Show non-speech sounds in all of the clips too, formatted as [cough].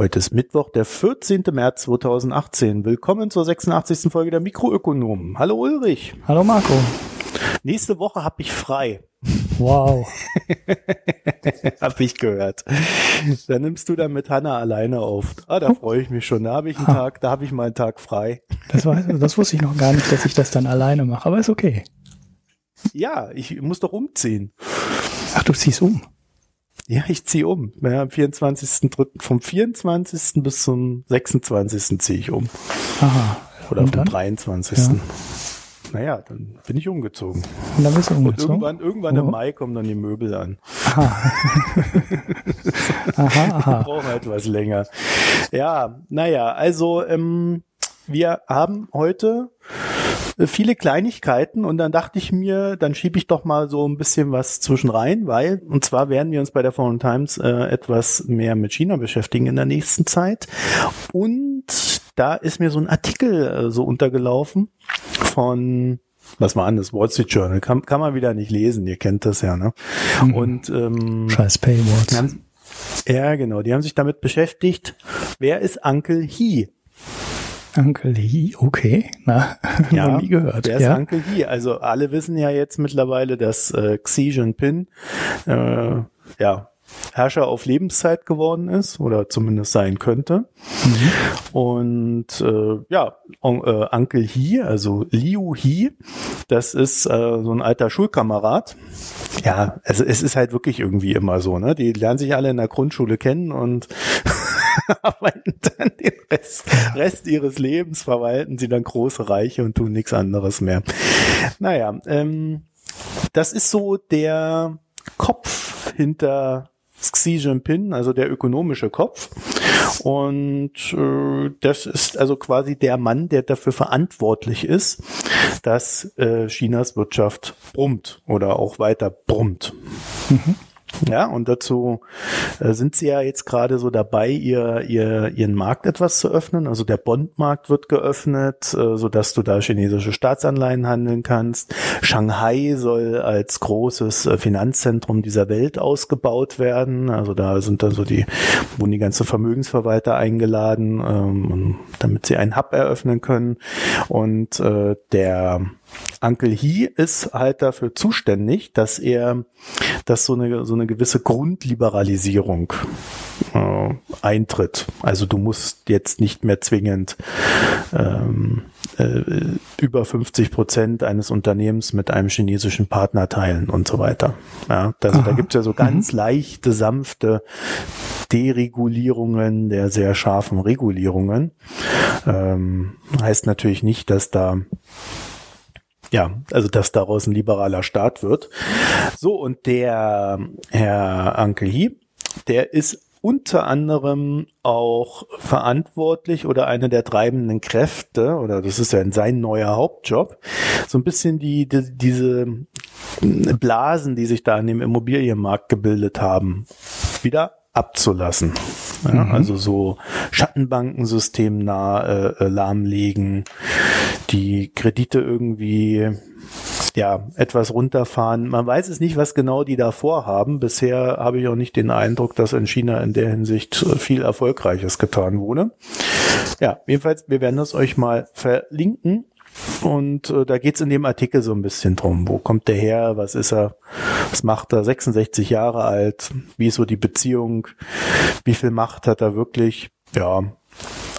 Heute ist Mittwoch, der 14. März 2018. Willkommen zur 86. Folge der Mikroökonomen. Hallo Ulrich. Hallo Marco. Nächste Woche habe ich frei. Wow. [laughs] hab ich gehört. Da nimmst du dann mit Hanna alleine auf. Ah, da freue ich mich schon. Da habe ich einen ha. Tag, da habe ich mal einen Tag frei. Das, war, das wusste ich noch gar nicht, dass ich das dann alleine mache, aber ist okay. Ja, ich muss doch umziehen. Ach, du ziehst um. Ja, ich ziehe um. Ja, am 24.3. vom 24. bis zum 26. ziehe ich um. Aha. Oder vom 23. Ja. Naja, dann bin ich umgezogen. Und dann bist du umgezogen? Und irgendwann, irgendwann oh. im Mai kommen dann die Möbel an. Aha. [laughs] aha, aha. Braucht halt was länger. Ja, naja, also ähm, wir haben heute äh, viele Kleinigkeiten und dann dachte ich mir, dann schiebe ich doch mal so ein bisschen was zwischen rein, weil, und zwar werden wir uns bei der Foreign Times äh, etwas mehr mit China beschäftigen in der nächsten Zeit. Und da ist mir so ein Artikel äh, so untergelaufen von was war an, das Wall Street Journal, kann, kann man wieder nicht lesen, ihr kennt das ja, ne? Mhm. Und ähm, Scheiß Paywalls. Ja, genau, die haben sich damit beschäftigt, wer ist Uncle He? Uncle He, okay. Na, [laughs] ja, noch nie gehört. Wer ist ja. Uncle He? Also alle wissen ja jetzt mittlerweile, dass äh, Xi Jinping äh, ja Herrscher auf Lebenszeit geworden ist oder zumindest sein könnte. Mhm. Und äh, ja, on, äh, Uncle He, also Liu He, das ist äh, so ein alter Schulkamerad. Ja, also es ist halt wirklich irgendwie immer so, ne? Die lernen sich alle in der Grundschule kennen und [laughs] [laughs] arbeiten dann den Rest, Rest ihres Lebens, verwalten sie dann große Reiche und tun nichts anderes mehr. Naja, ähm, das ist so der Kopf hinter Xi Jinping, also der ökonomische Kopf. Und äh, das ist also quasi der Mann, der dafür verantwortlich ist, dass äh, Chinas Wirtschaft brummt oder auch weiter brummt. Mhm. Ja, und dazu äh, sind sie ja jetzt gerade so dabei, ihr, ihr, ihren Markt etwas zu öffnen. Also der Bondmarkt wird geöffnet, äh, so dass du da chinesische Staatsanleihen handeln kannst. Shanghai soll als großes äh, Finanzzentrum dieser Welt ausgebaut werden. Also da sind dann so die, wurden die ganzen Vermögensverwalter eingeladen, ähm, damit sie einen Hub eröffnen können. Und äh, der Uncle He ist halt dafür zuständig, dass er, dass so eine, so eine gewisse Grundliberalisierung äh, eintritt. Also du musst jetzt nicht mehr zwingend ähm, äh, über 50 Prozent eines Unternehmens mit einem chinesischen Partner teilen und so weiter. Ja, also da gibt es ja so ganz mhm. leichte, sanfte Deregulierungen der sehr scharfen Regulierungen. Ähm, heißt natürlich nicht, dass da ja, also dass daraus ein liberaler Staat wird. So, und der Herr Ankel der ist unter anderem auch verantwortlich oder eine der treibenden Kräfte, oder das ist ja sein neuer Hauptjob, so ein bisschen die, die diese Blasen, die sich da an dem Immobilienmarkt gebildet haben, wieder abzulassen. Ja, mhm. Also so Schattenbankensystem nah, äh, äh, lahmlegen, die Kredite irgendwie ja, etwas runterfahren. Man weiß es nicht, was genau die da vorhaben. Bisher habe ich auch nicht den Eindruck, dass in China in der Hinsicht viel Erfolgreiches getan wurde. Ja, jedenfalls, wir werden das euch mal verlinken. Und äh, da geht's in dem Artikel so ein bisschen drum. Wo kommt der her? Was ist er? Was macht er? 66 Jahre alt. Wie ist so die Beziehung? Wie viel Macht hat er wirklich? Ja.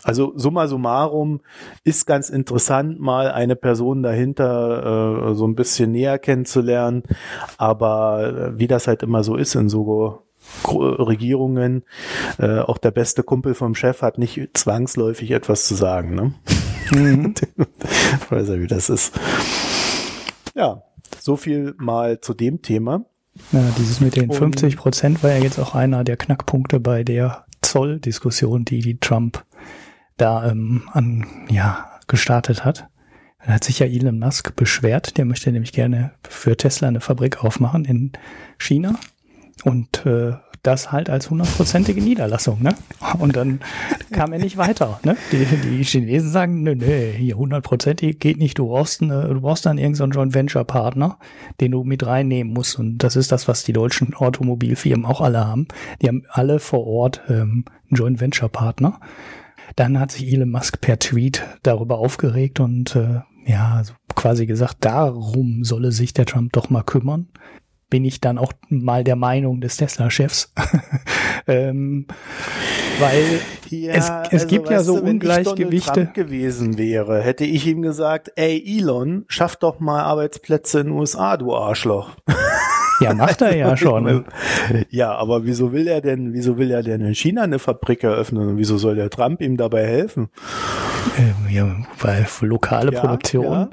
Also summa summarum ist ganz interessant, mal eine Person dahinter äh, so ein bisschen näher kennenzulernen. Aber äh, wie das halt immer so ist in so Regierungen, äh, auch der beste Kumpel vom Chef hat nicht zwangsläufig etwas zu sagen. Ne? Mhm. [laughs] Weiß ja, wie das ist. Ja, so viel mal zu dem Thema. Ja, dieses mit den Und 50 Prozent war ja jetzt auch einer der Knackpunkte bei der Zolldiskussion, die die Trump da ähm, an, ja, gestartet hat. Da hat sich ja Elon Musk beschwert, der möchte nämlich gerne für Tesla eine Fabrik aufmachen in China. Und äh, das halt als hundertprozentige Niederlassung, ne? Und dann kam er nicht weiter, ne? Die, die Chinesen sagen, nö, nö, hier hundertprozentig geht nicht, du brauchst, eine, du brauchst dann irgendeinen Joint Venture Partner, den du mit reinnehmen musst. Und das ist das, was die deutschen Automobilfirmen auch alle haben. Die haben alle vor Ort ähm, einen Joint Venture Partner. Dann hat sich Elon Musk per Tweet darüber aufgeregt und äh, ja, quasi gesagt, darum solle sich der Trump doch mal kümmern bin ich dann auch mal der Meinung des Tesla-Chefs. [laughs] ähm, weil ja, es, es also gibt ja so du, Ungleichgewichte. Wenn ich Trump gewesen wäre, hätte ich ihm gesagt, ey Elon, schaff doch mal Arbeitsplätze in den USA, du Arschloch. Ja, macht er [laughs] ja schon. Ja, aber wieso will er denn, wieso will er denn in China eine Fabrik eröffnen und wieso soll der Trump ihm dabei helfen? Ähm, ja, weil für lokale ja, Produktion. Ja.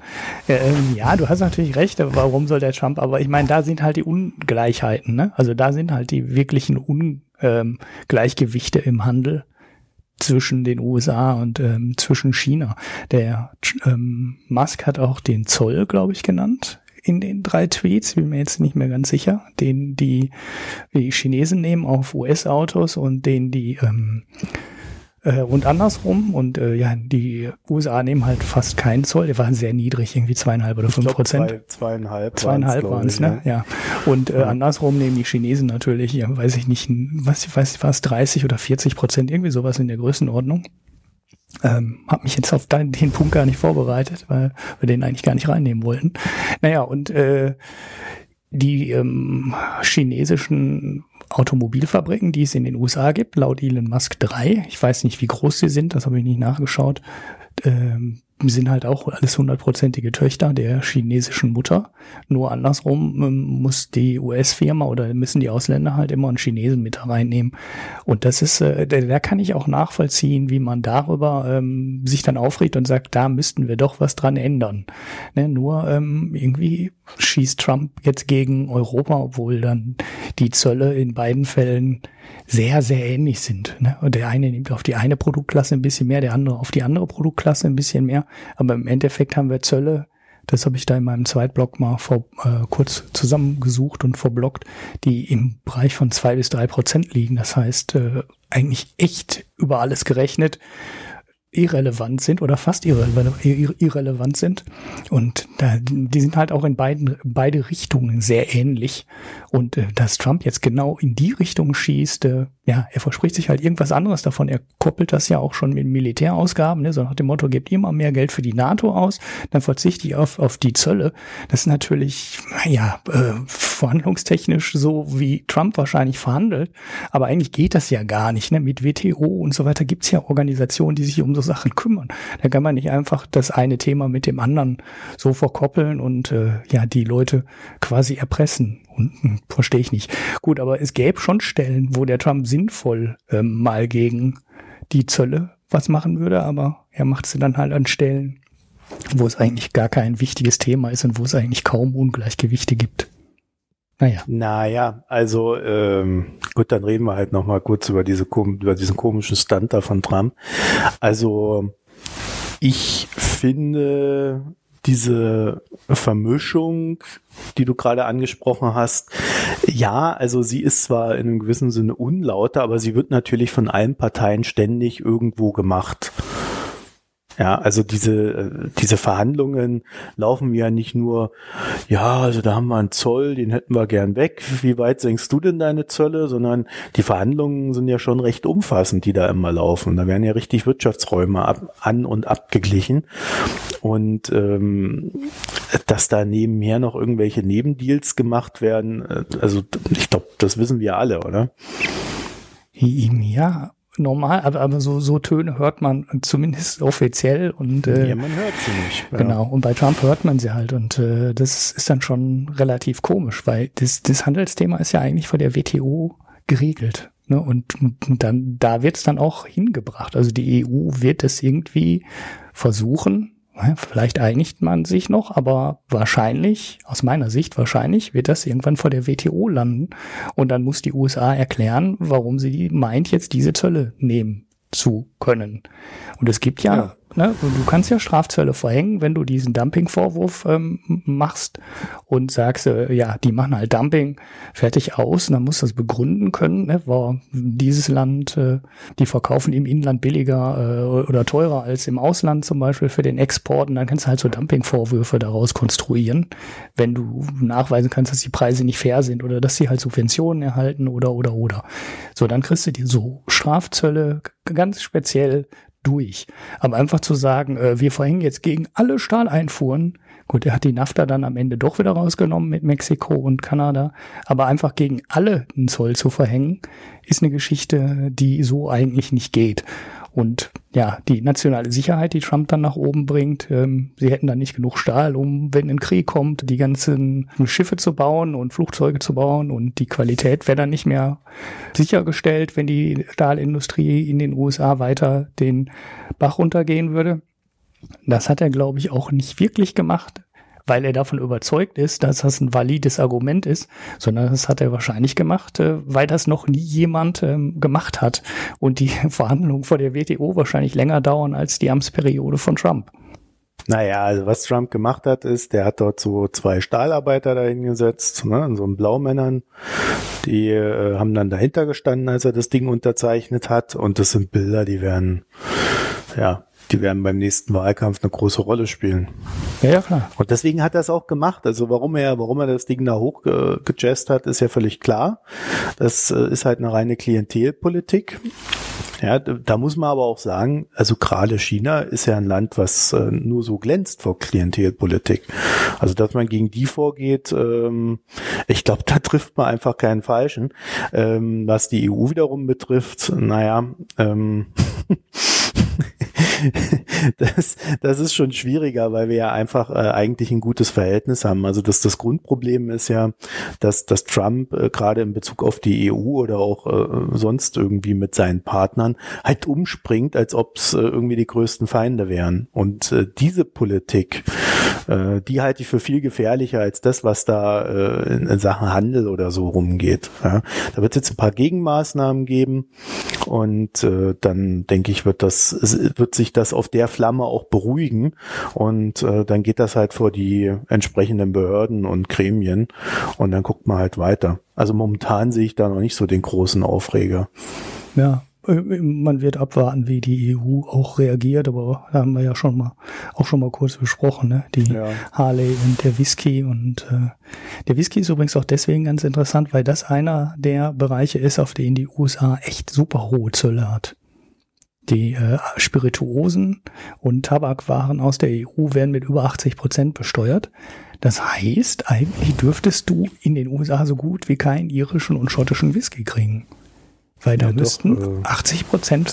Ähm, ja, du hast natürlich recht, warum soll der Trump, aber ich meine, da sind halt die Ungleichheiten, ne? Also da sind halt die wirklichen Ungleichgewichte im Handel zwischen den USA und ähm, zwischen China. Der ähm, Musk hat auch den Zoll, glaube ich, genannt in den drei Tweets, bin mir jetzt nicht mehr ganz sicher, den die, die Chinesen nehmen auf US-Autos und den die ähm, äh, und andersrum. Und äh, ja, die USA nehmen halt fast keinen Zoll. Der war sehr niedrig, irgendwie zweieinhalb oder fünf Prozent. Zwei, zweieinhalb. Zweieinhalb waren es, ne? Ja. Und äh, ja. andersrum nehmen die Chinesen natürlich, ja, weiß ich nicht, was ich weiß, was 30 oder 40 Prozent, irgendwie sowas in der Größenordnung. Ähm, habe mich jetzt auf den, den Punkt gar nicht vorbereitet, weil wir den eigentlich gar nicht reinnehmen wollten. Naja, und äh, die ähm, chinesischen Automobilfabriken, die es in den USA gibt, laut Elon Musk drei. Ich weiß nicht, wie groß sie sind, das habe ich nicht nachgeschaut. Ähm, sind halt auch alles hundertprozentige Töchter der chinesischen Mutter. Nur andersrum ähm, muss die US-Firma oder müssen die Ausländer halt immer einen Chinesen mit reinnehmen. Und das ist, äh, da, da kann ich auch nachvollziehen, wie man darüber ähm, sich dann aufregt und sagt, da müssten wir doch was dran ändern. Ne, nur ähm, irgendwie schießt Trump jetzt gegen Europa, obwohl dann die Zölle in beiden Fällen sehr, sehr ähnlich sind. Ne? Und der eine nimmt auf die eine Produktklasse ein bisschen mehr, der andere auf die andere Produktklasse ein bisschen mehr. Aber im Endeffekt haben wir Zölle, das habe ich da in meinem Zweitblog mal vor, äh, kurz zusammengesucht und verblockt, die im Bereich von zwei bis drei Prozent liegen. Das heißt, äh, eigentlich echt über alles gerechnet irrelevant sind oder fast irrelevant sind. Und da, die sind halt auch in beiden, beide Richtungen sehr ähnlich. Und äh, dass Trump jetzt genau in die Richtung schießt, äh, ja, er verspricht sich halt irgendwas anderes davon. Er koppelt das ja auch schon mit Militärausgaben, ne? so nach dem Motto, gebt immer mehr Geld für die NATO aus, dann verzichte ich auf, auf die Zölle. Das ist natürlich, ja, äh, verhandlungstechnisch so, wie Trump wahrscheinlich verhandelt. Aber eigentlich geht das ja gar nicht. Ne? Mit WTO und so weiter gibt's ja Organisationen, die sich um so Sachen kümmern. Da kann man nicht einfach das eine Thema mit dem anderen so verkoppeln und äh, ja, die Leute quasi erpressen. Und hm, verstehe ich nicht. Gut, aber es gäbe schon Stellen, wo der Trump sinnvoll ähm, mal gegen die Zölle was machen würde, aber er macht sie dann halt an Stellen, wo es eigentlich gar kein wichtiges Thema ist und wo es eigentlich kaum Ungleichgewichte gibt. Naja. Naja, also ähm, gut, dann reden wir halt noch mal kurz über diese über diesen komischen Stand da von Trump. Also ich finde diese Vermischung, die du gerade angesprochen hast, ja, also sie ist zwar in einem gewissen Sinne unlauter, aber sie wird natürlich von allen Parteien ständig irgendwo gemacht. Ja, also diese, äh, diese Verhandlungen laufen ja nicht nur, ja, also da haben wir einen Zoll, den hätten wir gern weg. Wie weit senkst du denn deine Zölle? Sondern die Verhandlungen sind ja schon recht umfassend, die da immer laufen. Da werden ja richtig Wirtschaftsräume ab, an und abgeglichen. Und ähm, dass da nebenher noch irgendwelche Nebendeals gemacht werden, äh, also ich glaube, das wissen wir alle, oder? Ja, normal, aber, aber so, so Töne hört man zumindest offiziell und äh, ja, man hört sie nicht. Ja. Genau, und bei Trump hört man sie halt und äh, das ist dann schon relativ komisch, weil das, das Handelsthema ist ja eigentlich vor der WTO geregelt. Ne? Und, und dann da wird es dann auch hingebracht. Also die EU wird es irgendwie versuchen, Vielleicht einigt man sich noch, aber wahrscheinlich, aus meiner Sicht wahrscheinlich, wird das irgendwann vor der WTO landen. Und dann muss die USA erklären, warum sie meint, jetzt diese Zölle nehmen zu können. Und es gibt ja, ja. Ne, du kannst ja Strafzölle verhängen, wenn du diesen Dumping-Vorwurf ähm, machst und sagst, äh, ja, die machen halt Dumping, fertig aus, und dann musst du das begründen können, ne, war dieses Land, äh, die verkaufen im Inland billiger äh, oder teurer als im Ausland zum Beispiel für den Export und dann kannst du halt so Dumping-Vorwürfe daraus konstruieren, wenn du nachweisen kannst, dass die Preise nicht fair sind oder dass sie halt Subventionen erhalten oder oder oder. So, dann kriegst du dir so Strafzölle ganz speziell durch. Aber einfach zu sagen, äh, wir verhängen jetzt gegen alle Stahleinfuhren, gut, er hat die NAFTA dann am Ende doch wieder rausgenommen mit Mexiko und Kanada, aber einfach gegen alle einen Zoll zu verhängen, ist eine Geschichte, die so eigentlich nicht geht. Und ja, die nationale Sicherheit, die Trump dann nach oben bringt, ähm, sie hätten dann nicht genug Stahl, um, wenn ein Krieg kommt, die ganzen Schiffe zu bauen und Flugzeuge zu bauen und die Qualität wäre dann nicht mehr sichergestellt, wenn die Stahlindustrie in den USA weiter den Bach runtergehen würde. Das hat er, glaube ich, auch nicht wirklich gemacht weil er davon überzeugt ist, dass das ein valides Argument ist, sondern das hat er wahrscheinlich gemacht, äh, weil das noch nie jemand ähm, gemacht hat und die [laughs] Verhandlungen vor der WTO wahrscheinlich länger dauern als die Amtsperiode von Trump. Naja, also was Trump gemacht hat, ist, der hat dort so zwei Stahlarbeiter dahingesetzt, ne, so einen Blaumännern, die äh, haben dann dahinter gestanden, als er das Ding unterzeichnet hat. Und das sind Bilder, die werden, ja, die werden beim nächsten Wahlkampf eine große Rolle spielen. Ja, ja, klar. Und deswegen hat er es auch gemacht. Also warum er, warum er das Ding da hochgejazzt hat, ist ja völlig klar. Das äh, ist halt eine reine Klientelpolitik. Ja, da muss man aber auch sagen, also gerade China ist ja ein Land, was äh, nur so glänzt vor Klientelpolitik. Also dass man gegen die vorgeht, ähm, ich glaube, [laughs] da trifft man einfach keinen Falschen. Ähm, was die EU wiederum betrifft, naja, ähm, [laughs] [laughs] das, das ist schon schwieriger, weil wir ja einfach äh, eigentlich ein gutes Verhältnis haben. Also das, das Grundproblem ist ja, dass, dass Trump äh, gerade in Bezug auf die EU oder auch äh, sonst irgendwie mit seinen Partnern halt umspringt, als ob es äh, irgendwie die größten Feinde wären. Und äh, diese Politik, äh, die halte ich für viel gefährlicher als das, was da äh, in, in Sachen Handel oder so rumgeht. Ja. Da wird es jetzt ein paar Gegenmaßnahmen geben und äh, dann denke ich, wird das, wird sich das auf der Flamme auch beruhigen und äh, dann geht das halt vor die entsprechenden Behörden und Gremien und dann guckt man halt weiter. Also momentan sehe ich da noch nicht so den großen Aufreger. Ja, äh, man wird abwarten, wie die EU auch reagiert, aber da haben wir ja schon mal auch schon mal kurz besprochen, ne? Die ja. Harley und der Whisky und äh, der Whisky ist übrigens auch deswegen ganz interessant, weil das einer der Bereiche ist, auf denen die USA echt super hohe Zölle hat. Die äh, Spirituosen und Tabakwaren aus der EU werden mit über 80 Prozent besteuert. Das heißt, eigentlich dürftest du in den USA so gut wie keinen irischen und schottischen Whisky kriegen. Weil da ja, müssten doch, äh, 80 Prozent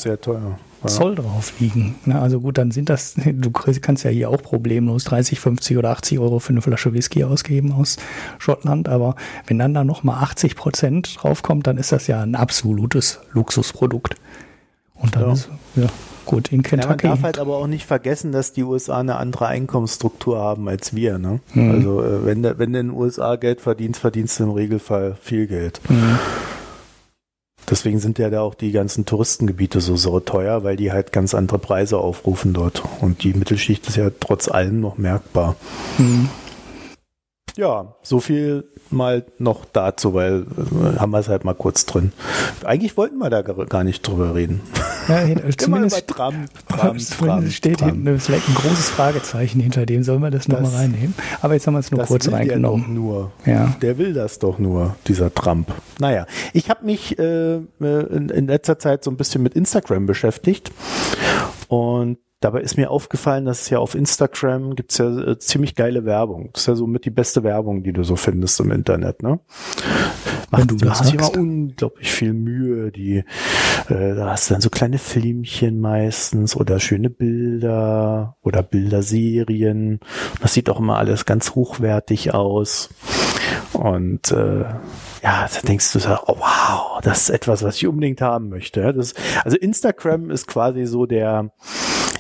Zoll drauf liegen. Na, also gut, dann sind das, [laughs] du kannst ja hier auch problemlos 30, 50 oder 80 Euro für eine Flasche Whisky ausgeben aus Schottland, aber wenn dann da nochmal 80 Prozent draufkommt, dann ist das ja ein absolutes Luxusprodukt. Und dann ja. ist, ja, gut, in Kentucky. Ja, man darf halt aber auch nicht vergessen, dass die USA eine andere Einkommensstruktur haben als wir. Ne? Mhm. Also äh, wenn, wenn du in den USA Geld verdienst, verdienst du im Regelfall viel Geld. Mhm. Deswegen sind ja da auch die ganzen Touristengebiete so, so teuer, weil die halt ganz andere Preise aufrufen dort. Und die Mittelschicht ist ja trotz allem noch merkbar. Mhm. Ja, so viel mal noch dazu, weil äh, haben wir es halt mal kurz drin. Eigentlich wollten wir da gar nicht drüber reden. Ja, [laughs] zumindest, Tram, Tram, Tram, steht Tram. hinten vielleicht ein großes Fragezeichen hinter dem. Sollen wir das nochmal reinnehmen? Aber jetzt haben wir es nur kurz reingenommen. Der, nur. Ja. der will das doch nur, dieser Trump. Naja, ich habe mich äh, in, in letzter Zeit so ein bisschen mit Instagram beschäftigt und Dabei ist mir aufgefallen, dass es ja auf Instagram gibt's ja äh, ziemlich geile Werbung. Das ist ja so mit die beste Werbung, die du so findest im Internet, ne? Macht, du das immer unglaublich viel Mühe. Die, äh, da hast du dann so kleine Filmchen meistens oder schöne Bilder oder Bilderserien. Das sieht auch immer alles ganz hochwertig aus. Und äh, ja, da denkst du so, oh, wow, das ist etwas, was ich unbedingt haben möchte. Das, also Instagram ist quasi so der,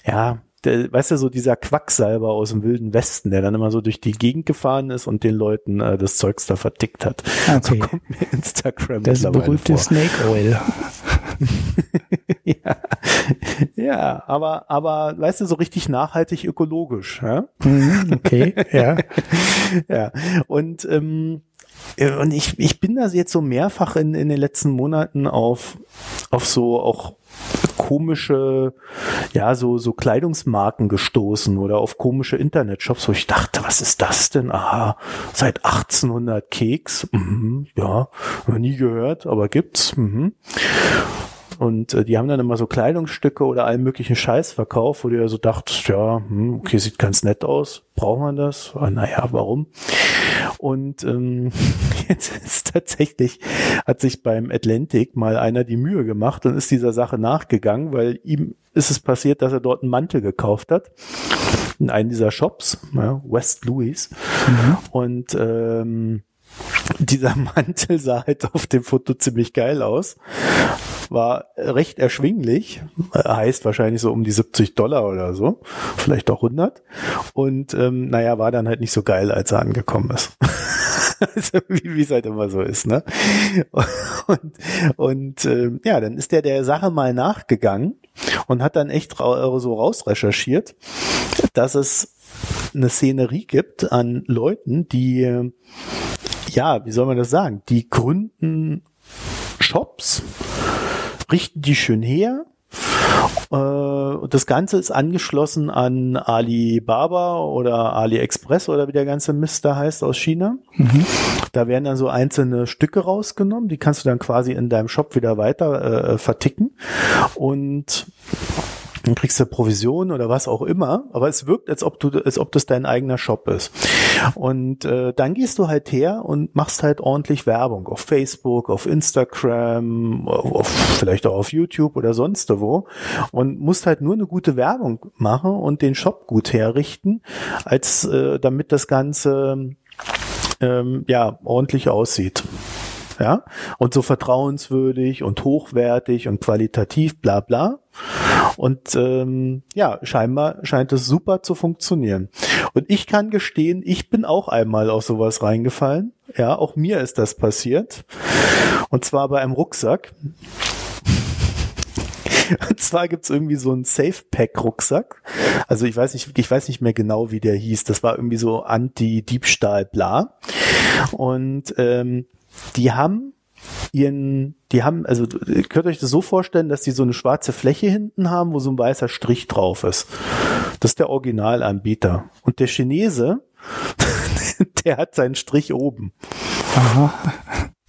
ja, der, weißt du, so dieser Quacksalber aus dem Wilden Westen, der dann immer so durch die Gegend gefahren ist und den Leuten äh, das Zeugs da vertickt hat. Okay. So kommt mir Instagram Das berühmte vor. Snake Oil. [laughs] ja. ja, aber, aber, weißt du, so richtig nachhaltig ökologisch. Ja? Mhm, okay, ja. [laughs] ja, und, ähm, und ich, ich bin da jetzt so mehrfach in, in den letzten Monaten auf, auf so auch komische, ja, so, so Kleidungsmarken gestoßen oder auf komische Internetshops, wo ich dachte, was ist das denn? Aha, seit 1800 Keks, mhm, ja, noch nie gehört, aber gibt's, mhm. Und äh, die haben dann immer so Kleidungsstücke oder allen möglichen Scheiß verkauft, wo du ja so dachtest, ja, hm, okay, sieht ganz nett aus, braucht man das? Ah, naja, warum? Und ähm, [laughs] jetzt ist tatsächlich, hat sich beim Atlantic mal einer die Mühe gemacht und ist dieser Sache nachgegangen, weil ihm ist es passiert, dass er dort einen Mantel gekauft hat in einem dieser Shops, ja, West Louis. Mhm. Und ähm, dieser Mantel sah halt auf dem Foto ziemlich geil aus. War recht erschwinglich, heißt wahrscheinlich so um die 70 Dollar oder so, vielleicht auch 100. Und ähm, naja, war dann halt nicht so geil, als er angekommen ist. [laughs] also, wie es halt immer so ist, ne? Und, und ähm, ja, dann ist der der Sache mal nachgegangen und hat dann echt ra so rausrecherchiert, dass es eine Szenerie gibt an Leuten, die ja, wie soll man das sagen? Die gründen Shops, richten die schön her. Äh, das Ganze ist angeschlossen an Alibaba oder AliExpress oder wie der ganze Mist da heißt aus China. Mhm. Da werden dann so einzelne Stücke rausgenommen, die kannst du dann quasi in deinem Shop wieder weiter äh, verticken. Und dann kriegst du Provision oder was auch immer, aber es wirkt, als ob du, als ob das dein eigener Shop ist. Und äh, dann gehst du halt her und machst halt ordentlich Werbung auf Facebook, auf Instagram, auf, vielleicht auch auf YouTube oder sonst wo und musst halt nur eine gute Werbung machen und den Shop gut herrichten, als äh, damit das Ganze ähm, ja ordentlich aussieht ja, und so vertrauenswürdig und hochwertig und qualitativ, bla bla. Und ähm, ja, scheinbar scheint es super zu funktionieren. Und ich kann gestehen, ich bin auch einmal auf sowas reingefallen. Ja, auch mir ist das passiert. Und zwar bei einem Rucksack. [laughs] Und zwar gibt's irgendwie so einen Safe-Pack-Rucksack. Also ich weiß nicht, ich weiß nicht mehr genau, wie der hieß. Das war irgendwie so Anti-Diebstahl, bla. Und ähm, die haben ihren, die haben, also ihr könnt euch das so vorstellen, dass die so eine schwarze Fläche hinten haben, wo so ein weißer Strich drauf ist. Das ist der Originalanbieter. Und der Chinese, [laughs] der hat seinen Strich oben. Aha.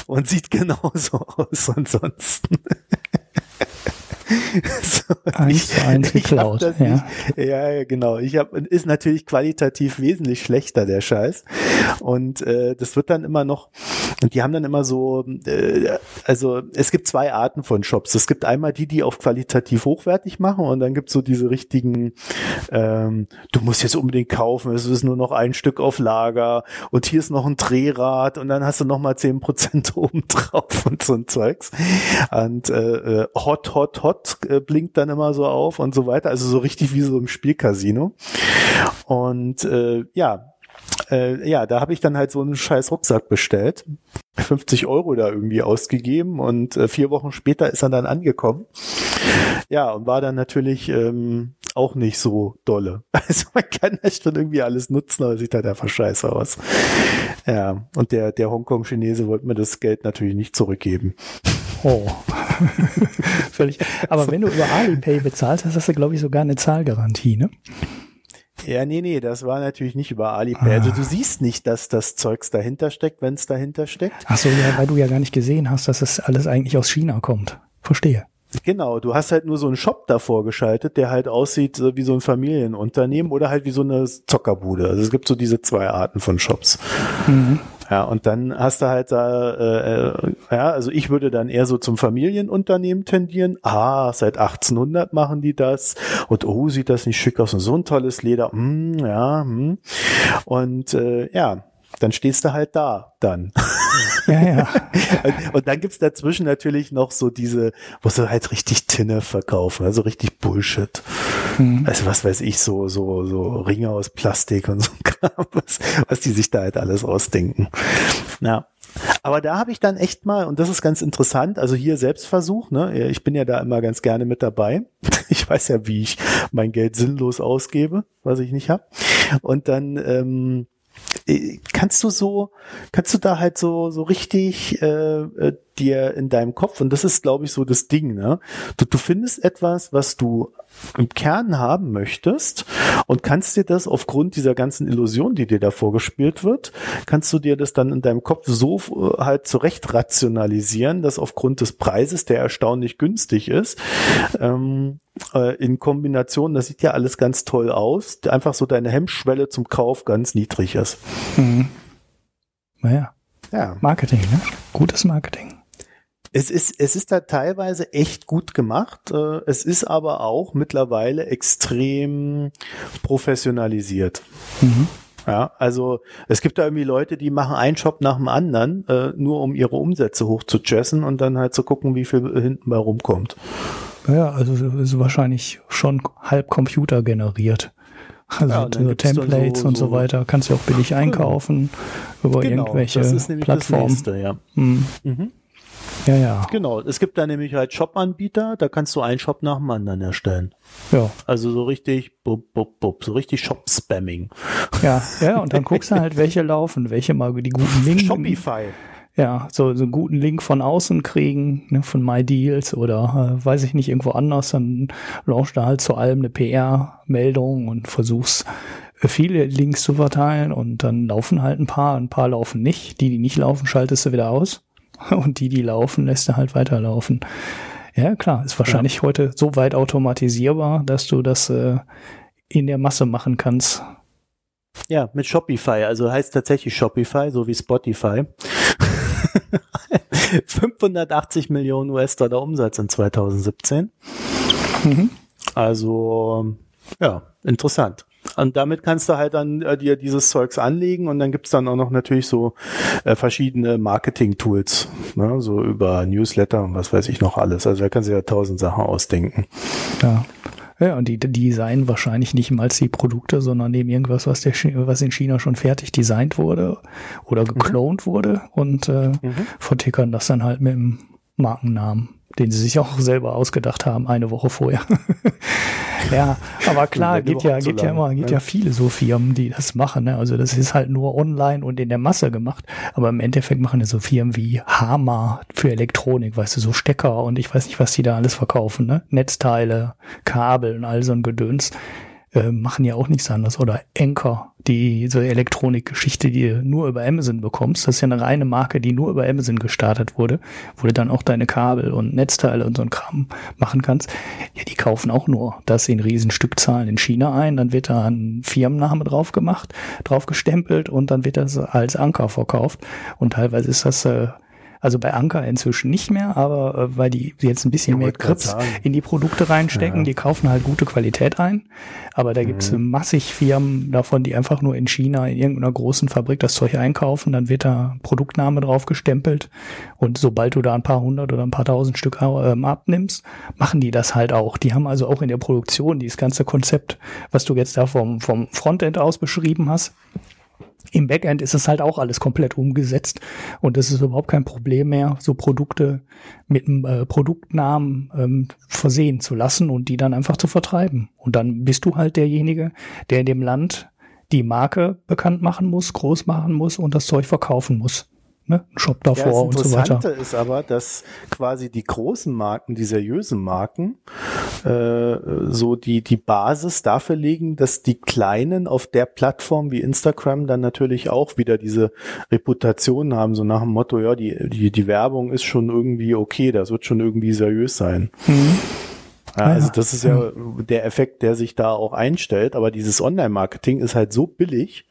Und sieht genauso aus ansonsten. [laughs] [laughs] so, eins zu eins geklaut. Ja. ja, genau. Ich habe ist natürlich qualitativ wesentlich schlechter der Scheiß und äh, das wird dann immer noch und die haben dann immer so äh, also es gibt zwei Arten von Shops. Es gibt einmal die, die auf qualitativ hochwertig machen und dann gibt's so diese richtigen ähm, du musst jetzt unbedingt kaufen, es ist nur noch ein Stück auf Lager und hier ist noch ein Drehrad und dann hast du noch mal zehn Prozent [laughs] oben drauf und so ein Zeugs und äh, äh hot hot hot Gott äh, blinkt dann immer so auf und so weiter. Also so richtig wie so im Spielcasino. Und äh, ja, äh, ja, da habe ich dann halt so einen scheiß Rucksack bestellt. 50 Euro da irgendwie ausgegeben und äh, vier Wochen später ist er dann angekommen. Ja, und war dann natürlich ähm, auch nicht so dolle. [laughs] Also man kann das schon irgendwie alles nutzen, aber sieht halt einfach scheiße aus. Ja, und der, der Hongkong-Chinese wollte mir das Geld natürlich nicht zurückgeben. Oh. [laughs] Völlig. Aber wenn du über Alipay bezahlst, hast du, glaube ich, sogar eine Zahlgarantie, ne? Ja, nee, nee, das war natürlich nicht über Alipay. Ah. Also du siehst nicht, dass das Zeugs dahinter steckt, wenn es dahinter steckt. Ach so, ja, weil du ja gar nicht gesehen hast, dass es alles eigentlich aus China kommt. Verstehe. Genau, du hast halt nur so einen Shop davor geschaltet, der halt aussieht wie so ein Familienunternehmen oder halt wie so eine Zockerbude. Also es gibt so diese zwei Arten von Shops. Mhm. Ja, und dann hast du halt da, äh, äh, ja, also ich würde dann eher so zum Familienunternehmen tendieren. Ah, seit 1800 machen die das. Und oh, sieht das nicht schick aus und so ein tolles Leder. Mm, ja, mm. und äh, ja, dann stehst du halt da dann. [laughs] Ja, ja. [laughs] und dann gibt's dazwischen natürlich noch so diese, wo sie halt richtig Tinne verkaufen, also richtig Bullshit. Mhm. Also was weiß ich, so, so, so Ringe aus Plastik und so [laughs] Kram, was, was die sich da halt alles ausdenken. Ja. Aber da habe ich dann echt mal, und das ist ganz interessant, also hier Selbstversuch, ne? Ich bin ja da immer ganz gerne mit dabei. [laughs] Ich weiß ja, wie ich mein Geld sinnlos ausgebe, was ich nicht habe. Und dann ähm, äh, kannst du so, kannst du da halt so, so richtig äh, äh, dir in deinem Kopf, und das ist, glaube ich, so das Ding, ne? Du, du findest etwas, was du im Kern haben möchtest und kannst dir das aufgrund dieser ganzen Illusion, die dir da vorgespielt wird, kannst du dir das dann in deinem Kopf so äh, halt zurecht rationalisieren, dass aufgrund des Preises, der erstaunlich günstig ist, ähm, äh, in Kombination, das sieht ja alles ganz toll aus, einfach so deine Hemmschwelle zum Kauf ganz niedrig ist. Mhm. Naja. Ja. Marketing, ne? Gutes Marketing. Es ist, es ist da teilweise echt gut gemacht. Äh, es ist aber auch mittlerweile extrem professionalisiert. Mhm. Ja, also es gibt da irgendwie Leute, die machen einen Shop nach dem anderen, äh, nur um ihre Umsätze hochzuchessen und dann halt zu gucken, wie viel hinten bei rumkommt. Ja, also ist wahrscheinlich schon halb Computer generiert. Also ja, so Templates so, und so, weiter kannst du auch billig [laughs] einkaufen über genau, irgendwelche Plattformen. Nächste, ja. Hm. Mhm. Ja, ja. Genau. Es gibt da nämlich halt Shop-Anbieter, da kannst du einen Shop nach dem anderen erstellen. Ja. Also so richtig, bub, bub, bub, so richtig Shop-Spamming. Ja, ja, und dann guckst du halt, [laughs] welche laufen, welche mal die guten Links. Shopify ja, so, so einen guten Link von außen kriegen, ne, von MyDeals oder äh, weiß ich nicht, irgendwo anders, dann launchst du halt zu allem eine PR-Meldung und versuchst äh, viele Links zu verteilen und dann laufen halt ein paar, ein paar laufen nicht. Die, die nicht laufen, schaltest du wieder aus [laughs] und die, die laufen, lässt du halt weiterlaufen. Ja, klar, ist wahrscheinlich ja. heute so weit automatisierbar, dass du das äh, in der Masse machen kannst. Ja, mit Shopify, also heißt tatsächlich Shopify, so wie Spotify. [laughs] 580 Millionen US-Dollar Umsatz in 2017. Mhm. Also, ja, interessant. Und damit kannst du halt dann äh, dir dieses Zeugs anlegen und dann gibt's dann auch noch natürlich so äh, verschiedene Marketing-Tools, ne? so über Newsletter und was weiß ich noch alles. Also da kannst du ja tausend Sachen ausdenken. Ja. Ja, und die, die designen wahrscheinlich nicht mal die Produkte, sondern nehmen irgendwas, was, der, was in China schon fertig designt wurde oder mhm. geklont mhm. wurde und äh, mhm. vertickern das dann halt mit dem Markennamen den sie sich auch selber ausgedacht haben, eine Woche vorher. [laughs] ja, aber klar, gibt ja, gibt ja immer, gibt ja. ja viele so Firmen, die das machen. Ne? Also das ist halt nur online und in der Masse gemacht. Aber im Endeffekt machen ja so Firmen wie Hama für Elektronik, weißt du, so Stecker und ich weiß nicht, was die da alles verkaufen, ne? Netzteile, Kabel und all so ein Gedöns. Äh, machen ja auch nichts anderes. Oder Anchor, die so Elektronikgeschichte, die du nur über Amazon bekommst. Das ist ja eine reine Marke, die nur über Amazon gestartet wurde, wo du dann auch deine Kabel und Netzteile und so ein Kram machen kannst. Ja, die kaufen auch nur das in Riesenstückzahlen in China ein. Dann wird da ein Firmenname drauf gemacht, drauf gestempelt und dann wird das als Anker verkauft. Und teilweise ist das äh, also bei Anker inzwischen nicht mehr, aber äh, weil die jetzt ein bisschen mehr Grips in die Produkte reinstecken, ja. die kaufen halt gute Qualität ein. Aber da mhm. gibt's massig Firmen davon, die einfach nur in China in irgendeiner großen Fabrik das Zeug einkaufen, dann wird da Produktname drauf gestempelt und sobald du da ein paar hundert oder ein paar tausend Stück ähm, abnimmst, machen die das halt auch. Die haben also auch in der Produktion dieses ganze Konzept, was du jetzt da vom, vom Frontend aus beschrieben hast, im Backend ist es halt auch alles komplett umgesetzt und es ist überhaupt kein Problem mehr, so Produkte mit einem äh, Produktnamen ähm, versehen zu lassen und die dann einfach zu vertreiben. Und dann bist du halt derjenige, der in dem Land die Marke bekannt machen muss, groß machen muss und das Zeug verkaufen muss ne? Shop davor ja, und so weiter. Das Interessante ist aber, dass quasi die großen Marken, die seriösen Marken, äh, so die, die Basis dafür legen, dass die Kleinen auf der Plattform wie Instagram dann natürlich auch wieder diese Reputation haben, so nach dem Motto, ja, die, die, die Werbung ist schon irgendwie okay, das wird schon irgendwie seriös sein. Mhm. Ja, also das ist ja der Effekt, der sich da auch einstellt. Aber dieses Online-Marketing ist halt so billig.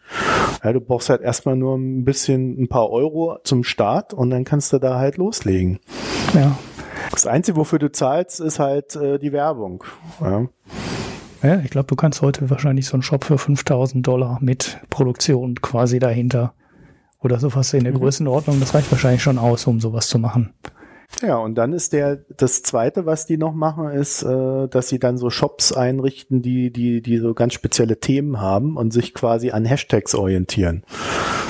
Ja, du brauchst halt erstmal nur ein bisschen, ein paar Euro zum Start und dann kannst du da halt loslegen. Ja. Das Einzige, wofür du zahlst, ist halt äh, die Werbung. Ja. Ja, ich glaube, du kannst heute wahrscheinlich so einen Shop für 5000 Dollar mit Produktion quasi dahinter oder sowas in der mhm. Größenordnung. Das reicht wahrscheinlich schon aus, um sowas zu machen. Ja, und dann ist der, das zweite, was die noch machen, ist, äh, dass sie dann so Shops einrichten, die, die, die so ganz spezielle Themen haben und sich quasi an Hashtags orientieren.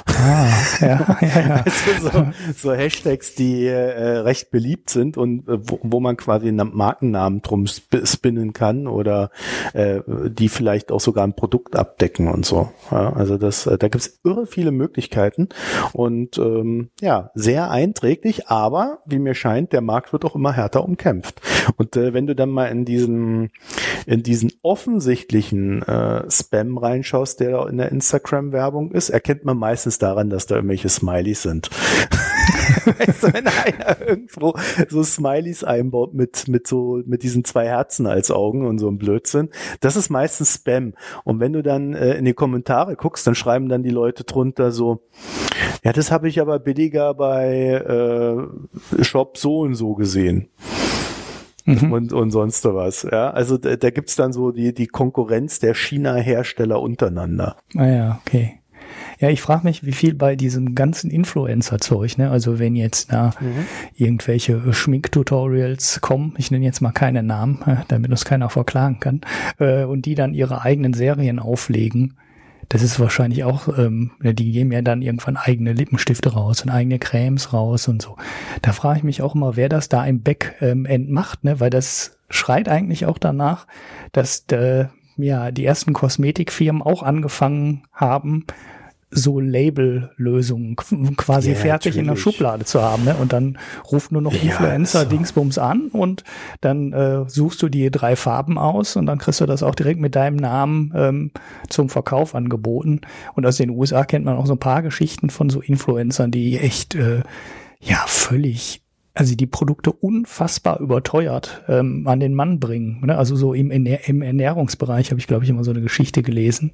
Ah, ja, [laughs] ja, ja. [laughs] Also so, so Hashtags, die äh, recht beliebt sind und äh, wo, wo man quasi einen Markennamen drum sp spinnen kann oder äh, die vielleicht auch sogar ein Produkt abdecken und so. Ja, also das, äh, da gibt's irre viele Möglichkeiten und ähm, ja, sehr einträglich, aber wie mir scheint, der Markt wird auch immer härter umkämpft. Und äh, wenn du dann mal in diesen in diesen offensichtlichen äh, Spam reinschaust, der da in der Instagram-Werbung ist, erkennt man meistens daran, dass da irgendwelche Smileys sind. [laughs] weißt du, wenn einer irgendwo so Smileys einbaut mit, mit so, mit diesen zwei Herzen als Augen und so ein Blödsinn, das ist meistens Spam. Und wenn du dann äh, in die Kommentare guckst, dann schreiben dann die Leute drunter so, ja, das habe ich aber billiger bei äh, Shop so und so gesehen. Mhm. Und, und sonst was. Ja, also da, da gibt's dann so die, die Konkurrenz der China-Hersteller untereinander. Ah ja, okay. Ja, ich frage mich, wie viel bei diesem ganzen Influencer-Zeug, ne? Also wenn jetzt da mhm. irgendwelche Schminktutorials kommen, ich nenne jetzt mal keine Namen, damit uns keiner verklagen kann, äh, und die dann ihre eigenen Serien auflegen, das ist wahrscheinlich auch, ähm, die geben ja dann irgendwann eigene Lippenstifte raus und eigene Cremes raus und so. Da frage ich mich auch immer, wer das da im Backend ähm, macht, ne? Weil das schreit eigentlich auch danach, dass äh, ja die ersten Kosmetikfirmen auch angefangen haben, so Label-Lösungen [laughs] quasi yeah, fertig natürlich. in der Schublade zu haben. Ne? Und dann ruft nur noch ja, Influencer. Dingsbums an und dann äh, suchst du die drei Farben aus und dann kriegst du das auch direkt mit deinem Namen ähm, zum Verkauf angeboten. Und aus den USA kennt man auch so ein paar Geschichten von so Influencern, die echt äh, ja völlig also die Produkte unfassbar überteuert ähm, an den Mann bringen. Ne? Also so im, im Ernährungsbereich habe ich, glaube ich, immer so eine Geschichte gelesen,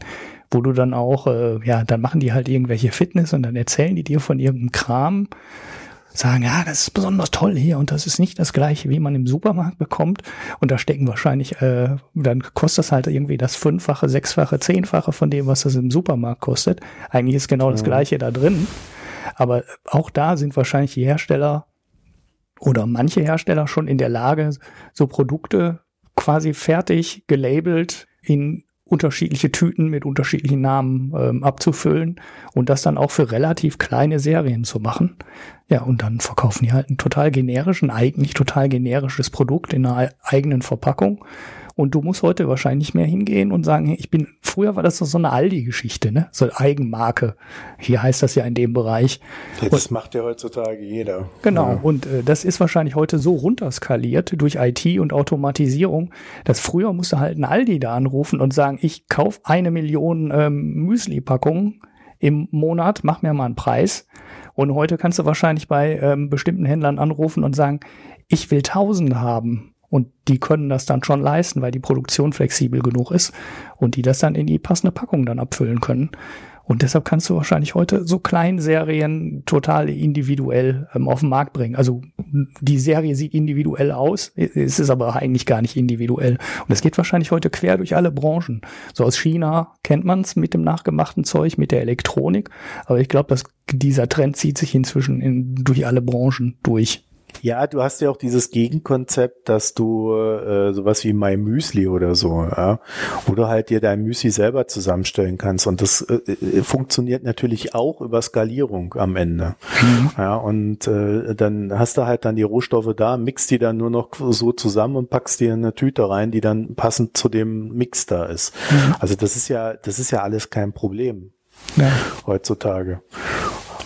wo du dann auch, äh, ja, dann machen die halt irgendwelche Fitness und dann erzählen die dir von irgendeinem Kram, sagen, ja, das ist besonders toll hier und das ist nicht das gleiche, wie man im Supermarkt bekommt. Und da stecken wahrscheinlich, äh, dann kostet das halt irgendwie das Fünffache, Sechsfache, Zehnfache von dem, was das im Supermarkt kostet. Eigentlich ist genau das Gleiche da drin. Aber auch da sind wahrscheinlich die Hersteller oder manche Hersteller schon in der Lage, so Produkte quasi fertig gelabelt in unterschiedliche Tüten mit unterschiedlichen Namen ähm, abzufüllen und das dann auch für relativ kleine Serien zu machen. Ja, und dann verkaufen die halt ein total generischen, eigentlich total generisches Produkt in einer eigenen Verpackung und du musst heute wahrscheinlich mehr hingehen und sagen, ich bin, früher war das so eine Aldi-Geschichte, ne? So Eigenmarke. Hier heißt das ja in dem Bereich. Das und, macht ja heutzutage jeder. Genau. Ja. Und äh, das ist wahrscheinlich heute so runterskaliert durch IT und Automatisierung, dass früher musste halt ein Aldi da anrufen und sagen, ich kauf eine Million ähm, Müsli-Packungen im Monat, mach mir mal einen Preis. Und heute kannst du wahrscheinlich bei ähm, bestimmten Händlern anrufen und sagen, ich will tausend haben. Und die können das dann schon leisten, weil die Produktion flexibel genug ist und die das dann in die passende Packung dann abfüllen können. Und deshalb kannst du wahrscheinlich heute so Kleinserien total individuell ähm, auf den Markt bringen. Also die Serie sieht individuell aus, es ist aber eigentlich gar nicht individuell. Und es geht wahrscheinlich heute quer durch alle Branchen. So aus China kennt man es mit dem nachgemachten Zeug, mit der Elektronik. Aber ich glaube, dass dieser Trend zieht sich inzwischen in, durch alle Branchen durch. Ja, du hast ja auch dieses Gegenkonzept, dass du äh, sowas wie My Müsli oder so, ja, wo du halt dir dein Müsli selber zusammenstellen kannst. Und das äh, äh funktioniert natürlich auch über Skalierung am Ende. Mhm. Ja, und äh, dann hast du halt dann die Rohstoffe da, mixt die dann nur noch so zusammen und packst die in eine Tüte rein, die dann passend zu dem Mix da ist. Mhm. Also das ist ja, das ist ja alles kein Problem. Ja. heutzutage.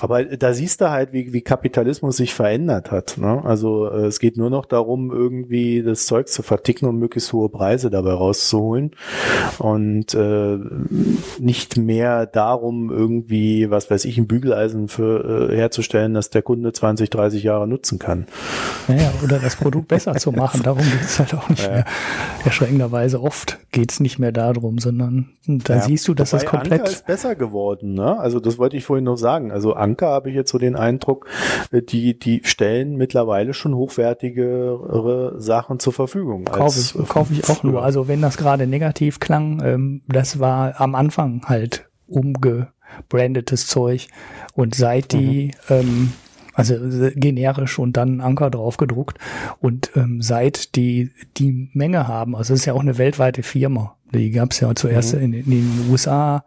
Aber da siehst du halt, wie, wie Kapitalismus sich verändert hat. Ne? Also äh, es geht nur noch darum, irgendwie das Zeug zu verticken und möglichst hohe Preise dabei rauszuholen. Und äh, nicht mehr darum, irgendwie, was weiß ich, ein Bügeleisen für, äh, herzustellen, dass der Kunde 20, 30 Jahre nutzen kann. Naja, oder das Produkt besser zu machen. Darum geht es halt auch nicht ja. mehr. Erschreckenderweise oft geht es nicht mehr darum, sondern da ja. siehst du, dass Wobei das komplett. Anker ist besser geworden, ne? Also das wollte ich vorhin noch sagen. Also Anker habe ich jetzt so den Eindruck, äh, die, die stellen mittlerweile schon hochwertigere Sachen zur Verfügung. Kaufe ich, kauf ich auch nur. Also wenn das gerade negativ klang, ähm, das war am Anfang halt umgebrandetes Zeug. Und seit die mhm. ähm, Also äh, generisch und dann Anker drauf gedruckt. Und ähm, seit die die Menge haben, also es ist ja auch eine weltweite Firma. Die gab es ja zuerst mhm. in, in, den USA.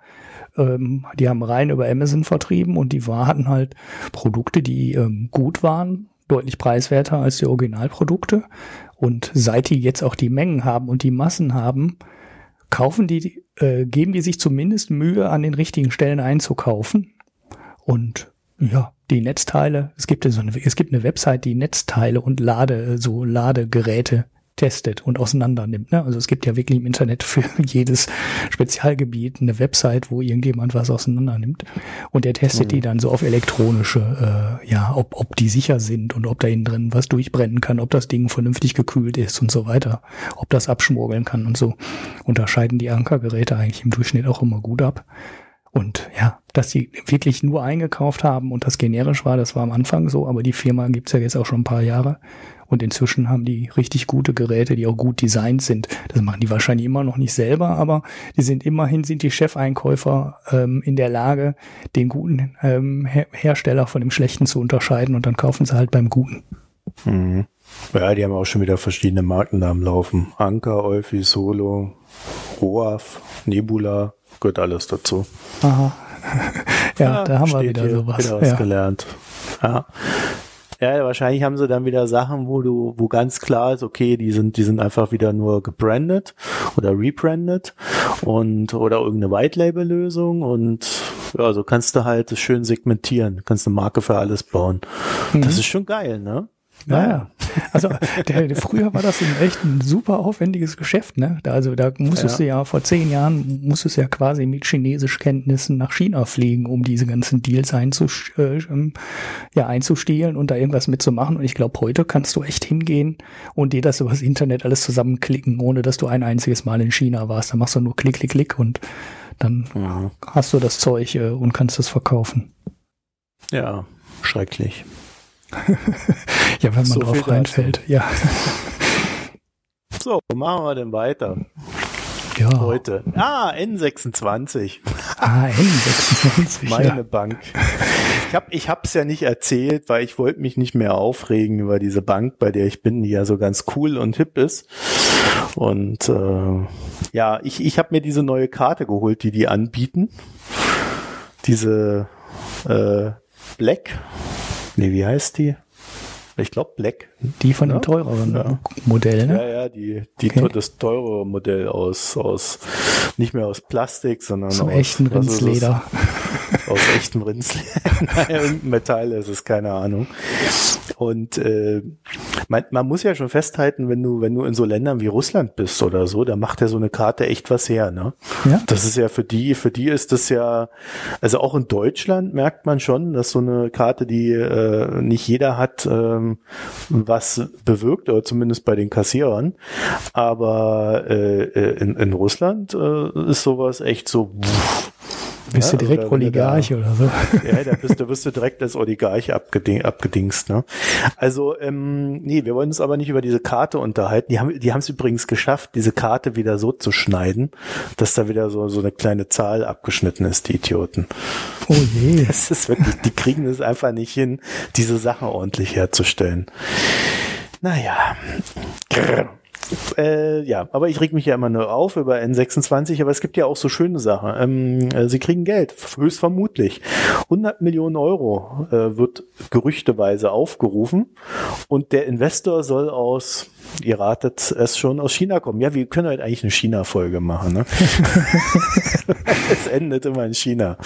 Ähm, die haben rein über Amazon vertrieben und die hatten halt Produkte, die ähm, gut waren, deutlich preiswerter als die Originalprodukte. Und seit die jetzt auch die Mengen haben und die Massen haben, kaufen die, äh, geben die sich zumindest Mühe, an den richtigen Stellen einzukaufen. Und ja, die Netzteile, es gibt so eine, es gibt eine Website, die Netzteile und Lade, so Ladegeräte testet und auseinander nimmt. Ne? Also es gibt ja wirklich im Internet für [laughs] jedes Spezialgebiet eine Website, wo irgendjemand was auseinander nimmt und der testet mhm. die dann so auf elektronische, äh, ja, ob, ob die sicher sind und ob da innen drin was durchbrennen kann, ob das Ding vernünftig gekühlt ist und so weiter, ob das abschmorgeln kann und so. Unterscheiden die Ankergeräte eigentlich im Durchschnitt auch immer gut ab. Und ja, dass sie wirklich nur eingekauft haben und das generisch war, das war am Anfang so, aber die Firma gibt's ja jetzt auch schon ein paar Jahre. Und inzwischen haben die richtig gute Geräte, die auch gut designt sind. Das machen die wahrscheinlich immer noch nicht selber, aber die sind immerhin, sind die Chefeinkäufer ähm, in der Lage, den guten ähm, Her Hersteller von dem schlechten zu unterscheiden und dann kaufen sie halt beim guten. Mhm. Ja, die haben auch schon wieder verschiedene Markennamen laufen. Anker, Euphi, Solo, Roaf, Nebula, gehört alles dazu. Aha. [laughs] ja, ja, da haben wir wieder sowas. Wieder was ja. gelernt. Ja. [laughs] Ja, wahrscheinlich haben sie dann wieder Sachen, wo du, wo ganz klar ist, okay, die sind, die sind einfach wieder nur gebrandet oder rebrandet und oder irgendeine White Label Lösung und ja, so kannst du halt das schön segmentieren, kannst eine Marke für alles bauen. Mhm. Das ist schon geil, ne? Naja, [laughs] also der, früher war das ein echt ein super aufwendiges Geschäft, ne? Da, also da musstest ja. du ja vor zehn Jahren musstest du ja quasi mit Chinesischkenntnissen nach China fliegen, um diese ganzen Deals äh, ähm, ja, einzustehlen und da irgendwas mitzumachen. Und ich glaube, heute kannst du echt hingehen und dir das übers Internet alles zusammenklicken, ohne dass du ein einziges Mal in China warst. Da machst du nur Klick, Klick, Klick und dann ja. hast du das Zeug äh, und kannst es verkaufen. Ja, schrecklich. [laughs] ja, wenn man so drauf reinfällt, ja. [laughs] So, machen wir denn weiter? Ja. Heute. Ah, N26. Ah, N26. Meine ja. Bank. Ich habe ich hab's ja nicht erzählt, weil ich wollte mich nicht mehr aufregen über diese Bank, bei der ich bin, die ja so ganz cool und hip ist. Und äh, ja, ich, ich habe mir diese neue Karte geholt, die die anbieten. Diese äh, Black Nee, wie heißt die? Ich glaube Black. Die von ja? dem teureren ja. Modell, ne? Ja, ja, die, die okay. das teure Modell aus, aus, nicht mehr aus Plastik, sondern aus, aus echten Rindsleder. [laughs] Aus echtem Rindsleder. [laughs] irgendein Metall ist es, keine Ahnung. Und äh, man, man muss ja schon festhalten, wenn du, wenn du in so Ländern wie Russland bist oder so, da macht ja so eine Karte echt was her, ne? Ja. Das ist ja für die, für die ist das ja, also auch in Deutschland merkt man schon, dass so eine Karte, die äh, nicht jeder hat, ähm, was bewirkt, oder zumindest bei den Kassierern. Aber äh, äh in, in Russland äh, ist sowas echt so. Pff, bist ja, du direkt Oligarch da, oder so? [laughs] Ja, da bist, du wirst du direkt als Oligarch abgeding, abgedingst. Ne? Also, ähm, nee, wir wollen uns aber nicht über diese Karte unterhalten. Die haben die haben es übrigens geschafft, diese Karte wieder so zu schneiden, dass da wieder so, so eine kleine Zahl abgeschnitten ist, die Idioten. Oh je. [laughs] Das ist wirklich, die kriegen es einfach nicht hin, diese Sache ordentlich herzustellen. Naja. Grrr. Äh, ja, aber ich reg mich ja immer nur auf über N26, aber es gibt ja auch so schöne Sachen. Ähm, äh, sie kriegen Geld, höchstvermutlich. 100 Millionen Euro äh, wird gerüchteweise aufgerufen und der Investor soll aus ihr ratet es schon aus China kommen. Ja, wir können halt eigentlich eine China-Folge machen. Ne? [laughs] es endet immer in China.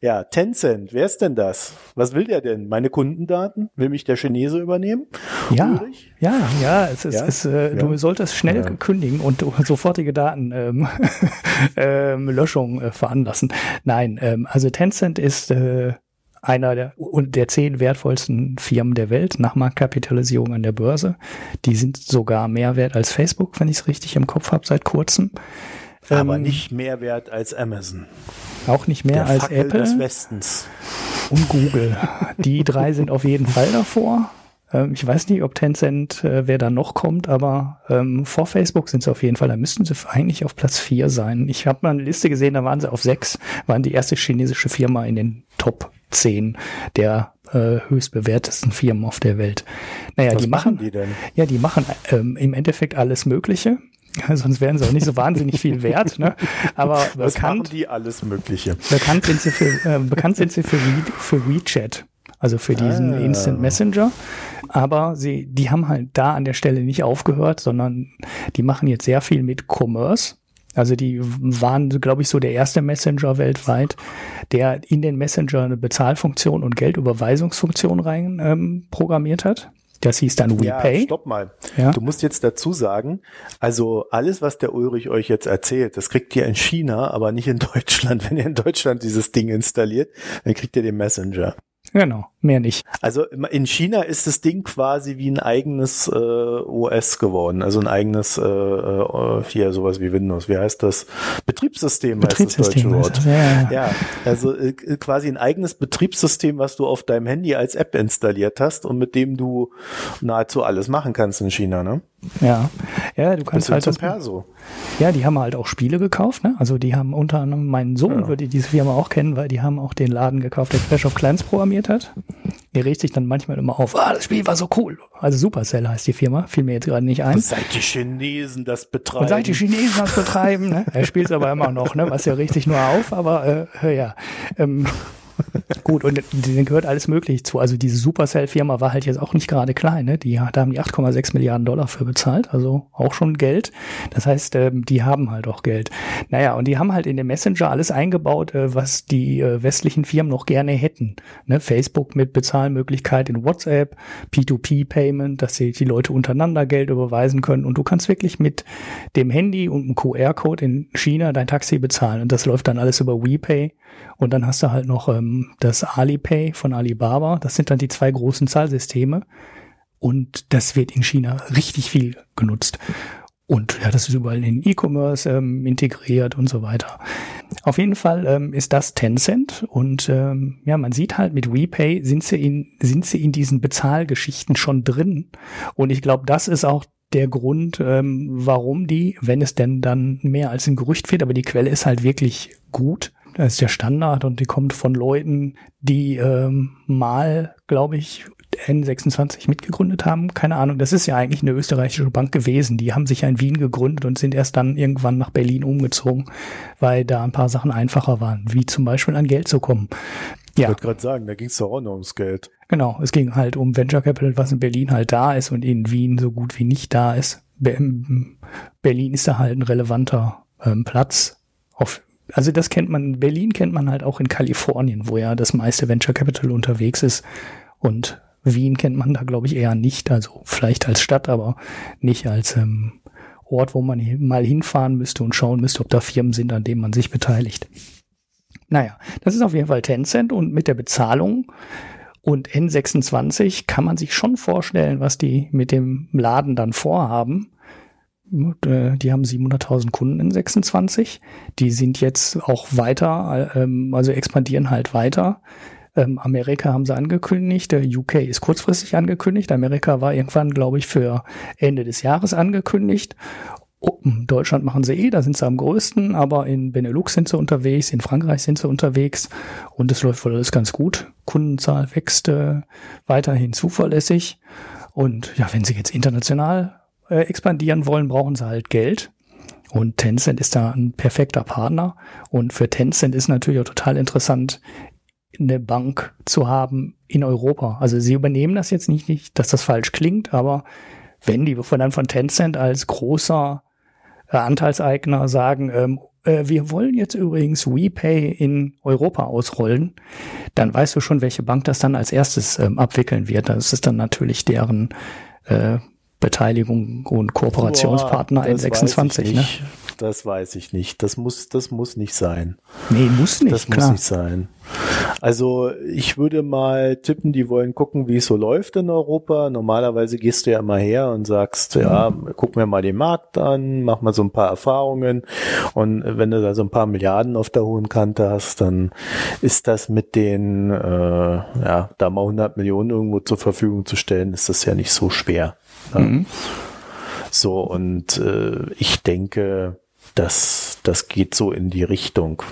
Ja, Tencent, wer ist denn das? Was will der denn? Meine Kundendaten? Will mich der Chinese übernehmen? Ja, Ulrich? ja, ja. Es ist, ja? Es, äh, ja. Du solltest schnell ja. kündigen und sofortige Datenlöschung ähm, [laughs] ähm, Löschung, äh, veranlassen. Nein, ähm, also Tencent ist äh, einer der, der zehn wertvollsten Firmen der Welt nach Marktkapitalisierung an der Börse. Die sind sogar mehr wert als Facebook, wenn ich es richtig im Kopf habe, seit kurzem. Aber ähm, nicht mehr wert als Amazon. Auch nicht mehr der als Fackel Apple. des Westens. Und Google. Die drei sind auf jeden Fall davor. Ähm, ich weiß nicht, ob Tencent, äh, wer da noch kommt, aber ähm, vor Facebook sind sie auf jeden Fall. Da müssten sie eigentlich auf Platz vier sein. Ich habe mal eine Liste gesehen, da waren sie auf sechs, waren die erste chinesische Firma in den Top zehn der äh, höchst bewertesten Firmen auf der Welt. Naja, Was die machen, machen die denn? ja, die machen ähm, im Endeffekt alles Mögliche. [laughs] Sonst wären sie auch nicht so wahnsinnig viel wert. Ne? Aber Was machen bekannt, die alles Mögliche? bekannt sind sie für, äh, bekannt sind sie für, We für WeChat. Also für diesen Ah. Instant Messenger. Aber sie, die haben halt da an der Stelle nicht aufgehört, sondern die machen jetzt sehr viel mit Commerce. Also die waren, glaube ich, so der erste Messenger weltweit, der in den Messenger eine Bezahlfunktion und Geldüberweisungsfunktion rein ähm, programmiert hat. Das hieß dann Ja, WePay. stopp mal. Ja. Du musst jetzt dazu sagen, also alles, was der Ulrich euch jetzt erzählt, das kriegt ihr in China, aber nicht in Deutschland. [laughs] Wenn ihr in Deutschland dieses Ding installiert, dann kriegt ihr den Messenger. Genau, mehr nicht. Also in China ist das Ding quasi wie ein eigenes äh, OS geworden, also ein eigenes äh, äh, hier sowas wie Windows. Wie heißt das? Betriebssystem, heißt das Betriebssystem. deutsche Wort. das. Ja, ja, also äh, quasi ein eigenes Betriebssystem, was du auf deinem Handy als App installiert hast und mit dem du nahezu alles machen kannst in China, ne? Ja, ja, du kannst halt zum das, Ja, die haben halt auch Spiele gekauft, ne? Also die haben unter anderem meinen Sohn Ja. würde diese Firma auch kennen, weil die haben auch den Laden gekauft, der Clash of Clans programmiert hat. Der regt sich dann manchmal immer auf, ah, das Spiel war so cool. Also Supercell heißt die Firma, fiel mir jetzt gerade nicht ein. Seit die Chinesen das betreiben. Und seit die Chinesen das betreiben, ne? Er spielt es aber immer noch, ne? Was ja sich nur auf, aber äh, ja. Ähm, [laughs] gut, und denen gehört alles möglich zu. Also diese Supercell-Firma war halt jetzt auch nicht gerade klein, ne? Die, da haben die 8,6 Milliarden Dollar für bezahlt, also auch schon Geld. Das heißt, ähm, die haben halt auch Geld. Naja, und die haben halt in den Messenger alles eingebaut, äh, was die äh, westlichen Firmen noch gerne hätten. Ne? Facebook mit Bezahlmöglichkeit in WhatsApp, P2P-Payment, dass sie die Leute untereinander Geld überweisen können. Und du kannst wirklich mit dem Handy und einem QR-Code in China dein Taxi bezahlen. Und das läuft dann alles über WePay. Und dann hast du halt noch ähm, das Alipay von Alibaba. Das sind dann die zwei großen Zahlsysteme. Und das wird in China richtig viel genutzt. Und ja, das ist überall in E-Commerce ähm, integriert und so weiter. Auf jeden Fall ähm, ist das Tencent und ähm, ja, man sieht halt mit WePay sind sie in sind sie in diesen Bezahlgeschichten schon drin und ich glaube, das ist auch der Grund, ähm, warum die, wenn es denn dann mehr als ein Gerücht wird, aber die Quelle ist halt wirklich gut. Das ist der Standard und die kommt von Leuten, die ähm, mal, glaube ich, N26 mitgegründet haben. Keine Ahnung, das ist ja eigentlich eine österreichische Bank gewesen. Die haben sich ja in Wien gegründet und sind erst dann irgendwann nach Berlin umgezogen, weil da ein paar Sachen einfacher waren, wie zum Beispiel an Geld zu kommen. Ich Ja, wollte gerade sagen, da ging es doch auch noch ums Geld. genau. Es ging halt um Venture Capital, was in Berlin halt da ist und in Wien so gut wie nicht da ist. Be Berlin ist da halt ein relevanter ähm, Platz. Auf, also das kennt man, Berlin kennt man halt auch in Kalifornien, wo ja das meiste Venture Capital unterwegs ist. Und Wien kennt man da, glaube ich, eher nicht. Also vielleicht als Stadt, aber nicht als ähm, Ort, wo man mal hinfahren müsste und schauen müsste, ob da Firmen sind, an denen man sich beteiligt. Naja, das ist auf jeden Fall Tencent und mit der Bezahlung und N26 kann man sich schon vorstellen, was die mit dem Laden dann vorhaben. Äh, Die haben 700.000 Kunden in 26. Die sind jetzt auch weiter, äh, ähm, also expandieren halt weiter. Ähm, Amerika haben sie angekündigt, der UK ist kurzfristig angekündigt. Amerika war irgendwann, glaube ich, für Ende des Jahres angekündigt. Oh, Deutschland machen sie eh, da sind sie am größten, aber in Benelux sind sie unterwegs, in Frankreich sind sie unterwegs und es läuft wohl alles ganz gut. Kundenzahl wächst äh, weiterhin zuverlässig und ja, wenn sie jetzt international äh, expandieren wollen, brauchen sie halt Geld. Und Tencent ist da ein perfekter Partner. Und für Tencent ist natürlich auch total interessant, eine Bank zu haben in Europa. Also sie übernehmen das jetzt nicht, nicht dass das falsch klingt, aber wenn die von dann von Tencent als großer äh, Anteilseigner sagen, ähm, äh, wir wollen jetzt übrigens WePay in Europa ausrollen, dann weißt du schon, welche Bank das dann als erstes ähm, abwickeln wird. Das ist dann natürlich deren äh, Beteiligung und Kooperationspartner Boah, in das 26. weiß ich Ne? nicht. Das weiß ich nicht. Das muss, das muss nicht sein. Nee, muss nicht, das klar. muss nicht sein. Also ich würde mal tippen, die wollen gucken, wie es so läuft in Europa. Normalerweise gehst du ja immer her und sagst, ja, guck mir mal den Markt an, mach mal so ein paar Erfahrungen. Und wenn du da so ein paar Milliarden auf der hohen Kante hast, dann ist das mit den, äh, ja, da mal 100 Millionen irgendwo zur Verfügung zu stellen, ist das ja nicht so schwer. Mhm. So, und äh, ich denke, das, das geht so in die Richtung.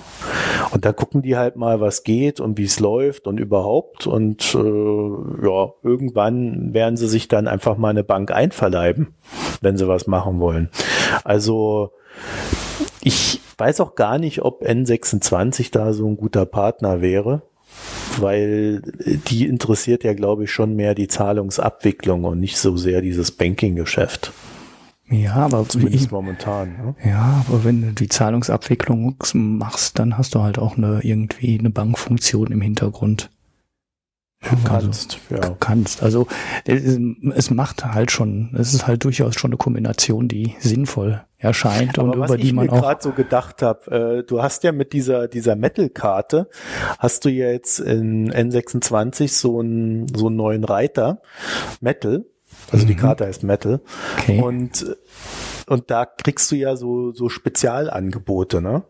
Und da gucken die halt mal, was geht und wie es läuft und überhaupt. Und äh, ja, irgendwann werden sie sich dann einfach mal eine Bank einverleiben, wenn sie was machen wollen. Also ich weiß auch gar nicht, ob N26 da so ein guter Partner wäre weil die interessiert ja, glaube ich, schon mehr die Zahlungsabwicklung und nicht so sehr dieses Banking-Geschäft. Ja, aber zumindest ich, momentan. Ne? Ja, aber wenn du die Zahlungsabwicklung machst, dann hast du halt auch eine irgendwie eine Bankfunktion im Hintergrund. Du kannst, also, ja. Kannst. Also es, macht halt schon, es ist halt durchaus schon eine Kombination, die sinnvoll erscheint Aber und über die man auch. Was ich mir gerade so gedacht habe, äh, du hast ja mit dieser dieser Metal-Karte hast du ja jetzt in N26 so einen so einen neuen Reiter Metal also mhm. die Karte heißt Metal. Okay. Und, und da kriegst du ja so, so Spezialangebote, ne?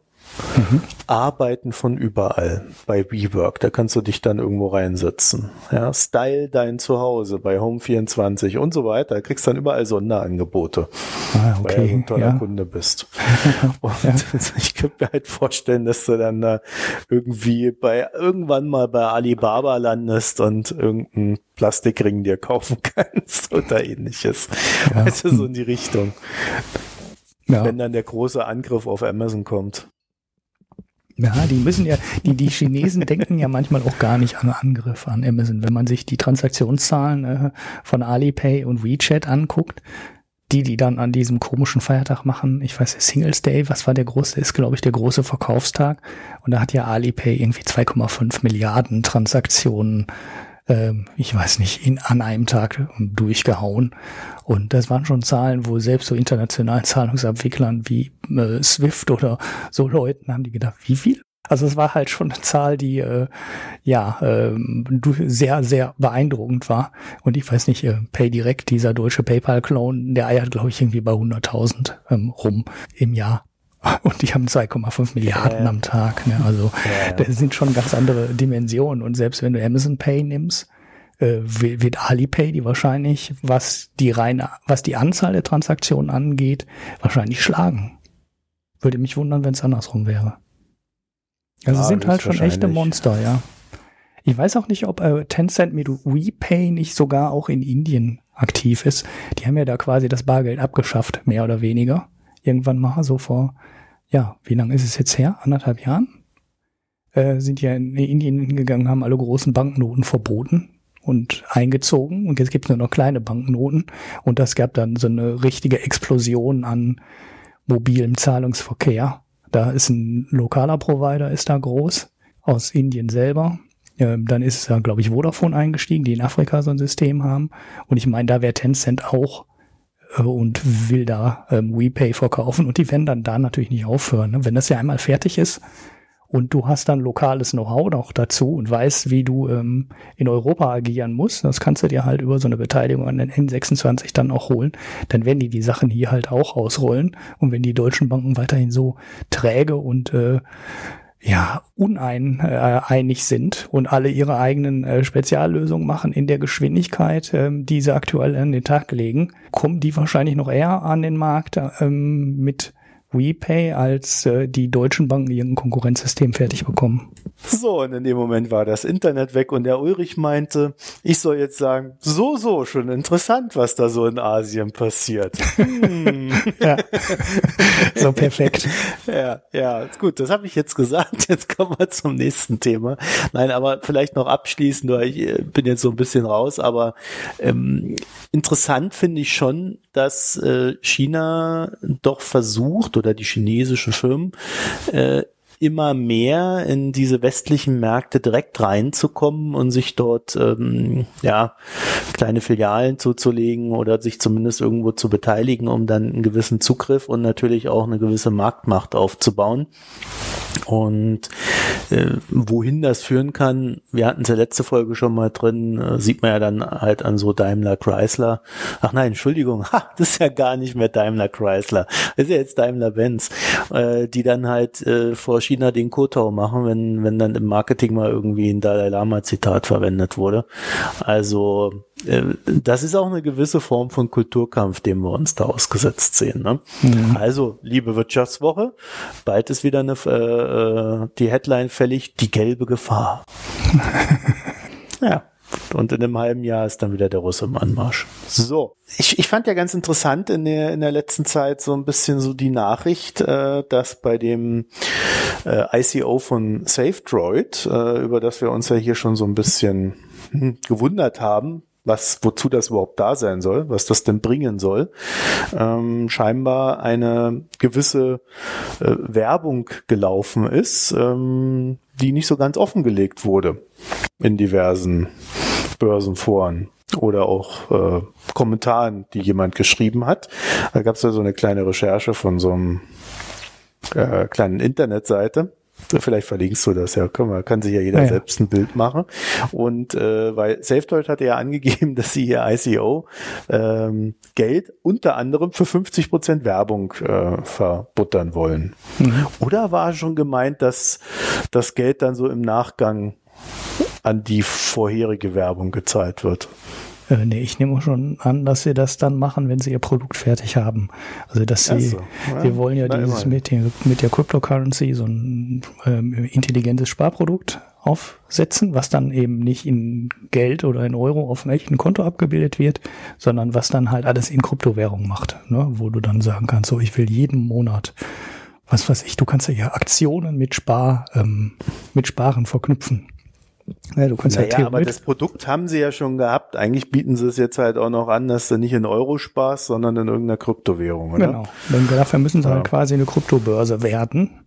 Mhm. Arbeiten von überall bei WeWork. Da kannst du dich dann irgendwo reinsetzen. Ja, Style dein Zuhause bei Home24 und so weiter. Da kriegst dann überall Sonderangebote, ah, okay. weil du ein toller ja. Kunde bist. [laughs] Und ja. [laughs] ich könnte mir halt vorstellen, dass du dann da irgendwie bei irgendwann mal bei Alibaba landest und irgendein Plastikring dir kaufen [laughs] kannst oder ähnliches. Ja. Weißt du, so in die Richtung. Ja. Wenn dann der große Angriff auf Amazon kommt. Ja, die müssen ja, die, die Chinesen [laughs] denken ja manchmal auch gar nicht an Angriff an Amazon. Wenn man sich die Transaktionszahlen äh, von Alipay und WeChat anguckt, die, die dann an diesem komischen Feiertag machen, ich weiß, Singles Day, was war der große, ist glaube ich der große Verkaufstag. Und da hat ja Alipay irgendwie 2,5 Milliarden Transaktionen ähm, ich weiß nicht, in, an einem Tag durchgehauen. Und das waren schon Zahlen, wo selbst so internationalen [laughs] Zahlungsabwicklern wie äh, Swift oder so Leuten haben die gedacht, wie viel? Also es war halt schon eine Zahl, die äh, ja äh, sehr, sehr beeindruckend war. Und ich weiß nicht, äh, PayDirect, dieser deutsche PayPal-Clone, der eiert, glaube ich, irgendwie bei 100.000 ähm, rum im Jahr. [laughs] Und die haben 2,5 Milliarden ja, am Tag. Ne? Also ja, das sind schon ganz andere Dimensionen. Und selbst wenn du Amazon Pay nimmst, äh, wird Alipay die wahrscheinlich, was die reine, was die Anzahl der Transaktionen angeht, wahrscheinlich schlagen. Würde mich wundern, wenn es andersrum wäre. Also ja, sind halt schon echte Monster, ja. Ich weiß auch nicht, ob äh, Tencent mit WePay nicht sogar auch in Indien aktiv ist. Die haben ja da quasi das Bargeld abgeschafft, mehr oder weniger. Irgendwann mal so vor ja, wie lange ist es jetzt her? Anderthalb Jahren? Äh, sind ja in Indien hingegangen, haben alle großen Banknoten verboten und eingezogen. Und jetzt gibt es nur noch kleine Banknoten. Und das gab dann so eine richtige Explosion an mobilem Zahlungsverkehr. Da ist ein lokaler Provider, ist da groß, aus Indien selber. Ähm, dann ist da, glaube ich, Vodafone eingestiegen, die in Afrika so ein System haben. Und ich meine, da wäre Tencent auch äh, und will da ähm, WePay verkaufen und die werden dann da natürlich nicht aufhören. Ne? Wenn das ja einmal fertig ist und du hast dann lokales Know-how noch dazu und weißt, wie du ähm, in Europa agieren musst, das kannst du dir halt über so eine Beteiligung an den N26 dann auch holen, dann werden die die Sachen hier halt auch ausrollen und wenn die deutschen Banken weiterhin so träge und äh, ja, uneinig äh, sind und alle ihre eigenen äh, Speziallösungen machen in der Geschwindigkeit, ähm, die sie aktuell an den Tag legen, kommen die wahrscheinlich noch eher an den Markt ähm, mit WePay, als äh, die deutschen Banken irgendein Konkurrenzsystem fertig bekommen. So, und in dem Moment war das Internet weg und der Ulrich meinte, ich soll jetzt sagen, so, so, schon interessant, was da so in Asien passiert. Hm. [laughs] ja. So perfekt. [laughs] ja, ja, gut, das habe ich jetzt gesagt. [laughs] Jetzt kommen wir zum nächsten Thema. Nein, aber vielleicht noch abschließend, weil ich äh, bin jetzt so ein bisschen raus, aber ähm, interessant finde ich schon, dass äh, China doch versucht oder die chinesischen Firmen äh, immer mehr in diese westlichen Märkte direkt reinzukommen und sich dort ähm, ja kleine Filialen zuzulegen oder sich zumindest irgendwo zu beteiligen, um dann einen gewissen Zugriff und natürlich auch eine gewisse Marktmacht aufzubauen. Und äh, wohin das führen kann, wir hatten es ja letzte Folge schon mal drin, äh, sieht man ja dann halt an so Daimler Chrysler. Ach nein, Entschuldigung, [laughs] ha, das ist ja gar nicht mehr Daimler Chrysler, das ist ja jetzt Daimler Benz, äh, die dann halt äh, vor China den Kotau machen, wenn, wenn dann im Marketing mal irgendwie ein Dalai Lama Zitat verwendet wurde. Also äh, das ist auch eine gewisse Form von Kulturkampf, dem wir uns da ausgesetzt sehen. Ne? Mhm. Also, liebe Wirtschaftswoche, bald ist wieder eine, äh, äh die Headline fällig, die gelbe Gefahr. [laughs] ja. Und in einem halben Jahr ist dann wieder der Russe im Anmarsch. So. Ich, ich fand ja ganz interessant in der, in der letzten Zeit so ein bisschen so die Nachricht, äh, dass bei dem äh, ICO von SafeDroid, äh, über das wir uns ja hier schon so ein bisschen hm, gewundert haben, was, wozu das überhaupt da sein soll, was das denn bringen soll, ähm, scheinbar eine gewisse äh, Werbung gelaufen ist, ähm, die nicht so ganz offengelegt wurde in diversen Börsenforen oder auch äh, Kommentaren, die jemand geschrieben hat. Da gab es ja so eine kleine Recherche von so einem äh, kleinen Internetseite Vielleicht verlinkst du das ja. Kann, man, kann sich ja jeder ja, selbst ein Bild machen. Und äh, weil SafeDroid hatte ja angegeben, [laughs] dass sie ihr ICO ähm, Geld unter anderem für 50 Prozent Werbung äh, verbuttern wollen. Mhm. Oder war schon gemeint, dass das Geld dann so im Nachgang an die vorherige Werbung gezahlt wird? Äh, nee, ich nehme schon an, dass sie das dann machen, wenn sie ihr Produkt fertig haben. Also dass sie, so. ja, wir wollen ja dieses mit, mit der Cryptocurrency so ein ähm, intelligentes Sparprodukt aufsetzen, was dann eben nicht in Geld oder in Euro auf einem echten Konto abgebildet wird, sondern was dann halt alles in Kryptowährung macht, ne? wo du dann sagen kannst, so ich will jeden Monat was weiß ich, du kannst ja Aktionen mit Spar, ähm, mit Sparen verknüpfen. Ja, du kannst naja, halt aber das Produkt haben sie ja schon gehabt. Eigentlich bieten sie es jetzt halt auch noch an, dass du nicht in Euro sparst, sondern in irgendeiner Kryptowährung, oder? Genau. Denn dafür müssen sie halt ja. halt quasi eine Kryptobörse werden.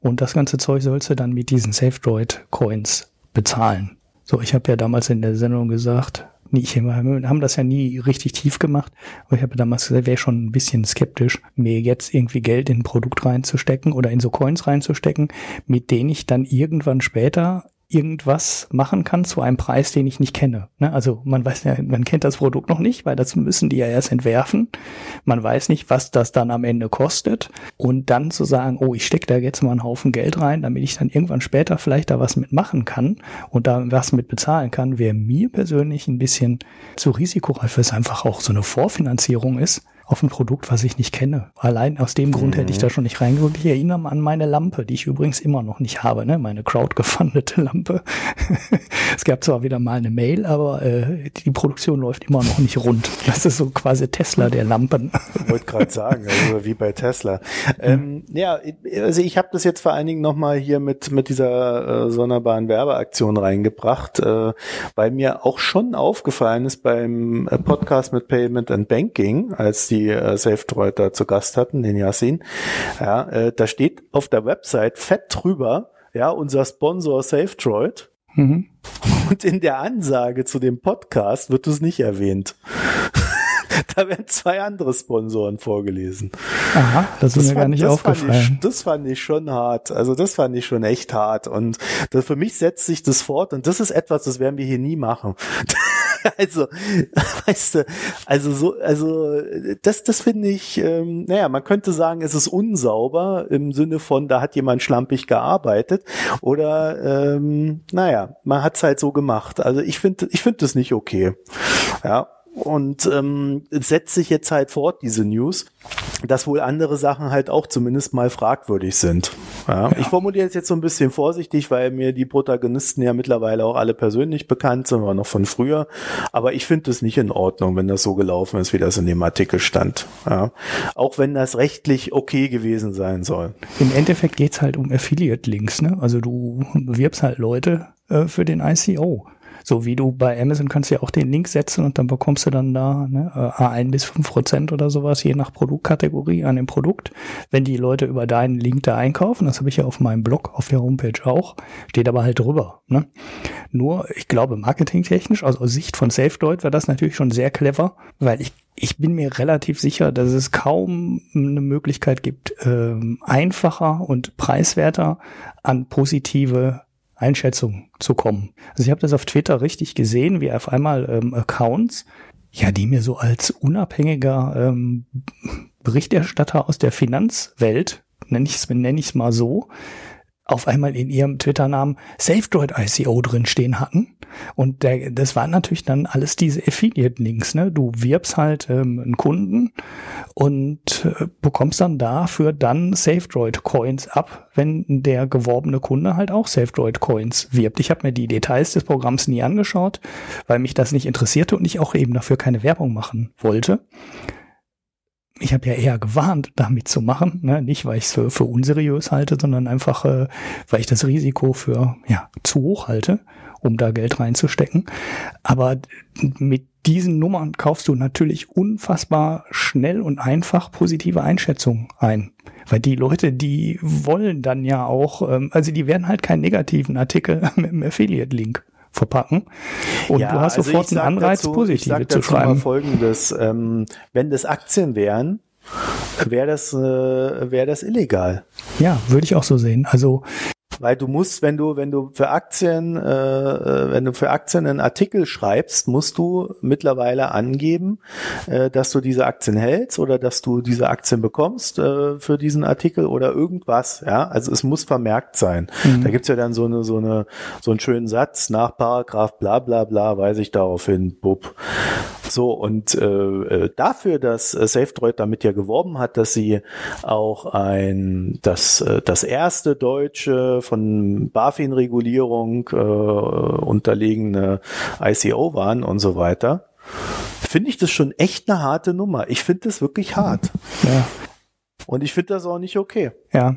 Und das ganze Zeug sollst du dann mit diesen SafeDroid-Coins bezahlen. So, ich habe ja damals in der Sendung gesagt, ich, wir haben das ja nie richtig tief gemacht, aber ich habe damals gesagt, wäre schon ein bisschen skeptisch, mir jetzt irgendwie Geld in ein Produkt reinzustecken oder in so Coins reinzustecken, mit denen ich dann irgendwann später irgendwas machen kann zu einem Preis, den ich nicht kenne. Ne? Also man weiß ja, man kennt das Produkt noch nicht, weil das müssen die ja erst entwerfen. Man weiß nicht, was das dann am Ende kostet. Und dann zu sagen, oh, ich stecke da jetzt mal einen Haufen Geld rein, damit ich dann irgendwann später vielleicht da was mitmachen kann und da was mit bezahlen kann, wäre mir persönlich ein bisschen zu risikoreif, weil es einfach auch so eine Vorfinanzierung ist auf ein Produkt, was ich nicht kenne. Allein aus dem Grund mhm. hätte ich da mhm. schon nicht reingeguckt. Ich erinnere an meine Lampe, die ich übrigens immer noch nicht habe, ne? meine crowdgefundete [laughs] Lampe. es gab zwar wieder mal eine Mail, aber äh, die Produktion läuft immer noch nicht rund. Das ist so quasi Tesla der Lampen. Ich wollte gerade sagen, also wie bei Tesla. Ähm, ja, also ich habe das jetzt vor allen Dingen nochmal hier mit, mit dieser äh, sonderbaren Werbeaktion reingebracht, äh, weil mir auch schon aufgefallen ist beim äh, Podcast mit Payment and Banking, als die äh, SafeDroid da zu Gast hatten, den Yasin. Ja, äh, da steht auf der Website fett drüber, ja, unser Sponsor SafeDroid. Mhm. Und in der Ansage zu dem Podcast wird es nicht erwähnt. [laughs] da werden zwei andere Sponsoren vorgelesen. Aha, das ist das mir fand, gar nicht aufgefallen. Fand ich, das fand ich schon hart. Also das fand ich schon echt hart. Und das, für mich setzt sich das fort. Und das ist etwas, das werden wir hier nie machen. [laughs] [laughs] also, weißt du, also so, also das, das finde ich, ähm, naja, man könnte sagen, es ist unsauber im Sinne von, da hat jemand schlampig gearbeitet oder ähm, naja, man hat's halt so gemacht. Also ich finde, ich finde das nicht okay. Ja, und ähm, setzt sich jetzt halt fort, diese News, dass wohl andere Sachen halt auch zumindest mal fragwürdig sind. Ja, ja. Ich formuliere es jetzt so ein bisschen vorsichtig, weil mir die Protagonisten ja mittlerweile auch alle persönlich bekannt sind, aber noch von früher. Aber ich finde es nicht in Ordnung, wenn das so gelaufen ist, wie das in dem Artikel stand. Ja, auch wenn das rechtlich okay gewesen sein soll. Im Endeffekt geht's halt um Affiliate-Links. Ne? Also du wirbst halt Leute äh, für den ICO. So wie du bei Amazon kannst ja auch den Link setzen und dann bekommst du dann da ne, A1 bis 5 Prozent oder sowas, je nach Produktkategorie an dem Produkt. Wenn die Leute über deinen Link da einkaufen, das habe ich ja auf meinem Blog, auf der Homepage auch, steht aber halt drüber. Ne? Nur, ich glaube, marketingtechnisch, also aus Sicht von SafeDroid, war das natürlich schon sehr clever, weil ich ich bin mir relativ sicher, dass es kaum eine Möglichkeit gibt, ähm, einfacher und preiswerter an positive Einschätzungen zu kommen. Also ich habe das auf Twitter richtig gesehen, wie auf einmal ähm, Accounts, ja, die mir so als unabhängiger ähm, Berichterstatter aus der Finanzwelt, nenne ich es nenn ich's mal so, auf einmal in ihrem Twitter-Namen SafeDroid ICO drin stehen hatten. Und der, das waren natürlich dann alles diese Affiliate-Links. Ne? Du wirbst halt ähm, einen Kunden und äh, bekommst dann dafür dann SafeDroid-Coins ab, wenn der geworbene Kunde halt auch SafeDroid-Coins wirbt. Ich habe mir die Details des Programms nie angeschaut, weil mich das nicht interessierte und ich auch eben dafür keine Werbung machen wollte ich habe ja eher gewarnt, damit zu machen. Ne? Nicht, weil ich es für, für unseriös halte, sondern einfach, äh, weil ich das Risiko für ja, zu hoch halte, um da Geld reinzustecken. Aber mit diesen Nummern kaufst du natürlich unfassbar schnell und einfach positive Einschätzungen ein. Weil die Leute, die wollen dann ja auch, ähm, also die werden halt keinen negativen Artikel [laughs] mit einem Affiliate-Link verpacken. Und ja, du hast also sofort einen Anreiz, dazu, positive ich zu schreiben. Mal Folgendes, ähm, wenn das Aktien wären, wäre das, äh, wäre das illegal. Ja, würde ich auch so sehen. Also weil du musst, wenn du, wenn du für Aktien, äh, äh, wenn du für Aktien einen Artikel schreibst, musst du mittlerweile angeben, äh, dass du diese Aktien hältst oder dass du diese Aktien bekommst äh, für diesen Artikel oder irgendwas. Ja, also es muss vermerkt sein. Mhm. Da gibt's ja dann so eine, so eine, so einen schönen Satz nach Paragraph bla bla bla, weise ich darauf hin, bub. So, und äh, äh dafür, dass äh, SafeDroid damit ja geworben hat, dass sie auch ein, das, äh, das erste deutsche von BaFin-Regulierung äh, unterlegene ICO waren und so weiter, finde ich das schon echt eine harte Nummer. Ich finde das wirklich hart. Ja. Und ich finde das auch nicht okay. Ja,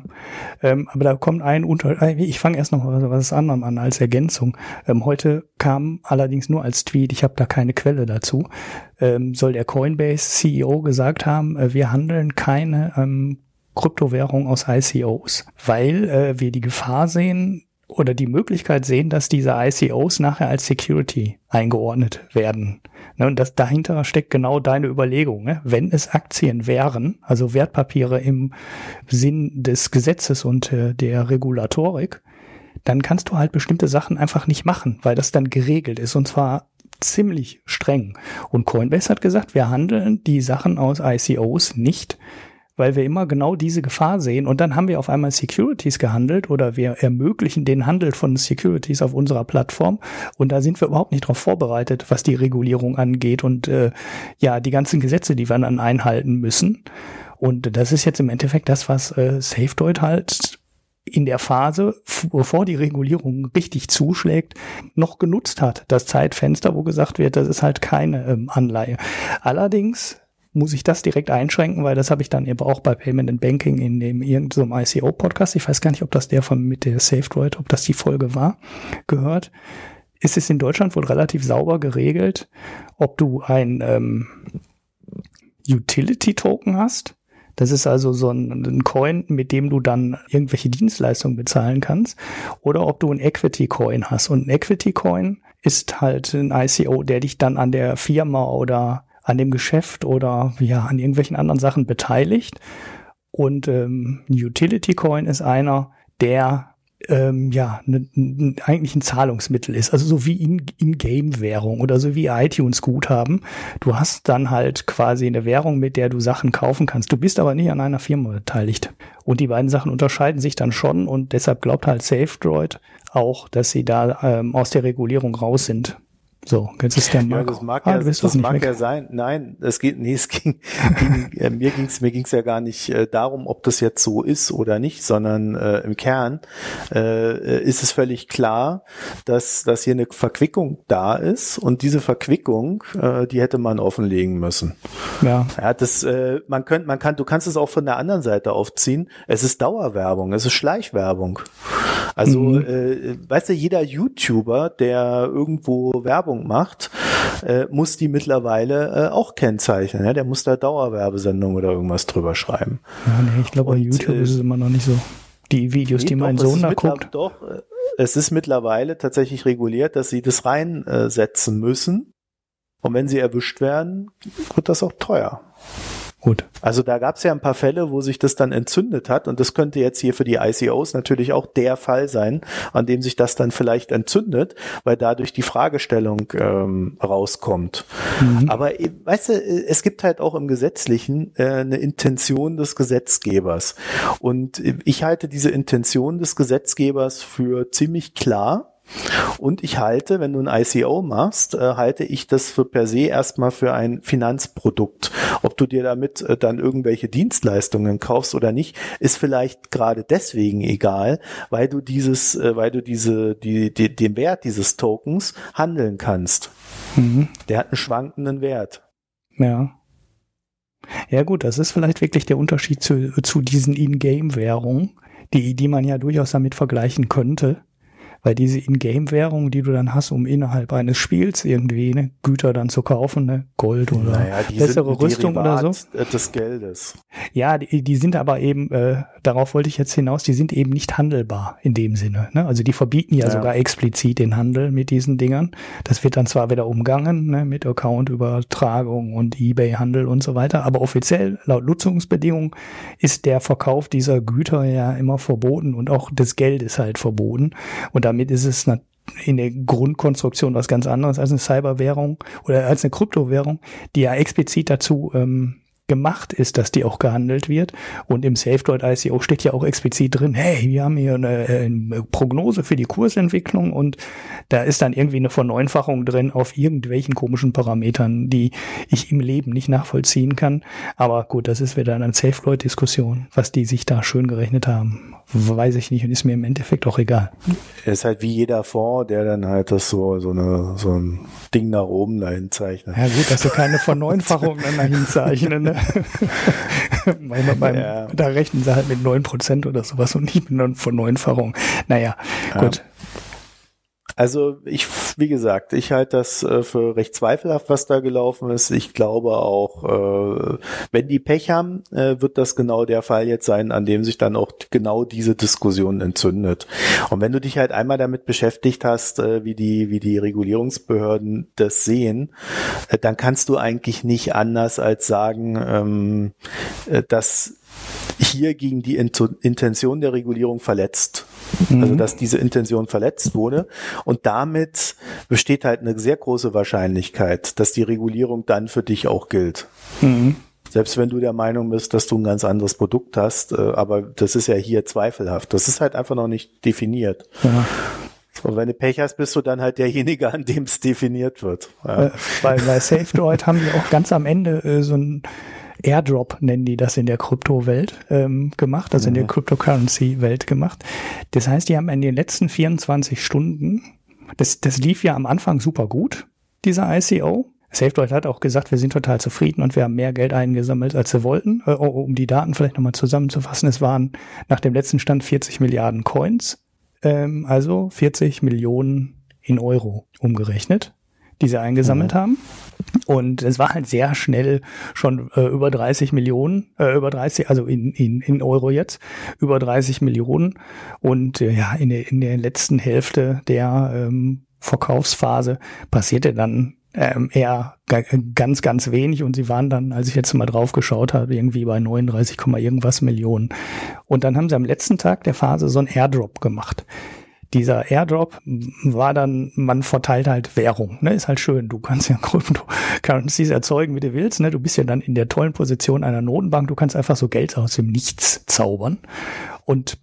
ähm, aber da kommt ein Unter... Äh, ich fange erst noch was, was anderem an als Ergänzung. Ähm, heute kam allerdings nur als Tweet, ich habe da keine Quelle dazu, ähm, soll der Coinbase CEO gesagt haben, äh, wir handeln keine ähm, Kryptowährung aus ICOs, weil äh, wir die Gefahr sehen, oder die Möglichkeit sehen, dass diese ICOs nachher als Security eingeordnet werden. Ne, und das dahinter steckt genau deine Überlegung. Ne? Wenn es Aktien wären, also Wertpapiere im Sinn des Gesetzes und äh, der Regulatorik, dann kannst du halt bestimmte Sachen einfach nicht machen, weil das dann geregelt ist und zwar ziemlich streng. Und Coinbase hat gesagt, wir handeln die Sachen aus ICOs nicht weil wir immer genau diese Gefahr sehen. Und dann haben wir auf einmal Securities gehandelt oder wir ermöglichen den Handel von Securities auf unserer Plattform. Und da sind wir überhaupt nicht darauf vorbereitet, was die Regulierung angeht und äh, ja, die ganzen Gesetze, die wir dann einhalten müssen. Und das ist jetzt im Endeffekt das, was äh, SafeDoid halt in der Phase, bevor die Regulierung richtig zuschlägt, noch genutzt hat. Das Zeitfenster, wo gesagt wird, das ist halt keine ähm, Anleihe. Allerdings muss ich das direkt einschränken, weil das habe ich dann eben auch bei Payment and Banking in dem irgendeinem so ICO-Podcast, ich weiß gar nicht, ob das der von mit der SafeDroid, ob das die Folge war, gehört, ist es in Deutschland wohl relativ sauber geregelt, ob du ein ähm, Utility-Token hast. Das ist also so ein, ein, Coin, mit dem du dann irgendwelche Dienstleistungen bezahlen kannst. Oder ob du ein Equity-Coin hast. Und ein Equity-Coin ist halt ein ICO, der dich dann an der Firma oder an dem Geschäft oder ja an irgendwelchen anderen Sachen beteiligt. Und ähm, Utility Coin ist einer, der ähm, ja ne, ne, eigentlich ein Zahlungsmittel ist, also so wie in, in Game Währung oder so wie iTunes Guthaben. Du hast dann halt quasi eine Währung, mit der du Sachen kaufen kannst. Du bist aber nicht an einer Firma beteiligt. Und die beiden Sachen unterscheiden sich dann schon und deshalb glaubt halt SafeDroid auch, dass sie da ähm, aus der Regulierung raus sind. So, jetzt ist der Marco. Ja, das mag, ah, ja, das mag ja sein. Nein, es geht, nee, es ging, ging äh, mir ging's, mir ging's ja gar nicht äh, darum, ob das jetzt so ist oder nicht, sondern äh, im Kern äh, ist es völlig klar, dass, dass hier eine Verquickung da ist und diese Verquickung, äh, die hätte man offenlegen müssen. Ja. Ja, das, äh, man könnte, man kann, du kannst es auch von der anderen Seite aufziehen. Es ist Dauerwerbung, es ist Schleichwerbung. Also, mhm. äh, weißt du, jeder YouTuber, der irgendwo Werbung macht, äh, muss die mittlerweile äh, auch kennzeichnen. Ja? Der muss da Dauerwerbesendung oder irgendwas drüber schreiben. Ja, nee, ich glaube, bei YouTube äh, ist es immer noch nicht so. Die Videos, nee, die mein Sohn da guckt. Doch, äh, es ist mittlerweile tatsächlich reguliert, dass sie das reinsetzen müssen. Und wenn sie erwischt werden, wird das auch teuer. Gut. Also da gab es ja ein paar Fälle, wo sich das dann entzündet hat und das könnte jetzt hier für die ICOs natürlich auch der Fall sein, an dem sich das dann vielleicht entzündet, weil dadurch die Fragestellung ähm, rauskommt. Mhm. Aber äh, weißt du, äh, es gibt halt auch im Gesetzlichen äh, eine Intention des Gesetzgebers und äh, ich halte diese Intention des Gesetzgebers für ziemlich klar und ich halte, wenn du ein ICO machst, äh, halte ich das für per se erstmal für ein Finanzprodukt. Ob du dir damit äh, dann irgendwelche Dienstleistungen kaufst oder nicht, ist vielleicht gerade deswegen egal, weil du dieses, äh, weil du diese, die, die, den Wert dieses Tokens handeln kannst. Mhm. Der hat einen schwankenden Wert. Ja. Ja gut, das ist vielleicht wirklich der Unterschied zu, zu diesen In-Game-Währungen, die, die man ja durchaus damit vergleichen könnte weil diese Ingame-Währung, die du dann hast, um innerhalb eines Spiels irgendwie ne, Güter dann zu kaufen, ne, Gold oder naja, bessere Rüstung oder so. Des Geldes. Ja, die, die sind aber eben, äh, darauf wollte ich jetzt hinaus, die sind eben nicht handelbar in dem Sinne. Ne? Also die verbieten ja, ja, sogar explizit den Handel mit diesen Dingern. Das wird dann zwar wieder umgangen ne, mit Account-Übertragung und Ebay-Handel und so weiter, aber offiziell laut Nutzungsbedingungen ist der Verkauf dieser Güter ja immer verboten und auch des Geldes halt verboten. Und damit ist es in der Grundkonstruktion was ganz anderes als eine Cyberwährung oder als eine Kryptowährung, die ja explizit dazu ähm, gemacht ist, dass die auch gehandelt wird. Und im SafeDroid ICO steht ja auch explizit drin, hey, wir haben hier eine, eine, Prognose für die Kursentwicklung und da ist dann irgendwie eine Verneunfachung drin auf irgendwelchen komischen Parametern, die ich im Leben nicht nachvollziehen kann. Aber gut, das ist wieder eine SafeDroid-Diskussion, was die sich da schön gerechnet haben. Weiß ich nicht und ist mir im Endeffekt auch egal. Er ist halt wie jeder Fonds, der dann halt das so, so eine, so ein Ding nach oben dahin zeichnet. Ja gut, dass du keine Verneunfachung dann dahin zeichnen, ne? Manchmal beim, ja. Da rechnen sie halt mit neun Prozent oder sowas und nicht mit einer Verneunfachung. Naja, ja. gut. Also ich, wie gesagt, ich halte das äh, für recht zweifelhaft, was da gelaufen ist. Ich glaube auch, äh, wenn die Pech haben, äh, wird das genau der Fall jetzt sein, an dem sich dann auch genau diese Diskussion entzündet. Und wenn du dich halt einmal damit beschäftigt hast, wie die, wie die Regulierungsbehörden das sehen, dann kannst du eigentlich nicht anders als sagen, ähm, äh, dass hier gegen die Intention der Regulierung verletzt. Mhm. Also dass diese Intention verletzt wurde. Und damit besteht halt eine sehr große Wahrscheinlichkeit, dass die Regulierung dann für dich auch gilt. Mhm. Selbst wenn du der Meinung bist, dass du ein ganz anderes Produkt hast, äh, aber das ist ja hier zweifelhaft. Das ist halt einfach noch nicht definiert. Ja. Und wenn du Pech hast, bist du dann halt derjenige, an dem es definiert wird. Ja. Äh, bei, bei SafeDroid haben wir auch ganz am Ende äh, so ein Airdrop nennen die das in der Kryptowelt ähm, gemacht, also in der. Cryptocurrency-Welt gemacht. Das heißt, die haben in den letzten 24 Stunden, das, das lief ja am Anfang super gut, dieser ICO. SafeDroid hat auch gesagt, wir sind total zufrieden und wir haben mehr Geld eingesammelt, als wir wollten. Äh, um die Daten vielleicht nochmal zusammenzufassen, es waren nach dem letzten Stand 40 Milliarden Coins, ähm, also 40 Millionen in Euro umgerechnet die sie eingesammelt mhm. haben. Und es war halt sehr schnell schon äh, über 30 Millionen, äh, über 30, also in, in, in Euro jetzt, über 30 Millionen. Und äh, ja, in der, in der letzten Hälfte der ähm, Verkaufsphase passierte dann ähm, eher ganz, ganz wenig und sie waren dann, als ich jetzt mal drauf geschaut habe, irgendwie bei 39, irgendwas Millionen. Und dann haben sie am letzten Tag der Phase so ein Airdrop gemacht dieser Airdrop war dann, man verteilt halt Währung, ne? Ist halt schön. Du kannst ja [laughs] Cryptocurrencies erzeugen, wie du willst, ne? Du bist ja dann in der tollen Position einer Notenbank. Du kannst einfach so Geld aus dem Nichts zaubern. Und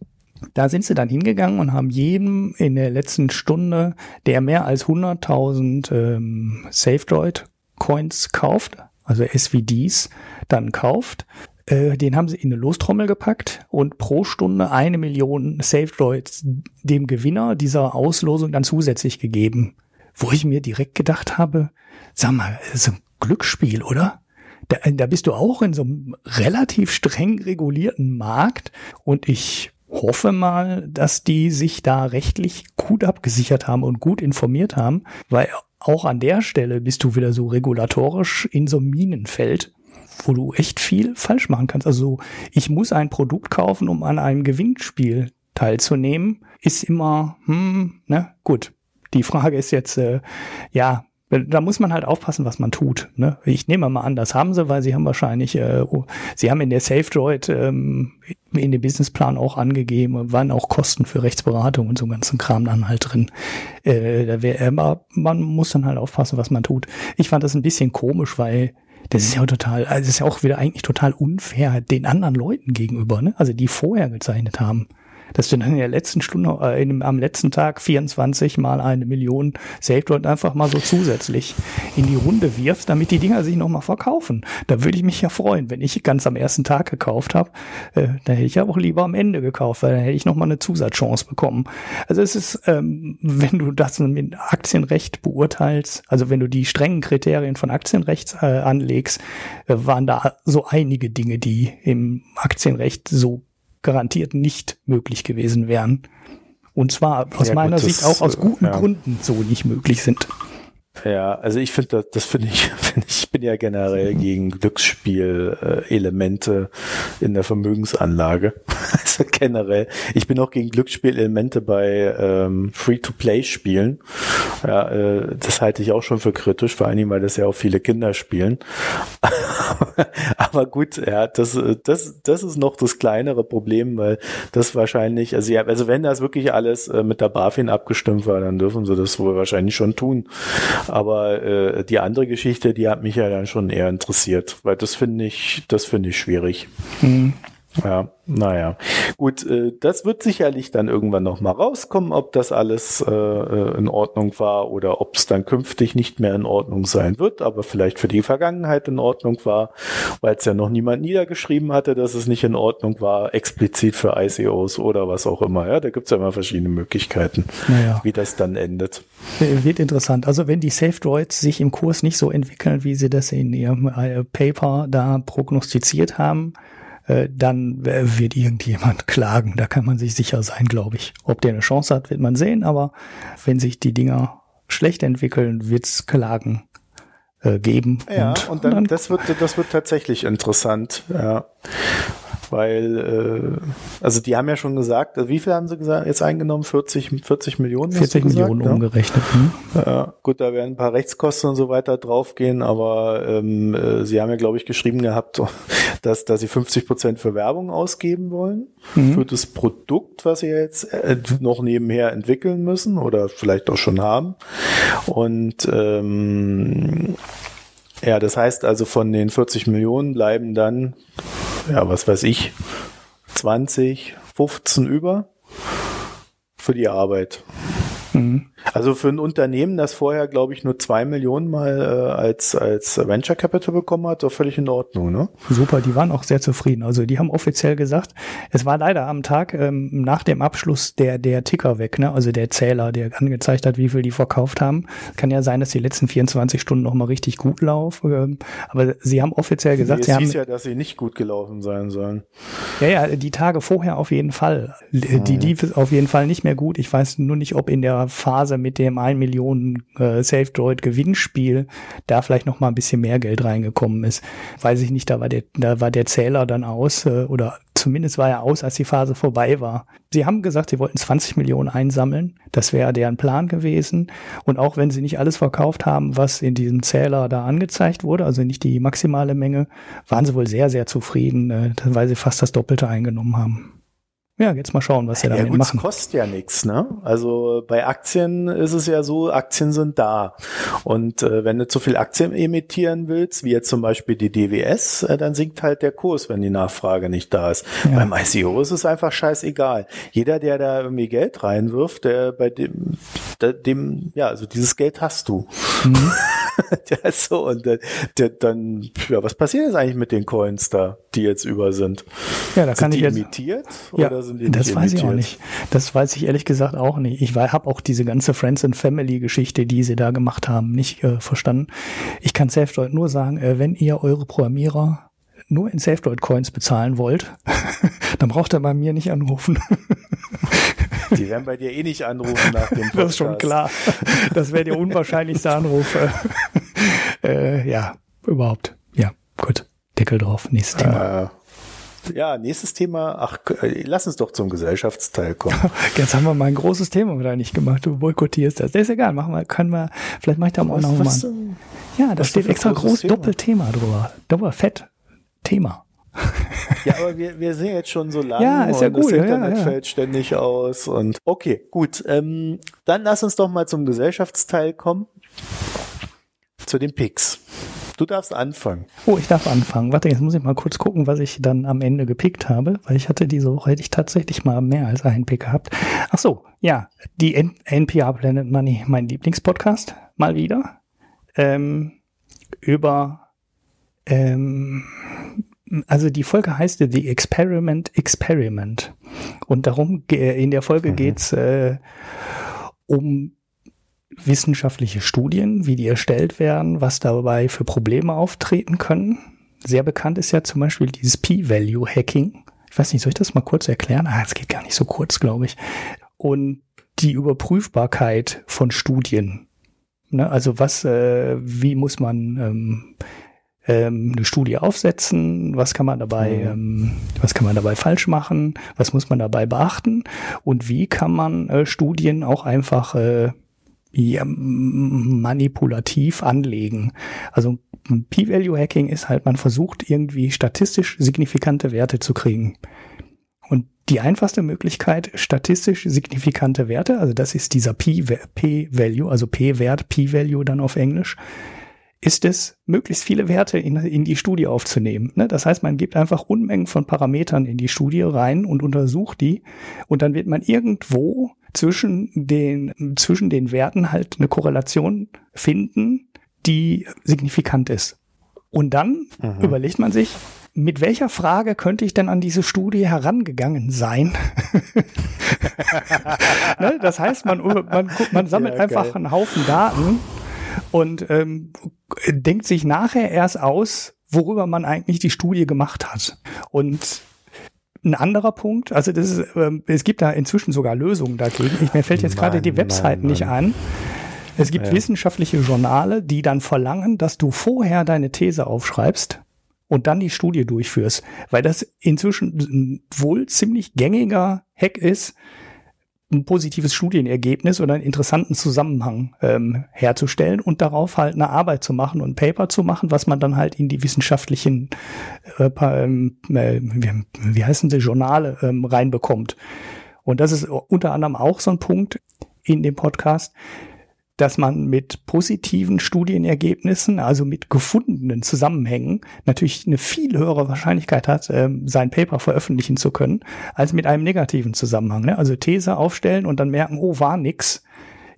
da sind sie dann hingegangen und haben jedem in der letzten Stunde, der mehr als 100.000 ähm, SafeDroid Coins kauft, also SVDs, dann kauft, äh, den haben sie in eine Lostrommel gepackt und pro Stunde eine Million SafeDroids dem Gewinner dieser Auslosung dann zusätzlich gegeben. Wo ich mir direkt gedacht habe, sag mal, ist ein Glücksspiel, oder? Da, da bist du auch in so einem relativ streng regulierten Markt und ich hoffe mal, dass die sich da rechtlich gut abgesichert haben und gut informiert haben, weil auch an der Stelle bist du wieder so regulatorisch in so einem Minenfeld, wo du echt viel falsch machen kannst. Also ich muss ein Produkt kaufen, um an einem Gewinnspiel teilzunehmen, ist immer, hm, ne, gut. Die Frage ist jetzt, äh, ja, da muss man halt aufpassen, was man tut. Ne? Ich nehme mal an, das haben sie, weil sie haben wahrscheinlich, äh, oh, sie haben in der SafeDroid ähm, in dem Businessplan auch angegeben, waren auch Kosten für Rechtsberatung und so ganzen Kram dann halt drin. Äh, da wär, aber man muss dann halt aufpassen, was man tut. Ich fand das ein bisschen komisch, weil das ist ja total, also ist ja auch wieder eigentlich total unfair den anderen Leuten gegenüber, ne? Also die vorher gezeichnet haben dass du dann in der letzten Stunde, äh, in, am letzten Tag 24 mal eine Million SafeDroid einfach mal so zusätzlich in die Runde wirfst, damit die Dinger sich nochmal verkaufen. Da würde ich mich ja freuen, wenn ich ganz am ersten Tag gekauft habe, äh, dann hätte ich ja auch lieber am Ende gekauft, weil dann hätte ich nochmal eine Zusatzchance bekommen. Also es ist, ähm, wenn du das mit Aktienrecht beurteilst, also wenn du die strengen Kriterien von Aktienrecht äh, anlegst, äh, waren da so einige Dinge, die im Aktienrecht so garantiert nicht möglich gewesen wären. Und zwar aus ja, meiner gut, Sicht auch aus guten ja. Gründen so nicht möglich sind. Ja, also ich finde das, das finde ich, [laughs] find ich bin ja generell gegen Glücksspiel-Elemente in der Vermögensanlage. [laughs] Also generell. Ich bin auch gegen Glücksspielelemente bei ähm, Free-to-Play-Spielen. Ja, äh, das halte ich auch schon für kritisch, vor allen Dingen, weil das ja auch viele Kinder spielen. [laughs] Aber gut, ja, das, das, das ist noch das kleinere Problem, weil das wahrscheinlich, also ja, also wenn das wirklich alles äh, mit der BaFin abgestimmt war, dann dürfen sie das wohl wahrscheinlich schon tun. Aber äh, die andere Geschichte, die hat mich ja dann schon eher interessiert, weil das finde ich, das finde ich schwierig. Mhm. Ja, naja. Gut, äh, das wird sicherlich dann irgendwann nochmal rauskommen, ob das alles äh, äh, in Ordnung war oder ob es dann künftig nicht mehr in Ordnung sein wird, aber vielleicht für die Vergangenheit in Ordnung war, weil es ja noch niemand niedergeschrieben hatte, dass es nicht in Ordnung war, explizit für ICOs oder was auch immer. Ja, da gibt's ja immer verschiedene Möglichkeiten, naja. wie das dann endet. Wird interessant. Also wenn die Safe Droids sich im Kurs nicht so entwickeln, wie sie das in ihrem Paper da prognostiziert haben, äh, dann wird irgendjemand [laughs] klagen. Da kann man sich sicher sein, glaube ich. Ob der eine Chance hat, wird man sehen, aber wenn sich die Dinger schlecht entwickeln, wird's Klagen äh, geben. Ja, und, und dann, dann, das wird das wird tatsächlich interessant. Ja weil, äh, also die haben ja schon gesagt, also wie viel haben sie gesagt, jetzt eingenommen? 40, 40 Millionen? 40 Millionen gesagt, umgerechnet. Hm? Ja, gut, da werden ein paar Rechtskosten und so weiter draufgehen, aber ähm, äh, sie haben ja, glaube ich, geschrieben gehabt, [laughs] dass, dass sie 50 Prozent für Werbung ausgeben wollen, mhm. für das Produkt, was sie jetzt äh, noch nebenher entwickeln müssen oder vielleicht auch schon haben. Und ähm, ja, das heißt also von den 40 Millionen bleiben dann ja, was weiß ich, 20, 15 über für die Arbeit. Mhm. Also für ein Unternehmen, das vorher, glaube ich, nur zwei Millionen mal äh, als, als Venture Capital bekommen hat, doch völlig in Ordnung, ne? Super, die waren auch sehr zufrieden. Also die haben offiziell gesagt, es war leider am Tag ähm, nach dem Abschluss der, der Ticker weg, ne? Also der Zähler, der angezeigt hat, wie viel die verkauft haben. Kann ja sein, dass die letzten 24 Stunden noch mal richtig gut laufen. Ähm, aber sie haben offiziell gesagt, nee, sie haben. ja, dass sie nicht gut gelaufen sein sollen. Ja, ja, die Tage vorher auf jeden Fall. Die mhm. lief auf jeden Fall nicht mehr gut. Ich weiß nur nicht, ob in der Phase mit dem 1 Millionen äh, Safe Droid Gewinnspiel da vielleicht noch mal ein bisschen mehr Geld reingekommen ist. Weiß ich nicht, da war der, da war der Zähler dann aus äh, oder zumindest war er aus, als die Phase vorbei war. Sie haben gesagt, sie wollten 20 Millionen einsammeln. Das wäre deren Plan gewesen. Und auch wenn sie nicht alles verkauft haben, was in diesem Zähler da angezeigt wurde, also nicht die maximale Menge, waren sie wohl sehr, sehr zufrieden, äh, weil sie fast das Doppelte eingenommen haben. Ja, jetzt mal schauen, was sie damit ja, gut, machen. Das kostet ja nichts, ne? Also bei Aktien ist es ja so, Aktien sind da. Und äh, wenn du zu viel Aktien emittieren willst, wie jetzt zum Beispiel die DWS, äh, dann sinkt halt der Kurs, wenn die Nachfrage nicht da ist. Ja. Beim ICO ist es einfach scheißegal. Jeder, der da irgendwie Geld reinwirft, der bei dem, der, dem, ja, also dieses Geld hast du. Mhm. [laughs] [laughs] ja, so, und der, der, dann, ja, was passiert jetzt eigentlich mit den Coins da, die jetzt über sind? Ja, da sind kann die ich jetzt, imitiert? Ja, oder sind die das weiß imitiert? ich auch nicht. Das weiß ich ehrlich gesagt auch nicht. Ich habe auch diese ganze Friends and Family Geschichte, die sie da gemacht haben, nicht äh, verstanden. Ich kann SafeDroid nur sagen, äh, wenn ihr eure Programmierer nur in SafeDroid Coins bezahlen wollt, [laughs] dann braucht ihr bei mir nicht anrufen. [laughs] Die werden bei dir eh nicht anrufen nach dem Podcast. [laughs] Das ist schon klar. Das wäre der unwahrscheinlichste Anruf. [laughs] äh, ja, überhaupt. Ja, gut. Deckel drauf. Nächstes Thema. Äh, ja, nächstes Thema. Ach, äh, lass uns doch zum Gesellschaftsteil kommen. [laughs] Jetzt haben wir mal ein großes Thema wieder nicht gemacht. Du boykottierst das. Das ist egal. Machen wir, können wir, vielleicht mache ich da auch noch mal. Ja, da steht extra groß Thema? Doppelthema drüber. Doppel fett Thema. Ja, aber wir, wir sind jetzt schon so lange ja, ist ja gut, das Internet ja, ja. fällt ständig aus und okay, gut. Ähm, dann lass uns doch mal zum Gesellschaftsteil kommen. Zu den Picks. Du darfst anfangen. Oh, ich darf anfangen. Warte, jetzt muss ich mal kurz gucken, was ich dann am Ende gepickt habe, weil ich hatte diese Woche hätte ich tatsächlich mal mehr als einen Pick gehabt. Ach so, ja, die N NPR Planet Money, mein Lieblingspodcast, mal wieder. Ähm, über ähm, also die Folge heißt The Experiment Experiment. Und darum, in der Folge mhm. geht's äh, um wissenschaftliche Studien, wie die erstellt werden, was dabei für Probleme auftreten können. Sehr bekannt ist ja zum Beispiel dieses P-Value-Hacking. Ich weiß nicht, soll ich das mal kurz erklären? Ah, es geht gar nicht so kurz, glaube ich. Und die Überprüfbarkeit von Studien. Ne? Also was, äh, wie muss man ähm, ähm, eine Studie aufsetzen, was kann man dabei, mhm. ähm, was kann man dabei falsch machen, was muss man dabei beachten und wie kann man äh, Studien auch einfach äh, ja, manipulativ anlegen. Also P-Value-Hacking ist halt, man versucht irgendwie statistisch signifikante Werte zu kriegen. Und die einfachste Möglichkeit, statistisch signifikante Werte, also das ist dieser P-Value, also P-Wert, P-Value dann auf Englisch, ist es, möglichst viele Werte in, in die Studie aufzunehmen. Ne? Das heißt, man gibt einfach Unmengen von Parametern in die Studie rein und untersucht die und dann wird man irgendwo zwischen den, zwischen den Werten halt eine Korrelation finden, die signifikant ist. Und dann mhm. überlegt man sich, mit welcher Frage könnte ich denn an diese Studie herangegangen sein? [laughs] ne? Das heißt, man, man, man sammelt ja, einfach einen Haufen Daten und ähm, denkt sich nachher erst aus, worüber man eigentlich die Studie gemacht hat. Und ein anderer Punkt, also das ist, ähm, es gibt da inzwischen sogar Lösungen dagegen. Ich, mir fällt jetzt gerade die Website nicht ein. Es gibt ja. wissenschaftliche Journale, die dann verlangen, dass du vorher deine These aufschreibst und dann die Studie durchführst, weil das inzwischen wohl ziemlich gängiger Hack ist, ein positives Studienergebnis oder einen interessanten Zusammenhang ähm, herzustellen und darauf halt eine Arbeit zu machen und ein Paper zu machen, was man dann halt in die wissenschaftlichen, äh, ähm, äh, wie, heißen sie, Journale ähm, reinbekommt. Und das ist unter anderem auch so ein Punkt in dem Podcast, dass man mit positiven Studienergebnissen, also mit gefundenen Zusammenhängen, natürlich eine viel höhere Wahrscheinlichkeit hat, ähm, sein Paper veröffentlichen zu können, als mit einem negativen Zusammenhang. Ne? Also These aufstellen und dann merken, oh, war nix,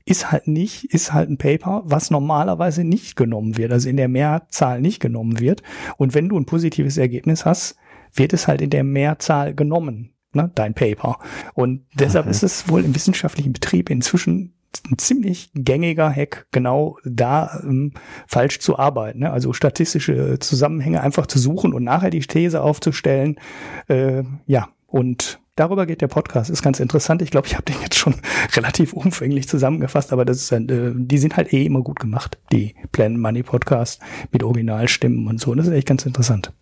ist halt nicht, ist halt ein Paper, was normalerweise nicht genommen wird, also in der Mehrzahl nicht genommen wird. Und wenn du ein positives Ergebnis hast, wird es halt in der Mehrzahl genommen, ne, dein Paper. Und deshalb mhm. ist es wohl im wissenschaftlichen Betrieb inzwischen ein ziemlich gängiger Hack, genau da ähm, falsch zu arbeiten. Ne? Also statistische Zusammenhänge einfach zu suchen und nachher die These aufzustellen. Äh, ja, und darüber geht der Podcast. Ist ganz interessant. Ich glaube, ich habe den jetzt schon [laughs] relativ umfänglich zusammengefasst, aber das ist, äh, die sind halt eh immer gut gemacht, die Plan Money Podcast mit Originalstimmen und so. Und das ist echt ganz interessant.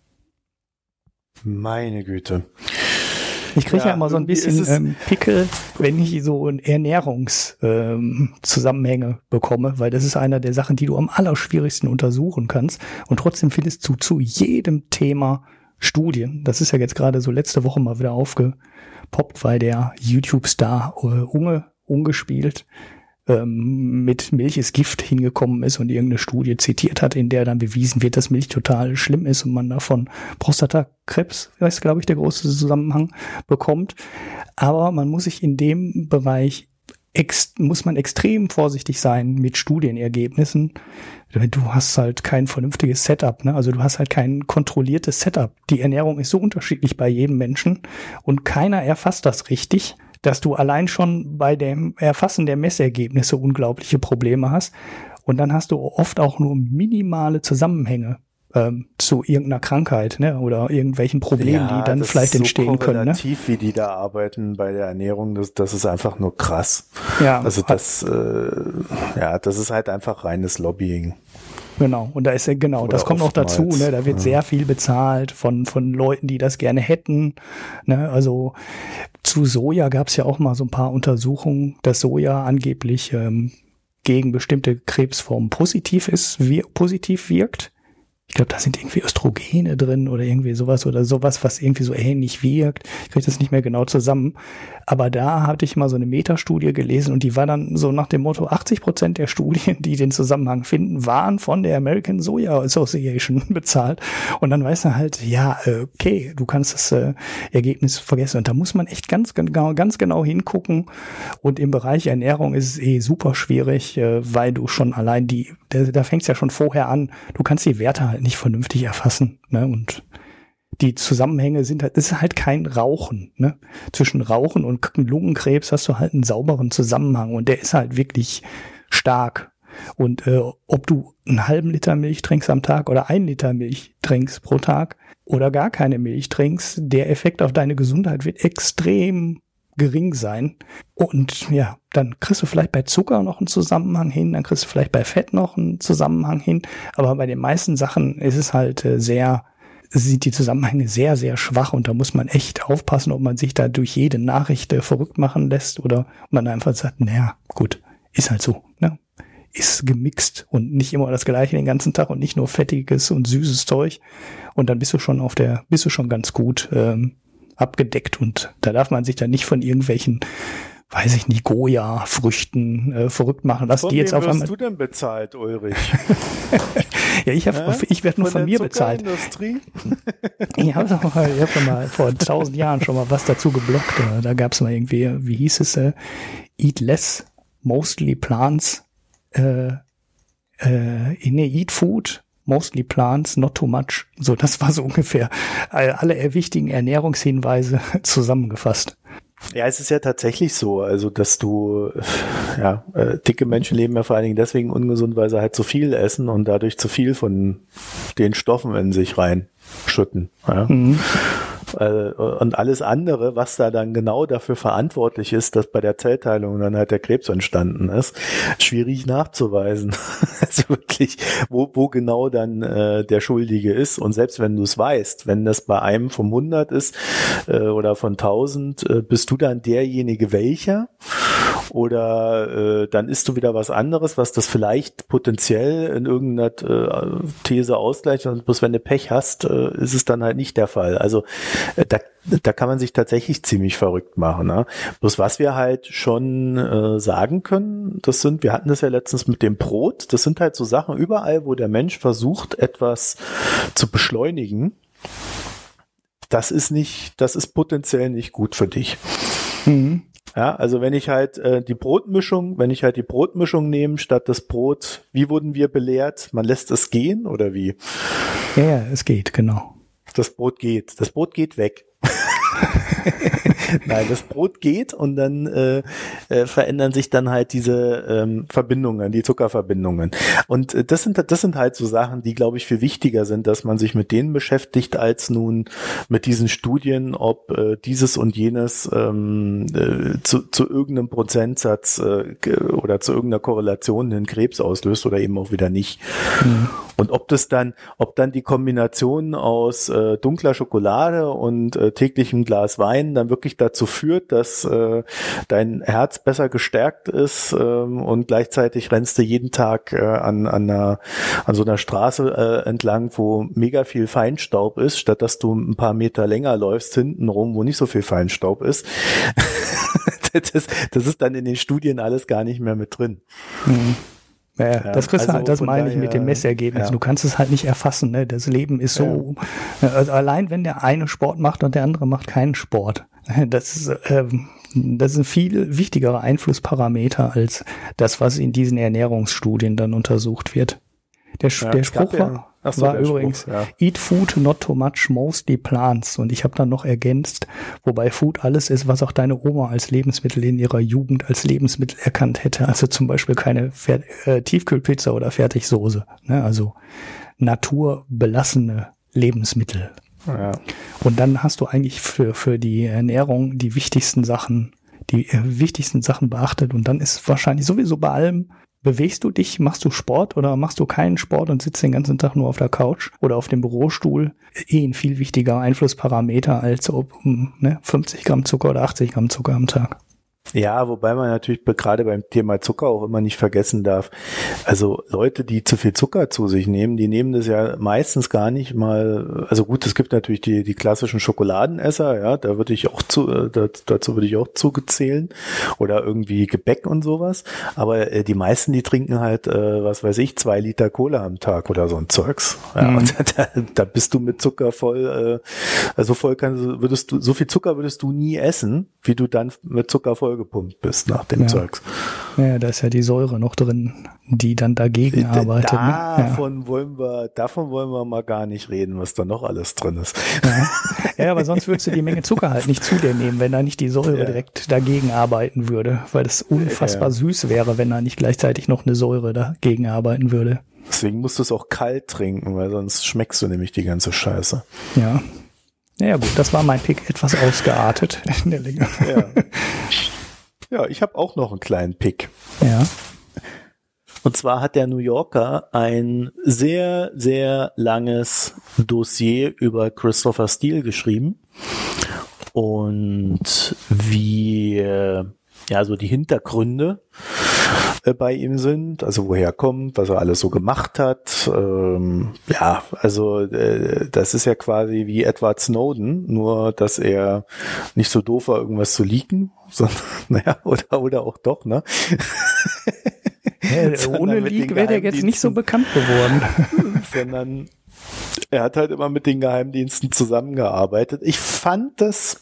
Meine Güte. Ich kriege ja, ja, immer so ein bisschen ähm, Pickel, wenn ich so Ernährungszusammenhänge ähm, bekomme, weil das ist einer der Sachen, die du am allerschwierigsten untersuchen kannst. Und trotzdem findest du zu jedem Thema Studien. Das ist ja jetzt gerade so letzte Woche mal wieder aufgepoppt, weil der YouTube-Star äh, Unge, ungespielt, ähm, mit Milch ist Gift hingekommen ist und irgendeine Studie zitiert hat, in der dann bewiesen wird, dass Milch total schlimm ist und man davon Prostatakrebs, das ist glaube ich der große Zusammenhang, bekommt. Aber man muss sich in dem Bereich ex muss man extrem vorsichtig sein mit Studienergebnissen. Du hast halt kein vernünftiges Setup, ne? Also du hast halt kein kontrolliertes Setup. Die Ernährung ist so unterschiedlich bei jedem Menschen und keiner erfasst das richtig, dass du allein schon bei dem Erfassen der Messergebnisse unglaubliche Probleme hast. Und dann hast du oft auch nur minimale Zusammenhänge ähm, zu irgendeiner Krankheit ne? oder irgendwelchen Problemen, ja, die dann vielleicht so entstehen können. Ne? wie die da arbeiten bei der Ernährung, das, das ist einfach nur krass. Ja, also das, äh, ja, das ist halt einfach reines Lobbying. Genau, und da ist ja genau, Oder das kommt noch dazu, ne? Da wird ja. sehr viel bezahlt von, von Leuten, die das gerne hätten. Ne? Also zu Soja gab es ja auch mal so ein paar Untersuchungen, dass Soja angeblich ähm, gegen bestimmte Krebsformen positiv ist, wir, positiv wirkt glaube, da sind irgendwie Östrogene drin oder irgendwie sowas oder sowas, was irgendwie so ähnlich wirkt. Ich kriege das nicht mehr genau zusammen. Aber da hatte ich mal so eine Metastudie gelesen und die war dann so nach dem Motto, 80 Prozent der Studien, die den Zusammenhang finden, waren von der American Soya Association [laughs] bezahlt. Und dann weißt du halt, ja, okay, du kannst das äh, Ergebnis vergessen. Und da muss man echt ganz genau, ganz genau hingucken. Und im Bereich Ernährung ist es eh super schwierig, äh, weil du schon allein die, da, da fängt ja schon vorher an, du kannst die Werte halt nicht vernünftig erfassen. Ne? Und die Zusammenhänge sind halt, es ist halt kein Rauchen. Ne? Zwischen Rauchen und Lungenkrebs hast du halt einen sauberen Zusammenhang und der ist halt wirklich stark. Und äh, ob du einen halben Liter Milch trinkst am Tag oder einen Liter Milch trinkst pro Tag oder gar keine Milch trinkst, der Effekt auf deine Gesundheit wird extrem gering sein. Und ja, dann kriegst du vielleicht bei Zucker noch einen Zusammenhang hin, dann kriegst du vielleicht bei Fett noch einen Zusammenhang hin. Aber bei den meisten Sachen ist es halt äh, sehr sind die Zusammenhänge sehr, sehr schwach und da muss man echt aufpassen, ob man sich da durch jede Nachricht äh, verrückt machen lässt oder man einfach sagt, naja, gut, ist halt so, ne? Ist gemixt und nicht immer das gleiche den ganzen Tag und nicht nur fettiges und süßes Zeug. Und dann bist du schon auf der, bist du schon ganz gut ähm, abgedeckt und da darf man sich dann nicht von irgendwelchen weiß ich nicht, Goya-Früchten äh, verrückt machen lassen, die jetzt auf einmal. du denn bezahlt, Ulrich? [laughs] ja, ich habe, ja? ich werde nur von, von mir bezahlt. ich habe doch mal, ich hab mal vor tausend Jahren schon mal was dazu geblockt. Da gab es mal irgendwie, wie hieß es, äh, Eat Less, Mostly Plants, äh, äh, nee, Eat Food, mostly plants, not too much. So, das war so ungefähr alle wichtigen Ernährungshinweise [laughs] zusammengefasst. Ja, es ist ja tatsächlich so, also dass du, ja, äh, dicke Menschen leben ja vor allen Dingen deswegen ungesund, weil sie halt zu viel essen und dadurch zu viel von den Stoffen in sich reinschütten. Ja. Mhm. Äh, und alles andere, was da dann genau dafür verantwortlich ist, dass bei der Zellteilung dann halt der Krebs entstanden ist, schwierig nachzuweisen. [laughs] also wirklich, wo, wo genau dann äh, der Schuldige ist. Und selbst wenn du es weißt, wenn das bei einem vom 100 ist äh, oder von 1000, äh, bist du dann derjenige welcher? Oder äh, dann isst du wieder was anderes, was das vielleicht potenziell in irgendeiner äh, These ausgleicht. Und bloß wenn du Pech hast, äh, ist es dann halt nicht der Fall. Also äh, da, da kann man sich tatsächlich ziemlich verrückt machen. Ne? Bloß was wir halt schon äh, sagen können, das sind, wir hatten das ja letztens mit dem Brot, das sind halt so Sachen überall, wo der Mensch versucht, etwas zu beschleunigen. Das ist nicht, das ist potenziell nicht gut für dich. Mhm. Ja, also wenn ich halt äh, die Brotmischung, wenn ich halt die Brotmischung nehme statt das Brot, wie wurden wir belehrt? Man lässt es gehen oder wie? Ja, ja es geht, genau. Das Brot geht. Das Brot geht weg. [laughs] Nein, das Brot geht und dann äh, äh, verändern sich dann halt diese ähm, Verbindungen, die Zuckerverbindungen. Und äh, das sind das sind halt so Sachen, die glaube ich viel wichtiger sind, dass man sich mit denen beschäftigt, als nun mit diesen Studien, ob äh, dieses und jenes ähm, äh, zu, zu irgendeinem Prozentsatz äh, oder zu irgendeiner Korrelation den Krebs auslöst oder eben auch wieder nicht. Mhm. Und ob das dann, ob dann die Kombination aus äh, dunkler Schokolade und äh, täglichem Glas Wein dann wirklich dazu führt, dass äh, dein Herz besser gestärkt ist ähm, und gleichzeitig rennst du jeden Tag äh, an, an, einer, an so einer Straße äh, entlang, wo mega viel Feinstaub ist, statt dass du ein paar Meter länger läufst hinten rum, wo nicht so viel Feinstaub ist. [laughs] das, das ist dann in den Studien alles gar nicht mehr mit drin. Mhm. Ja, ja, das kriegst also halt, das meine ich mit dem Messergebnis. Ja. Du kannst es halt nicht erfassen, ne? Das Leben ist so. Also allein wenn der eine Sport macht und der andere macht keinen Sport. Das ist, ähm, das ist ein viel wichtigerer Einflussparameter als das, was in diesen Ernährungsstudien dann untersucht wird. Der, der Spruch war, so, war übrigens Spruch, ja. Eat food, not too much, mostly plants. Und ich habe dann noch ergänzt, wobei Food alles ist, was auch deine Oma als Lebensmittel in ihrer Jugend als Lebensmittel erkannt hätte. Also zum Beispiel keine Fer äh, Tiefkühlpizza oder Fertigsoße. Ne? Also naturbelassene Lebensmittel. Ja. Und dann hast du eigentlich für, für die Ernährung die wichtigsten Sachen, die äh, wichtigsten Sachen beachtet. Und dann ist wahrscheinlich sowieso bei allem Bewegst du dich, machst du Sport oder machst du keinen Sport und sitzt den ganzen Tag nur auf der Couch oder auf dem Bürostuhl? Eh ein viel wichtiger Einflussparameter als ob ne, 50 Gramm Zucker oder 80 Gramm Zucker am Tag. Ja, wobei man natürlich gerade beim Thema Zucker auch immer nicht vergessen darf. Also Leute, die zu viel Zucker zu sich nehmen, die nehmen das ja meistens gar nicht mal. Also gut, es gibt natürlich die, die klassischen Schokoladenesser, ja, da würde ich auch zu, äh, dazu würde ich auch zugezählen. Oder irgendwie Gebäck und sowas. Aber äh, die meisten, die trinken halt, äh, was weiß ich, zwei Liter Cola am Tag oder so ein Zeugs. Ja, mhm. und [laughs] da, da bist du mit Zucker voll, äh, also voll kannst, würdest du, so viel Zucker würdest du nie essen, wie du dann mit Zucker voll vollgepumpt bist nach dem ja. Zeugs. Ja, da ist ja die Säure noch drin, die dann dagegen arbeitet. Ne? Davon ja. wollen wir, davon wollen wir mal gar nicht reden, was da noch alles drin ist. Ja, ja aber sonst würdest du die Menge Zucker halt nicht zu dir nehmen, wenn da nicht die Säure direkt dagegen arbeiten würde, weil das unfassbar süß wäre, wenn da nicht gleichzeitig noch eine Säure dagegen arbeiten würde. Deswegen musst du es auch kalt trinken, weil sonst schmeckst du nämlich die ganze Scheiße. Ja. Naja gut, das war mein Pick etwas ausgeartet [laughs] in der Länge. Ja. Ja, ich habe auch noch einen kleinen Pick. Ja. Und zwar hat der New Yorker ein sehr, sehr langes Dossier über Christopher Steele geschrieben und wie ja so die Hintergründe äh, bei ihm sind, also woher er kommt, was er alles so gemacht hat. Ähm, ja, also äh, das ist ja quasi wie Edward Snowden, nur dass er nicht so doof war, irgendwas zu leaken, [laughs] sondern naja, oder, oder auch doch, ne? [laughs] Ja, ohne Leak wäre er jetzt nicht so bekannt geworden. [laughs] sondern er hat halt immer mit den Geheimdiensten zusammengearbeitet. Ich fand das,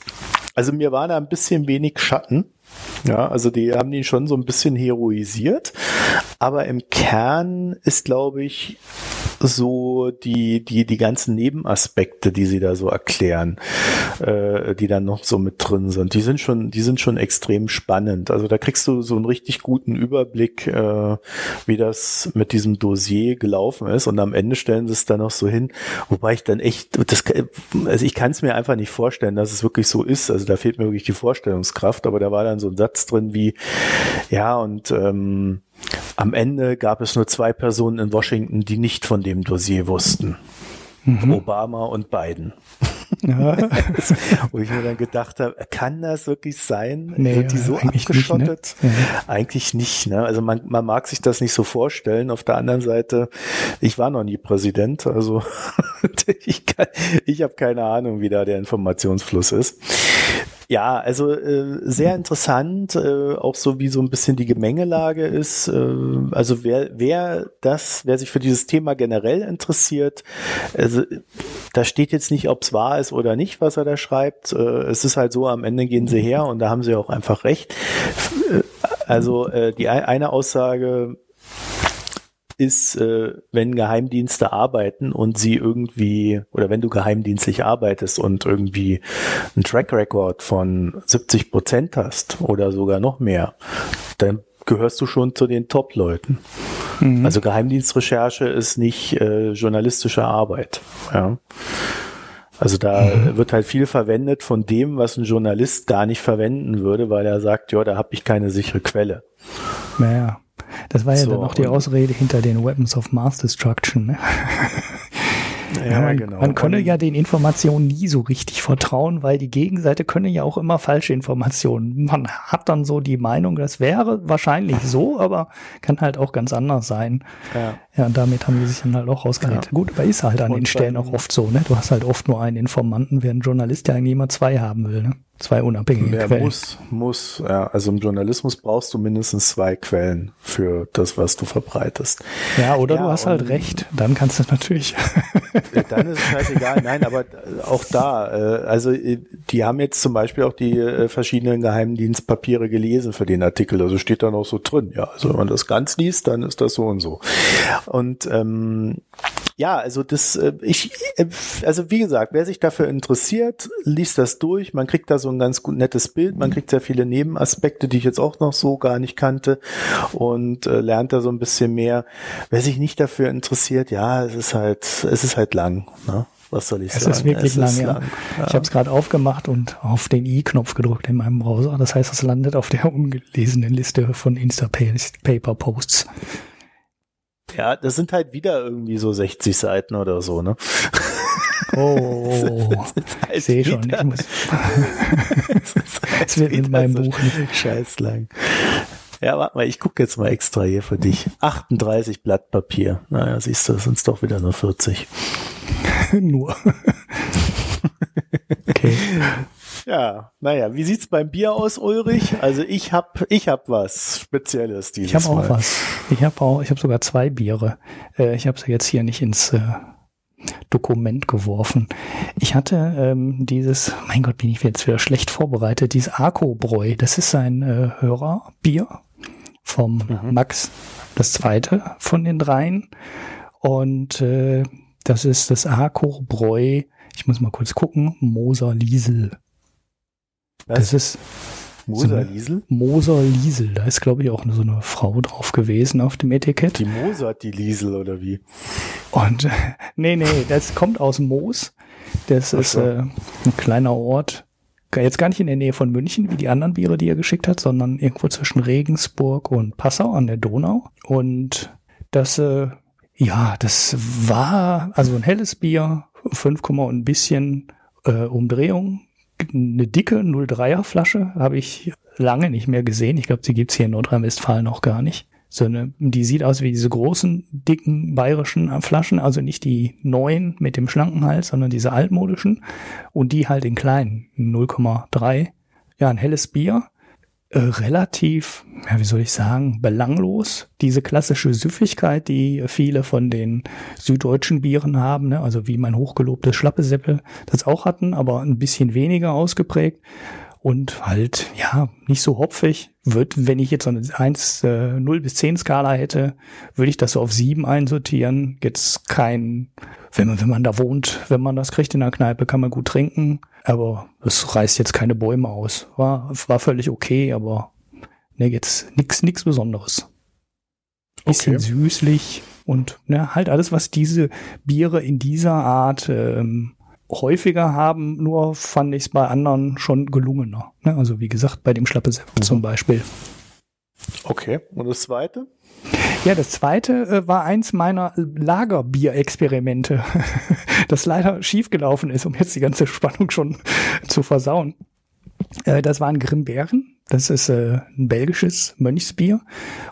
also mir war da ein bisschen wenig Schatten ja, also die haben ihn schon so ein bisschen heroisiert, aber im Kern ist, glaube ich, so die, die, die ganzen Nebenaspekte, die sie da so erklären, äh, die dann noch so mit drin sind, die sind schon, die sind schon extrem spannend. Also da kriegst du so einen richtig guten Überblick, äh, wie das mit diesem Dossier gelaufen ist und am Ende stellen sie es dann noch so hin, wobei ich dann echt, das, also ich kann es mir einfach nicht vorstellen, dass es wirklich so ist. Also da fehlt mir wirklich die Vorstellungskraft, aber da war dann so ein Satz drin wie, ja, und ähm, am Ende gab es nur zwei Personen in Washington, die nicht von dem Dossier wussten. Mhm. Obama und Biden. Ja. [laughs] Wo ich mir dann gedacht habe, kann das wirklich sein? Nee, Wird die so abgeschottet? Nicht, ne? ja. Eigentlich nicht. Ne? Also man, man mag sich das nicht so vorstellen. Auf der anderen Seite, ich war noch nie Präsident, also [laughs] ich, kann, ich habe keine Ahnung, wie da der Informationsfluss ist. Ja, also äh, sehr interessant, äh, auch so wie so ein bisschen die Gemengelage ist. Äh, also wer, wer das, wer sich für dieses Thema generell interessiert, also da steht jetzt nicht, ob es wahr ist oder nicht, was er da schreibt. Äh, es ist halt so, am Ende gehen sie her und da haben sie auch einfach recht. Äh, also äh, die eine Aussage ist, äh, wenn Geheimdienste arbeiten und sie irgendwie, oder wenn du geheimdienstlich arbeitest und irgendwie einen Track Record von 70 Prozent hast oder sogar noch mehr, dann gehörst du schon zu den Top-Leuten. Mhm. Also Geheimdienstrecherche ist nicht äh, journalistische Arbeit. Ja. Also da mhm. wird halt viel verwendet von dem, was ein Journalist gar nicht verwenden würde, weil er sagt, ja, da habe ich keine sichere Quelle. Naja. Das war ja so, dann auch die Ausrede hinter den Weapons of Mass Destruction. Ne? [laughs] Ja, man, genau. Man könne ja den Informationen nie so richtig vertrauen, weil die Gegenseite könne ja auch immer falsche Informationen. Man hat dann so die Meinung, das wäre wahrscheinlich so, aber kann halt auch ganz anders sein. Ja, ja und damit haben die sich dann halt auch rausgeredet. Ja. Gut, aber ist halt an und den Stellen auch oft so, ne? Du hast halt oft nur einen Informanten, während ein Journalist ja eigentlich immer zwei haben will, ne? Zwei unabhängige ja, Quellen. Muss, muss, ja. Also im Journalismus brauchst du mindestens zwei Quellen für das, was du verbreitest. Ja, oder ja, du hast halt recht. Dann kannst du natürlich. Dann ist es scheißegal. Nein, aber auch da, äh, also äh, die haben jetzt zum Beispiel auch die äh, verschiedenen Geheimdienstpapiere gelesen für den Artikel. Also steht da noch so drin. Ja, also wenn man das ganz liest, dann ist das so und so. Und ähm, ja, also das, äh, ich, äh, also wie gesagt, wer sich dafür interessiert, liest das durch. Man kriegt da so ein ganz gut nettes Bild. Man kriegt sehr viele Nebenaspekte, die ich jetzt auch noch so gar nicht kannte und äh, lernt da so ein bisschen mehr. Wer sich nicht dafür interessiert, ja, es ist halt, es ist halt lang. Ne? Was soll ich es sagen? Ist wirklich es lang, ist ja. lang, ja. Ich habe es gerade aufgemacht und auf den i-Knopf gedrückt in meinem Browser. Das heißt, es landet auf der [laughs] ungelesenen Liste von Insta-Paper-Posts. Ja, das sind halt wieder irgendwie so 60 Seiten oder so, ne? Oh, [laughs] halt ich sehe schon. Ich muss [laughs] [laughs] es wird in meinem so Buch nicht. Scheiß lang. Ja, warte mal, ich gucke jetzt mal extra hier für dich. 38 Blatt Papier. Naja, siehst du, sind es doch wieder nur 40. nur. okay. Ja, naja, wie sieht's beim Bier aus, Ulrich? Also ich hab, ich hab was Spezielles dieses Ich habe auch was. Ich habe auch, ich habe sogar zwei Biere. Äh, ich habe sie jetzt hier nicht ins äh, Dokument geworfen. Ich hatte ähm, dieses, mein Gott, bin ich jetzt wieder schlecht vorbereitet, dieses Arco-Bräu. Das ist ein äh, Hörerbier vom mhm. Max, das zweite von den dreien. Und äh, das ist das Arco-Bräu. Ich muss mal kurz gucken. Moser Liesel. Was? Das ist Moser Liesel? Moser Liesel. Da ist, glaube ich, auch so eine Frau drauf gewesen auf dem Etikett. Die Moser hat die Liesel oder wie? Und nee, nee, das kommt aus Moos. Das so. ist äh, ein kleiner Ort. Jetzt gar nicht in der Nähe von München, wie die anderen Biere, die er geschickt hat, sondern irgendwo zwischen Regensburg und Passau an der Donau. Und das, äh, ja, das war also ein helles Bier, 5, und ein bisschen äh, Umdrehung, eine dicke 03er Flasche habe ich lange nicht mehr gesehen. Ich glaube, sie gibt's hier in Nordrhein-Westfalen noch gar nicht. So eine, die sieht aus wie diese großen, dicken bayerischen Flaschen, also nicht die neuen mit dem schlanken Hals, sondern diese altmodischen und die halt in kleinen, 0,3. Ja, ein helles Bier relativ, ja, wie soll ich sagen, belanglos. Diese klassische Süffigkeit, die viele von den süddeutschen Bieren haben, ne? also wie mein hochgelobtes Schlappeseppel das auch hatten, aber ein bisschen weniger ausgeprägt und halt, ja, nicht so hopfig. Wird, wenn ich jetzt so eine 1, äh, 0 bis 10 Skala hätte, würde ich das so auf 7 einsortieren. Jetzt kein, wenn man, wenn man da wohnt, wenn man das kriegt in der Kneipe, kann man gut trinken. Aber es reißt jetzt keine Bäume aus. War, war völlig okay, aber ne, jetzt nix, nix Besonderes. Bisschen okay. süßlich und ne, halt alles, was diese Biere in dieser Art ähm, häufiger haben, nur fand ich es bei anderen schon gelungener. Ne? Also wie gesagt, bei dem Schlappesepp mhm. zum Beispiel. Okay, und das zweite? Ja, das zweite äh, war eins meiner Lagerbierexperimente, [laughs] das leider schiefgelaufen ist, um jetzt die ganze Spannung schon zu versauen. Äh, das waren Grimbären. Das ist äh, ein belgisches Mönchsbier.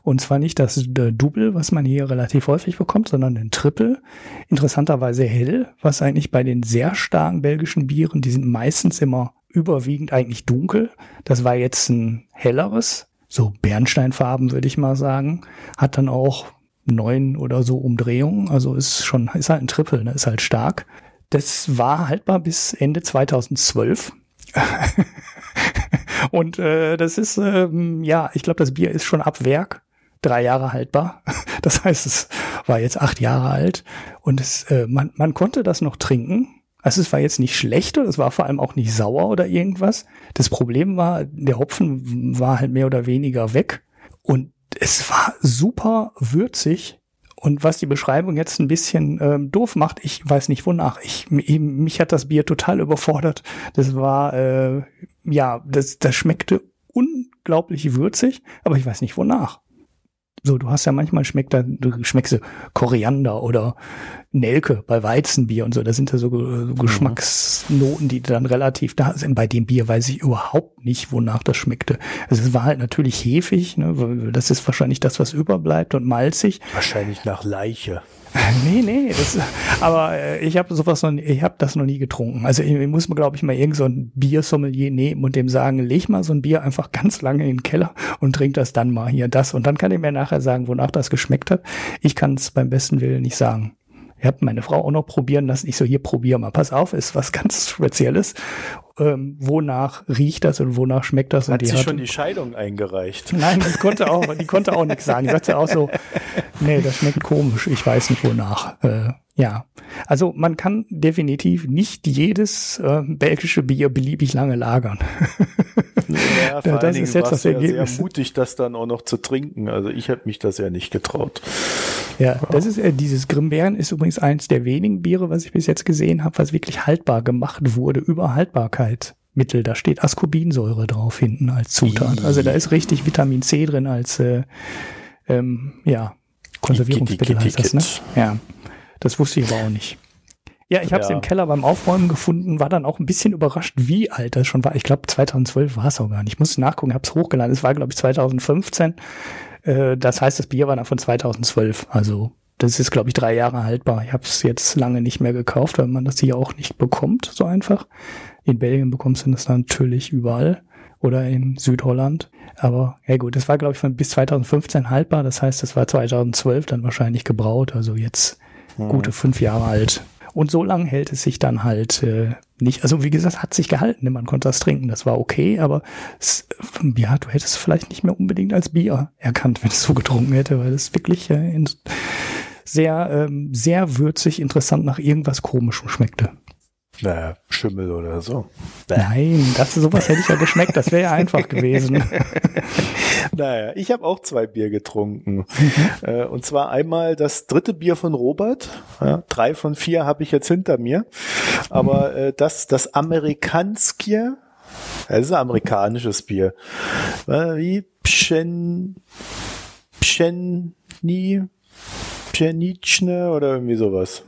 Und zwar nicht das äh, Double, was man hier relativ häufig bekommt, sondern ein Triple. Interessanterweise hell, was eigentlich bei den sehr starken belgischen Bieren, die sind meistens immer überwiegend eigentlich dunkel. Das war jetzt ein helleres, so Bernsteinfarben, würde ich mal sagen. Hat dann auch neun oder so Umdrehungen. Also ist schon, ist halt ein Triple, ne? ist halt stark. Das war haltbar bis Ende 2012. [laughs] Und äh, das ist, ähm, ja, ich glaube, das Bier ist schon ab Werk drei Jahre haltbar. [laughs] Das heißt, es war jetzt acht Jahre alt. Und es, äh, man, man konnte das noch trinken. Also es war jetzt nicht schlecht oder es war vor allem auch nicht sauer oder irgendwas. Das Problem war, der Hopfen war halt mehr oder weniger weg und es war super würzig. Und was die Beschreibung jetzt ein bisschen ähm, doof macht, ich weiß nicht wonach. Ich, mich hat das Bier total überfordert. Das war, äh, ja, das, das schmeckte unglaublich würzig, aber ich weiß nicht wonach. So, du hast ja manchmal schmeckt da, du schmeckst Koriander oder Nelke bei Weizenbier und so. Da sind ja so, mhm. Geschmacksnoten, die dann relativ da sind. Bei dem Bier weiß ich überhaupt nicht, wonach das schmeckte. Also es war halt natürlich hefig, ne? Das ist wahrscheinlich das, was überbleibt und malzig. Wahrscheinlich nach Leiche. [laughs] Nee, nee, das, aber äh, ich habe sowas noch, ich habe das noch nie getrunken. Also ich, ich muss mir, glaube ich, mal irgend so ein Biersommelier nehmen und dem sagen, leg mal so ein Bier einfach ganz lange in den Keller und trink das dann mal hier das. Und dann kann ich mir nachher sagen, wonach das geschmeckt hat. Ich kann es beim besten Willen nicht sagen. Ich habe meine Frau auch noch probieren lassen. Ich so, hier probier mal, pass auf, ist was ganz Spezielles. Ähm, wonach riecht das und wonach schmeckt das? Hat und sie hat, schon die Scheidung eingereicht? Nein, die konnte auch, die konnte auch nichts sagen. Die sagte auch so, [laughs] nee, das schmeckt komisch, ich weiß nicht wonach. Äh, ja, also man kann definitiv nicht jedes äh, belgische Bier beliebig lange lagern. Ja, [laughs] vor das ist jetzt das Ergebnis. sehr mutig, das dann auch noch zu trinken. Also ich habe mich das ja nicht getraut. Ja, das ist äh, dieses Grimbären ist übrigens eins der wenigen Biere, was ich bis jetzt gesehen habe, was wirklich haltbar gemacht wurde über Haltbarkeitsmittel. Da steht Ascorbinsäure drauf hinten als Zutat. Also da ist richtig Vitamin C drin als äh, ähm, ja Konservierungsmittel heißt das, ne? Ja. Das wusste ich aber auch nicht. Ja, ich habe es ja. im Keller beim Aufräumen gefunden, war dann auch ein bisschen überrascht, wie alt das schon war. Ich glaube, 2012 war es auch gar nicht. Ich muss nachgucken, habe es hochgeladen. Es war, glaube ich, 2015. Äh, das heißt, das Bier war dann von 2012. Also das ist, glaube ich, drei Jahre haltbar. Ich habe es jetzt lange nicht mehr gekauft, weil man das hier auch nicht bekommt, so einfach. In Belgien bekommst du das natürlich überall oder in Südholland. Aber ja gut, das war, glaube ich, von bis 2015 haltbar. Das heißt, das war 2012 dann wahrscheinlich gebraut. Also jetzt hm. gute fünf Jahre alt. Und so lang hält es sich dann halt äh, nicht. Also wie gesagt, hat sich gehalten. Man konnte das trinken, das war okay, aber es, ja, du hättest es vielleicht nicht mehr unbedingt als Bier erkannt, wenn es so getrunken hätte, weil es wirklich äh, in, sehr, ähm, sehr würzig, interessant nach irgendwas Komischem schmeckte. Naja, Schimmel oder so. Nein, das sowas hätte ich ja geschmeckt, das wäre ja einfach gewesen. [laughs] naja, ich habe auch zwei Bier getrunken. Mhm. und zwar einmal das dritte Bier von Robert. Ja, drei von vier habe ich jetzt hinter mir. Aber mhm. äh, das, das Amerikanskier, das ist ein amerikanisches Bier. Äh, wie Pschen, Pschenni, Pschenichne oder irgendwie sowas.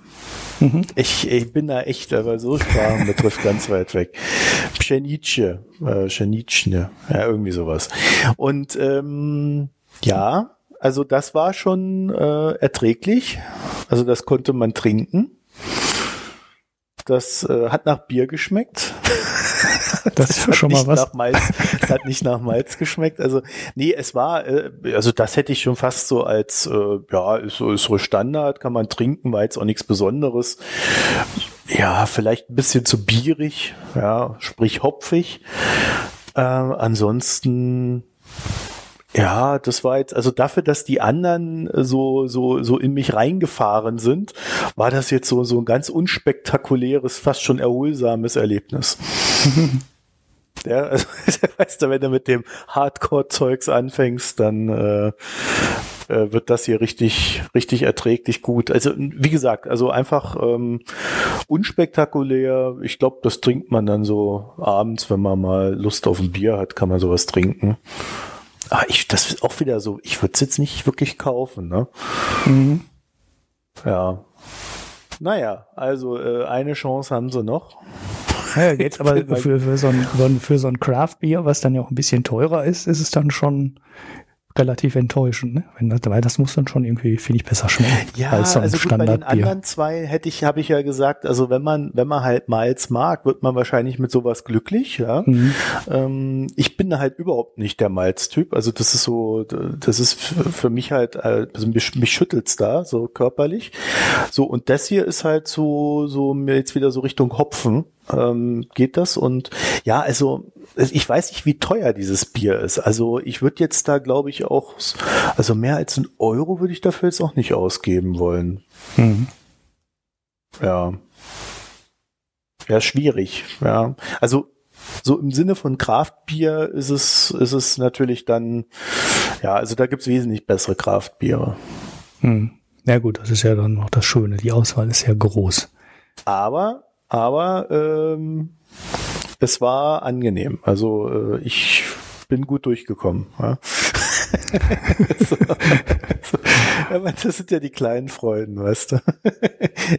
Mhm. Ich, ich bin da echt, aber so Sprachen betrifft ganz weit weg. Pschenice, äh, Pschenichne, ja, irgendwie sowas. Und ähm, ja, also das war schon äh, erträglich. Also das konnte man trinken. Das äh, hat nach Bier geschmeckt. [laughs] Das ist [laughs] schon mal was. Malz, es [laughs] hat nicht nach Malz geschmeckt. Also nee, es war, äh, also das hätte ich schon fast so als, äh, ja, ist so, ist so Standard, kann man trinken, war jetzt auch nichts Besonderes. Ja, vielleicht ein bisschen zu bierig, ja, sprich hopfig. Äh, ansonsten ja, das war jetzt, also dafür, dass die anderen so, so, so in mich reingefahren sind, war das jetzt so, so ein ganz unspektakuläres, fast schon erholsames Erlebnis. [laughs] Ja, also, [laughs] weißt du, wenn du mit dem Hardcore-Zeugs anfängst, dann äh, äh, wird das hier richtig, richtig erträglich gut. Also wie gesagt, also einfach ähm, unspektakulär. Ich glaube, das trinkt man dann so abends, wenn man mal Lust auf ein Bier hat, kann man sowas trinken. Aber ich, das ist auch wieder so, ich würde es jetzt nicht wirklich kaufen, ne? Mhm. Ja. Naja, also äh, eine Chance haben sie noch. Ja, jetzt aber [laughs] für, für, so ein, für so ein Craft-Bier, was dann ja auch ein bisschen teurer ist, ist es dann schon relativ enttäuschend, ne? Wenn das, weil das muss dann schon irgendwie, finde ich, besser schmecken. Ja, als so ein also gut, bei den anderen zwei hätte ich, habe ich ja gesagt, also wenn man, wenn man halt Miles mag, wird man wahrscheinlich mit sowas glücklich, ja. Mhm. Ähm, ich bin halt überhaupt nicht der Miles-Typ, also das ist so, das ist für mich halt, also mich, mich schüttelt's da, so körperlich. So, und das hier ist halt so, so mir jetzt wieder so Richtung Hopfen, ähm, geht das und ja, also ich weiß nicht, wie teuer dieses Bier ist. Also ich würde jetzt da, glaube ich, auch, also mehr als ein Euro würde ich dafür jetzt auch nicht ausgeben wollen. Mhm. Ja. Ja, schwierig. Ja. Also so im Sinne von Kraftbier ist es, ist es natürlich dann, ja, also da gibt's wesentlich bessere Kraftbiere. Hm. Ja gut, das ist ja dann noch das Schöne. Die Auswahl ist ja groß. Aber, aber ähm, es war angenehm. Also äh, ich bin gut durchgekommen. Ja. [laughs] so, so. Aber das sind ja die kleinen Freuden, weißt du.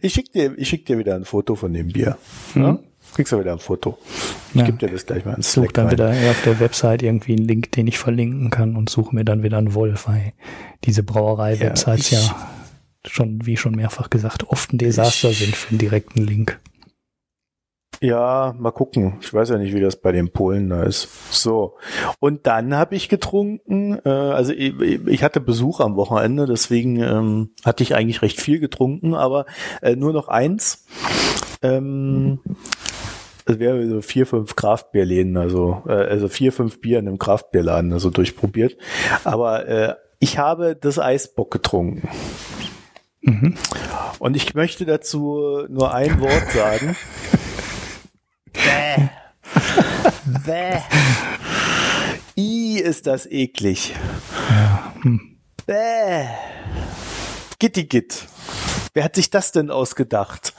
Ich schick dir, ich schick dir wieder ein Foto von dem Bier. Mhm. Ja? Kriegst du wieder ein Foto. Ich ja. gebe dir das gleich mal ins Such dann rein. wieder auf der Website irgendwie einen Link, den ich verlinken kann und suche mir dann wieder einen Wolf, weil diese Brauerei-Websites ja, ja, schon, wie schon mehrfach gesagt, oft ein Desaster ich, sind für einen direkten Link. Ja, mal gucken. Ich weiß ja nicht, wie das bei den Polen da ist. So. Und dann habe ich getrunken, äh, also ich, ich, hatte Besuch am Wochenende, deswegen ähm, hatte ich eigentlich recht viel getrunken, aber äh, nur noch eins. Ähm, es wäre so vier, fünf Kraftbierläden, also, äh, also vier, fünf Bier in einem Kraftbierladen, also durchprobiert. Aber äh, ich habe das Eisbock getrunken. Mhm. Und ich möchte dazu nur ein Wort sagen. [laughs] Bäh. Bäh. I ist das eklig. Bäh. Gitti Gitt. Wer hat sich das denn ausgedacht?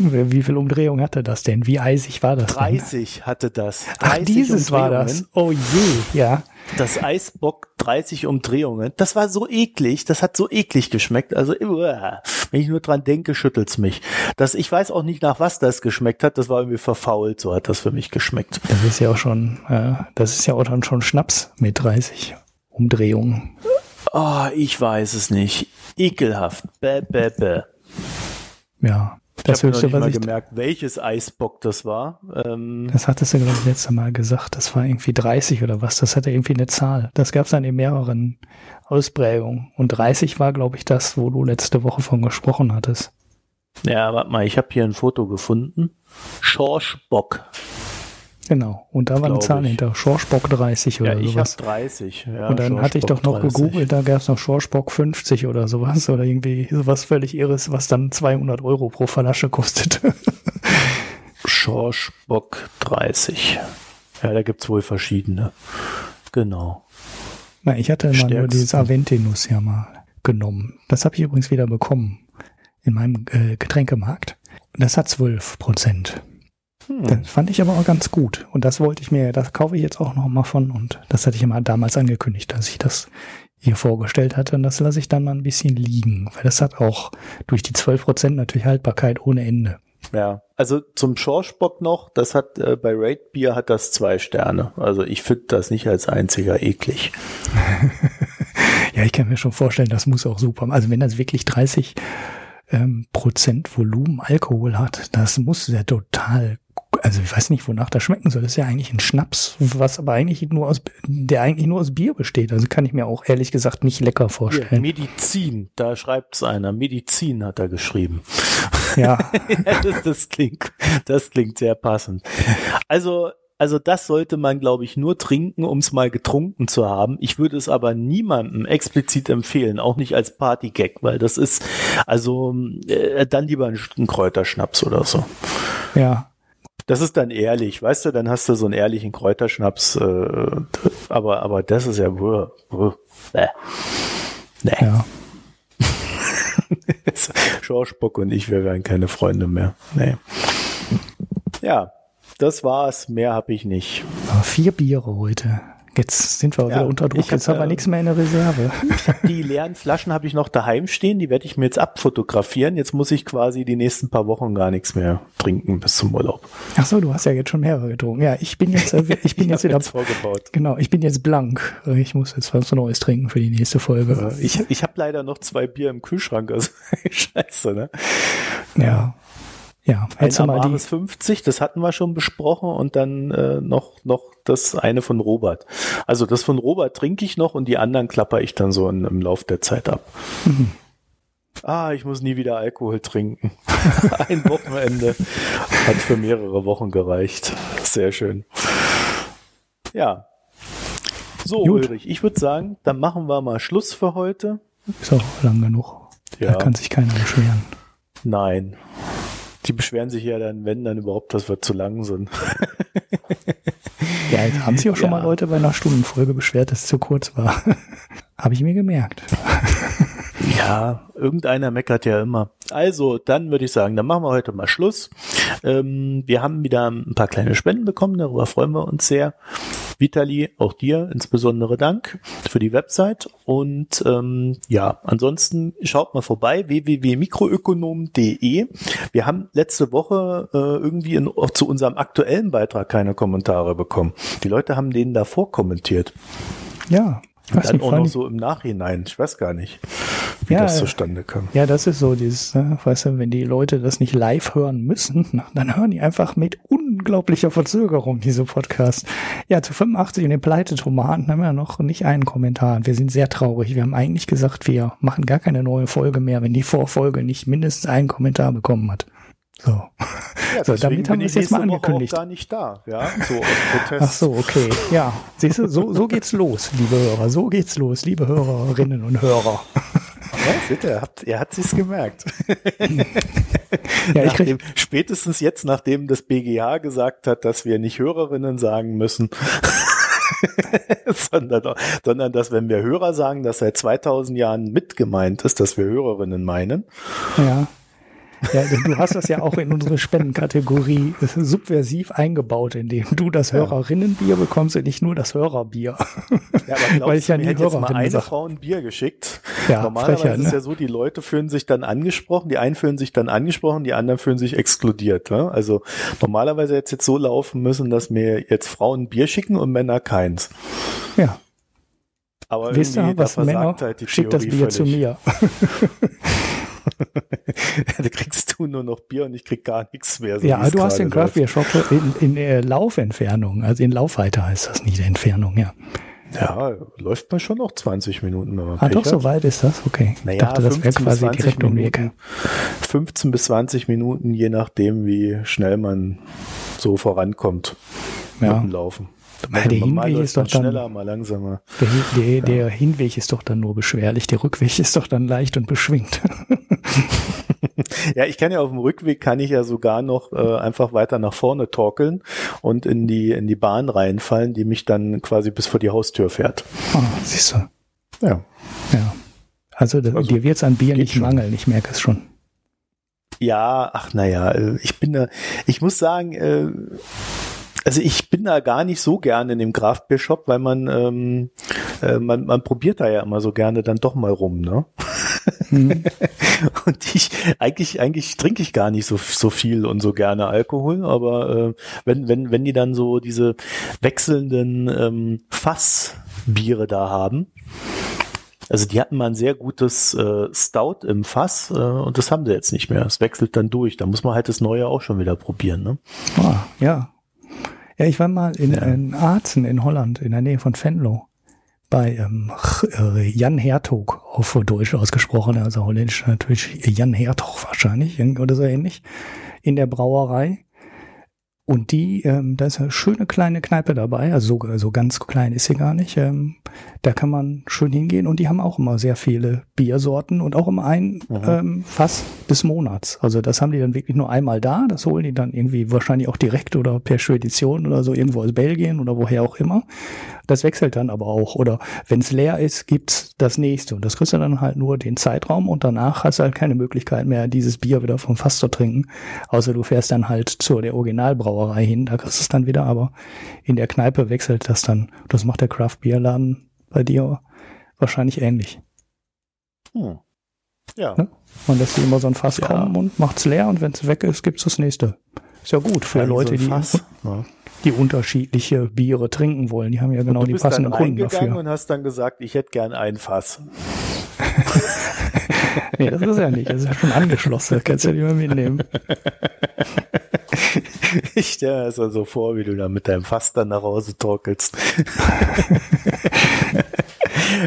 Wie viel Umdrehung hatte das denn? Wie eisig war das? 30 denn? hatte das. 30 Ach, dieses war das. Oh je, ja. Das Eisbock 30 Umdrehungen. Das war so eklig. Das hat so eklig geschmeckt. Also, wenn ich nur dran denke, schüttelt's mich. Das, ich weiß auch nicht, nach was das geschmeckt hat. Das war irgendwie verfault. So hat das für mich geschmeckt. Das ist ja auch schon, äh, das ist ja auch dann schon Schnaps mit 30 Umdrehungen. Oh, ich weiß es nicht. Ekelhaft. Bäh, bäh, bäh. Ja. Das ich habe nicht mal gemerkt, welches Eisbock das war. Ähm das hattest du, glaube ich, letztes Mal gesagt. Das war irgendwie 30 oder was. Das hatte irgendwie eine Zahl. Das gab es dann in mehreren Ausprägungen. Und 30 war, glaube ich, das, wo du letzte Woche von gesprochen hattest. Ja, warte mal, ich habe hier ein Foto gefunden. Schorschbock. Genau. Und da war eine Zahl ich. hinter. Schorschbock 30 oder ja, ich sowas. Ich 30. Ja, und dann hatte ich doch noch 30. gegoogelt, da gab es noch Schorschbock 50 oder sowas. Oder irgendwie sowas völlig irres, was dann 200 Euro pro Flasche kostet. [laughs] Schorschbock 30. Ja, da gibt's wohl verschiedene. Genau. Na, ich hatte mal nur dieses Aventinus ja mal genommen. Das habe ich übrigens wieder bekommen in meinem äh, Getränkemarkt. Das hat 12 Prozent. Hm. Das fand ich aber auch ganz gut. Und das wollte ich mir, das kaufe ich jetzt auch noch mal von. Und das hatte ich immer damals angekündigt, dass ich das hier vorgestellt hatte. Und das lasse ich dann mal ein bisschen liegen, weil das hat auch durch die 12 Prozent natürlich Haltbarkeit ohne Ende. Ja, also zum Schorschbock noch, das hat äh, bei Raid Beer hat das zwei Sterne. Also ich finde das nicht als einziger eklig. [laughs] ja, ich kann mir schon vorstellen, das muss auch super. Also wenn das wirklich 30 ähm, Prozent Volumen Alkohol hat, das muss ja total also ich weiß nicht, wonach das schmecken soll. Das ist ja eigentlich ein Schnaps, was aber eigentlich nur aus, der eigentlich nur aus Bier besteht. Also kann ich mir auch ehrlich gesagt nicht lecker vorstellen. Ja, Medizin, da schreibt es einer. Medizin hat er geschrieben. Ja. [laughs] ja das, das klingt, das klingt sehr passend. Also also das sollte man, glaube ich, nur trinken, um es mal getrunken zu haben. Ich würde es aber niemandem explizit empfehlen, auch nicht als Partygag, weil das ist, also äh, dann lieber ein, ein Kräuterschnaps oder so. Ja, das ist dann ehrlich, weißt du, dann hast du so einen ehrlichen Kräuterschnaps, äh, aber, aber das ist ja, äh, äh, nee. Ja. [laughs] Schorschbock und ich, wir werden keine Freunde mehr. Nee. Ja, das war's. Mehr habe ich nicht. vier Biere heute. Jetzt sind wir ja, wieder unter Druck. Jetzt hab, haben wir nichts mehr in der Reserve. [laughs] die leeren Flaschen habe ich noch daheim stehen. Die werde ich mir jetzt abfotografieren. Jetzt muss ich quasi die nächsten paar Wochen gar nichts mehr trinken bis zum Urlaub. Ach so, du hast ja jetzt schon mehrere getrunken. Ja, ich bin jetzt, äh, [laughs] ich bin jetzt wieder jetzt vorgebaut. Genau, ich bin jetzt blank. Ich muss jetzt was Neues trinken für die nächste Folge. Ich, ich habe leider noch zwei Bier im Kühlschrank. Also [laughs] scheiße, ne? Ja. Ja, ein Amaris 50, das hatten wir schon besprochen und dann äh, noch noch das eine von Robert. Also das von Robert trinke ich noch und die anderen klapper ich dann so in, im Lauf der Zeit ab. Mhm. Ah, ich muss nie wieder Alkohol trinken. [laughs] Ein Wochenende hat für mehrere Wochen gereicht. Sehr schön. Ja. So, Gut. Ulrich, ich würde sagen, dann machen wir mal Schluss für heute. Ist auch lang genug. Ja. Da kann sich keiner beschweren. Nein. Die beschweren sich ja dann, wenn dann überhaupt, dass wir zu lang sind. ja, jetzt haben sich auch schon ja. mal Leute bei einer Stundenfolge beschwert, dass es zu kurz war. [laughs] Habe ich mir gemerkt. [laughs] ja, irgendeiner meckert ja immer. Also, dann würde ich sagen, dann machen wir heute mal Schluss. Ähm, wir haben wieder ein paar kleine Spenden bekommen, darüber freuen wir uns sehr. Vitali, auch dir insbesondere Dank für die Website. Und ähm, ja, ansonsten schaut mal vorbei, www.mikroökonom.de. Wir haben letzte Woche äh, irgendwie in, zu unserem aktuellen Beitrag keine Kommentare bekommen. Die Leute haben den davor kommentiert. Ja, und dann auch noch so im Nachhinein. Ich weiß gar nicht, wie ja, das zustande kam. Ja, das ist so dieses, ne, weißt du, wenn die Leute das nicht live hören müssen, [laughs] dann hören die einfach mit unglaublicher Verzögerung diese Podcast. Ja, zu 85 und den Pleite-Tomaten haben wir noch nicht einen Kommentar. Wir sind sehr traurig. Wir haben eigentlich gesagt, wir machen gar keine neue Folge mehr, wenn die Vorfolge nicht mindestens einen Kommentar bekommen hat. So. Ja, so, damit haben wir es jetzt mal angekündigt. Woche auch gar nicht da, ja, so aus Protest. Ach so, okay. Ja, siehst du, so, so geht's los, liebe Hörer. So geht's los, liebe Hörerinnen und Hörer. Ja, seht ihr, habt, er hat sich's gemerkt. [laughs] ja, nachdem, spätestens jetzt, nachdem das BGH gesagt hat, dass wir nicht Hörerinnen sagen müssen, [laughs] sondern, sondern dass wenn wir Hörer sagen, dass seit 2000 Jahren mit gemeint ist, dass wir Hörerinnen meinen. Ja. Ja, du hast das ja auch in unsere Spendenkategorie subversiv eingebaut, indem du das Hörerinnenbier bekommst und nicht nur das Hörerbier. Ja, aber glaubst Weil ich ja nie hätte jetzt mal eine sag. Frau ein Bier geschickt. Ja, Normalerweise frecher, ne? ist ja so, die Leute fühlen sich dann angesprochen, die einen fühlen sich dann angesprochen, die anderen fühlen sich exkludiert. Ne? Also normalerweise hätte es jetzt so laufen müssen, dass mir jetzt Frauen Bier schicken und Männer keins. Ja. Aber Wisst ihr, was Männer, halt die schickt das Bier völlig. zu mir. [laughs] [laughs] da kriegst du nur noch Bier und ich krieg gar nichts mehr. So ja, du hast den Craft Beer Shop in, in äh, Laufentfernung, also in Laufweite heißt das nicht Entfernung, ja. Ja, läuft man schon noch 20 Minuten. ah, doch, so weit ist das? Okay. Naja, ich dachte, das wäre quasi direkt um die Ecke. 15 bis 20 Minuten, je nachdem, wie schnell man so vorankommt ja. mit dem Laufen. Ja, der Hinweg ist doch dann schneller, mal langsamer. Der, der, ja. der, Hinweg ist doch dann nur beschwerlich, der Rückweg ist doch dann leicht und beschwingt. [laughs] ja, ich kann ja auf dem Rückweg kann ich ja sogar noch äh, einfach weiter nach vorne torkeln und in die in die Bahn reinfallen, die mich dann quasi bis vor die Haustür fährt. Ah, siehst du. Ja. Ja. Also, das, also dir wird es an Bier nicht schon. mangeln, ich merke es schon. Ja, ach naja, äh, ich bin da, ich muss sagen, äh, also ich bin da gar nicht so gerne in dem Craft Beer Shop, weil man, ähm, äh, man, man probiert da ja immer so gerne dann doch mal rum, ne? Mhm. [laughs] und ich, eigentlich, eigentlich trinke ich gar nicht so, so viel und so gerne Alkohol, aber äh, wenn, wenn, wenn die dann so diese wechselnden ähm, Fassbiere da haben, also die hatten mal ein sehr gutes äh, Stout im Fass äh, und das haben sie jetzt nicht mehr. Es wechselt dann durch. Da muss man halt das Neue auch schon wieder probieren. Ne? Ah, ja, ja, ich war mal in, ja. in Arzen in Holland, in der Nähe von Venlo, bei ähm, äh, Jan Hertog, auf Deutsch ausgesprochen, also holländisch natürlich Jan Hertog wahrscheinlich [laughs] oder so ähnlich, in der Brauerei. Und die, ähm, da ist eine schöne kleine Kneipe dabei, also so, so ganz klein ist sie gar nicht. Ähm, da kann man schön hingehen und die haben auch immer sehr viele Biersorten und auch immer ein mhm. ähm, Fass des Monats. Also das haben die dann wirklich nur einmal da, das holen die dann irgendwie wahrscheinlich auch direkt oder per Spedition oder so irgendwo aus Belgien oder woher auch immer. Das wechselt dann aber auch. Oder wenn es leer ist, gibt's das nächste. Und das kriegst du dann halt nur den Zeitraum und danach hast du halt keine Möglichkeit mehr, dieses Bier wieder vom Fass zu trinken. Außer du fährst dann halt zu der Originalbrauerei hin, da kriegst du es dann wieder, aber in der Kneipe wechselt das dann. Das macht der Craft Beer Laden bei dir wahrscheinlich ähnlich. Hm. Ja. Ne? Man lässt immer so ein Fass ja. kommen und macht's leer und wenn es weg ist, gibt's das nächste. Ist ja gut für ja, Leute, so die ja [laughs] die unterschiedliche Biere trinken wollen. Die haben ja genau die passenden Kunden dafür. und hast dann gesagt, ich hätte gern ein Fass. [laughs] nee, das ist ja nicht. Das ist ja schon angeschlossen. Das kannst du ja nicht mehr mitnehmen. [laughs] Ich stelle mir das so vor, wie du da mit deinem Fass dann nach Hause torkelst.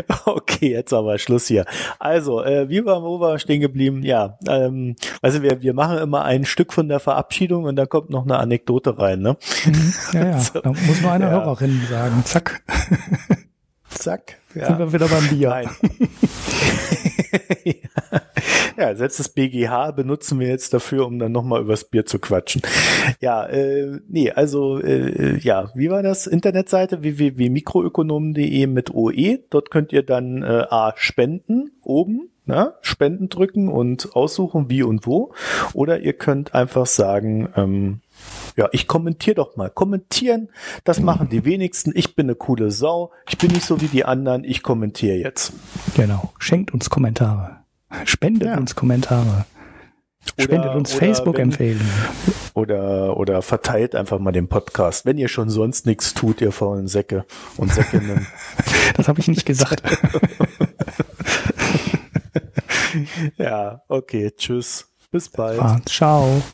[laughs] okay, jetzt aber Schluss hier. Also, äh, wie waren wo wir stehen geblieben? Ja, ähm, also wir, wir machen immer ein Stück von der Verabschiedung und dann kommt noch eine Anekdote rein, ne? Mhm. Ja, ja. [laughs] So. Da muss nur eine ja. Hörerin sagen. Zack. Zack. Ja. Sind wir wieder beim Bier. Nein. [laughs] ja. selbst das BGH benutzen wir jetzt dafür, um dann nochmal übers Bier zu quatschen. Ja, äh, nee, also äh, ja, wie war das? Internetseite www.mikroökonomen.de mit OE. Dort könnt ihr dann äh, A spenden oben na, ne? Spenden drücken und aussuchen, wie und wo. Oder ihr könnt einfach sagen, ähm, ja, ich kommentiere doch mal. Kommentieren, das machen die wenigsten. Ich bin eine coole Sau. Ich bin nicht so wie die anderen. Ich kommentiere jetzt. Genau. Schenkt uns Kommentare. Spendet ja. uns Kommentare. Spendet oder, uns Facebook-Empfehlungen. Oder, oder verteilt einfach mal den Podcast. Wenn ihr schon sonst nichts tut, ihr faulen Säcke und Säckinnen. [laughs] das habe ich nicht gesagt. [laughs] ja, okay. Tschüss. Bis bald. Ciao.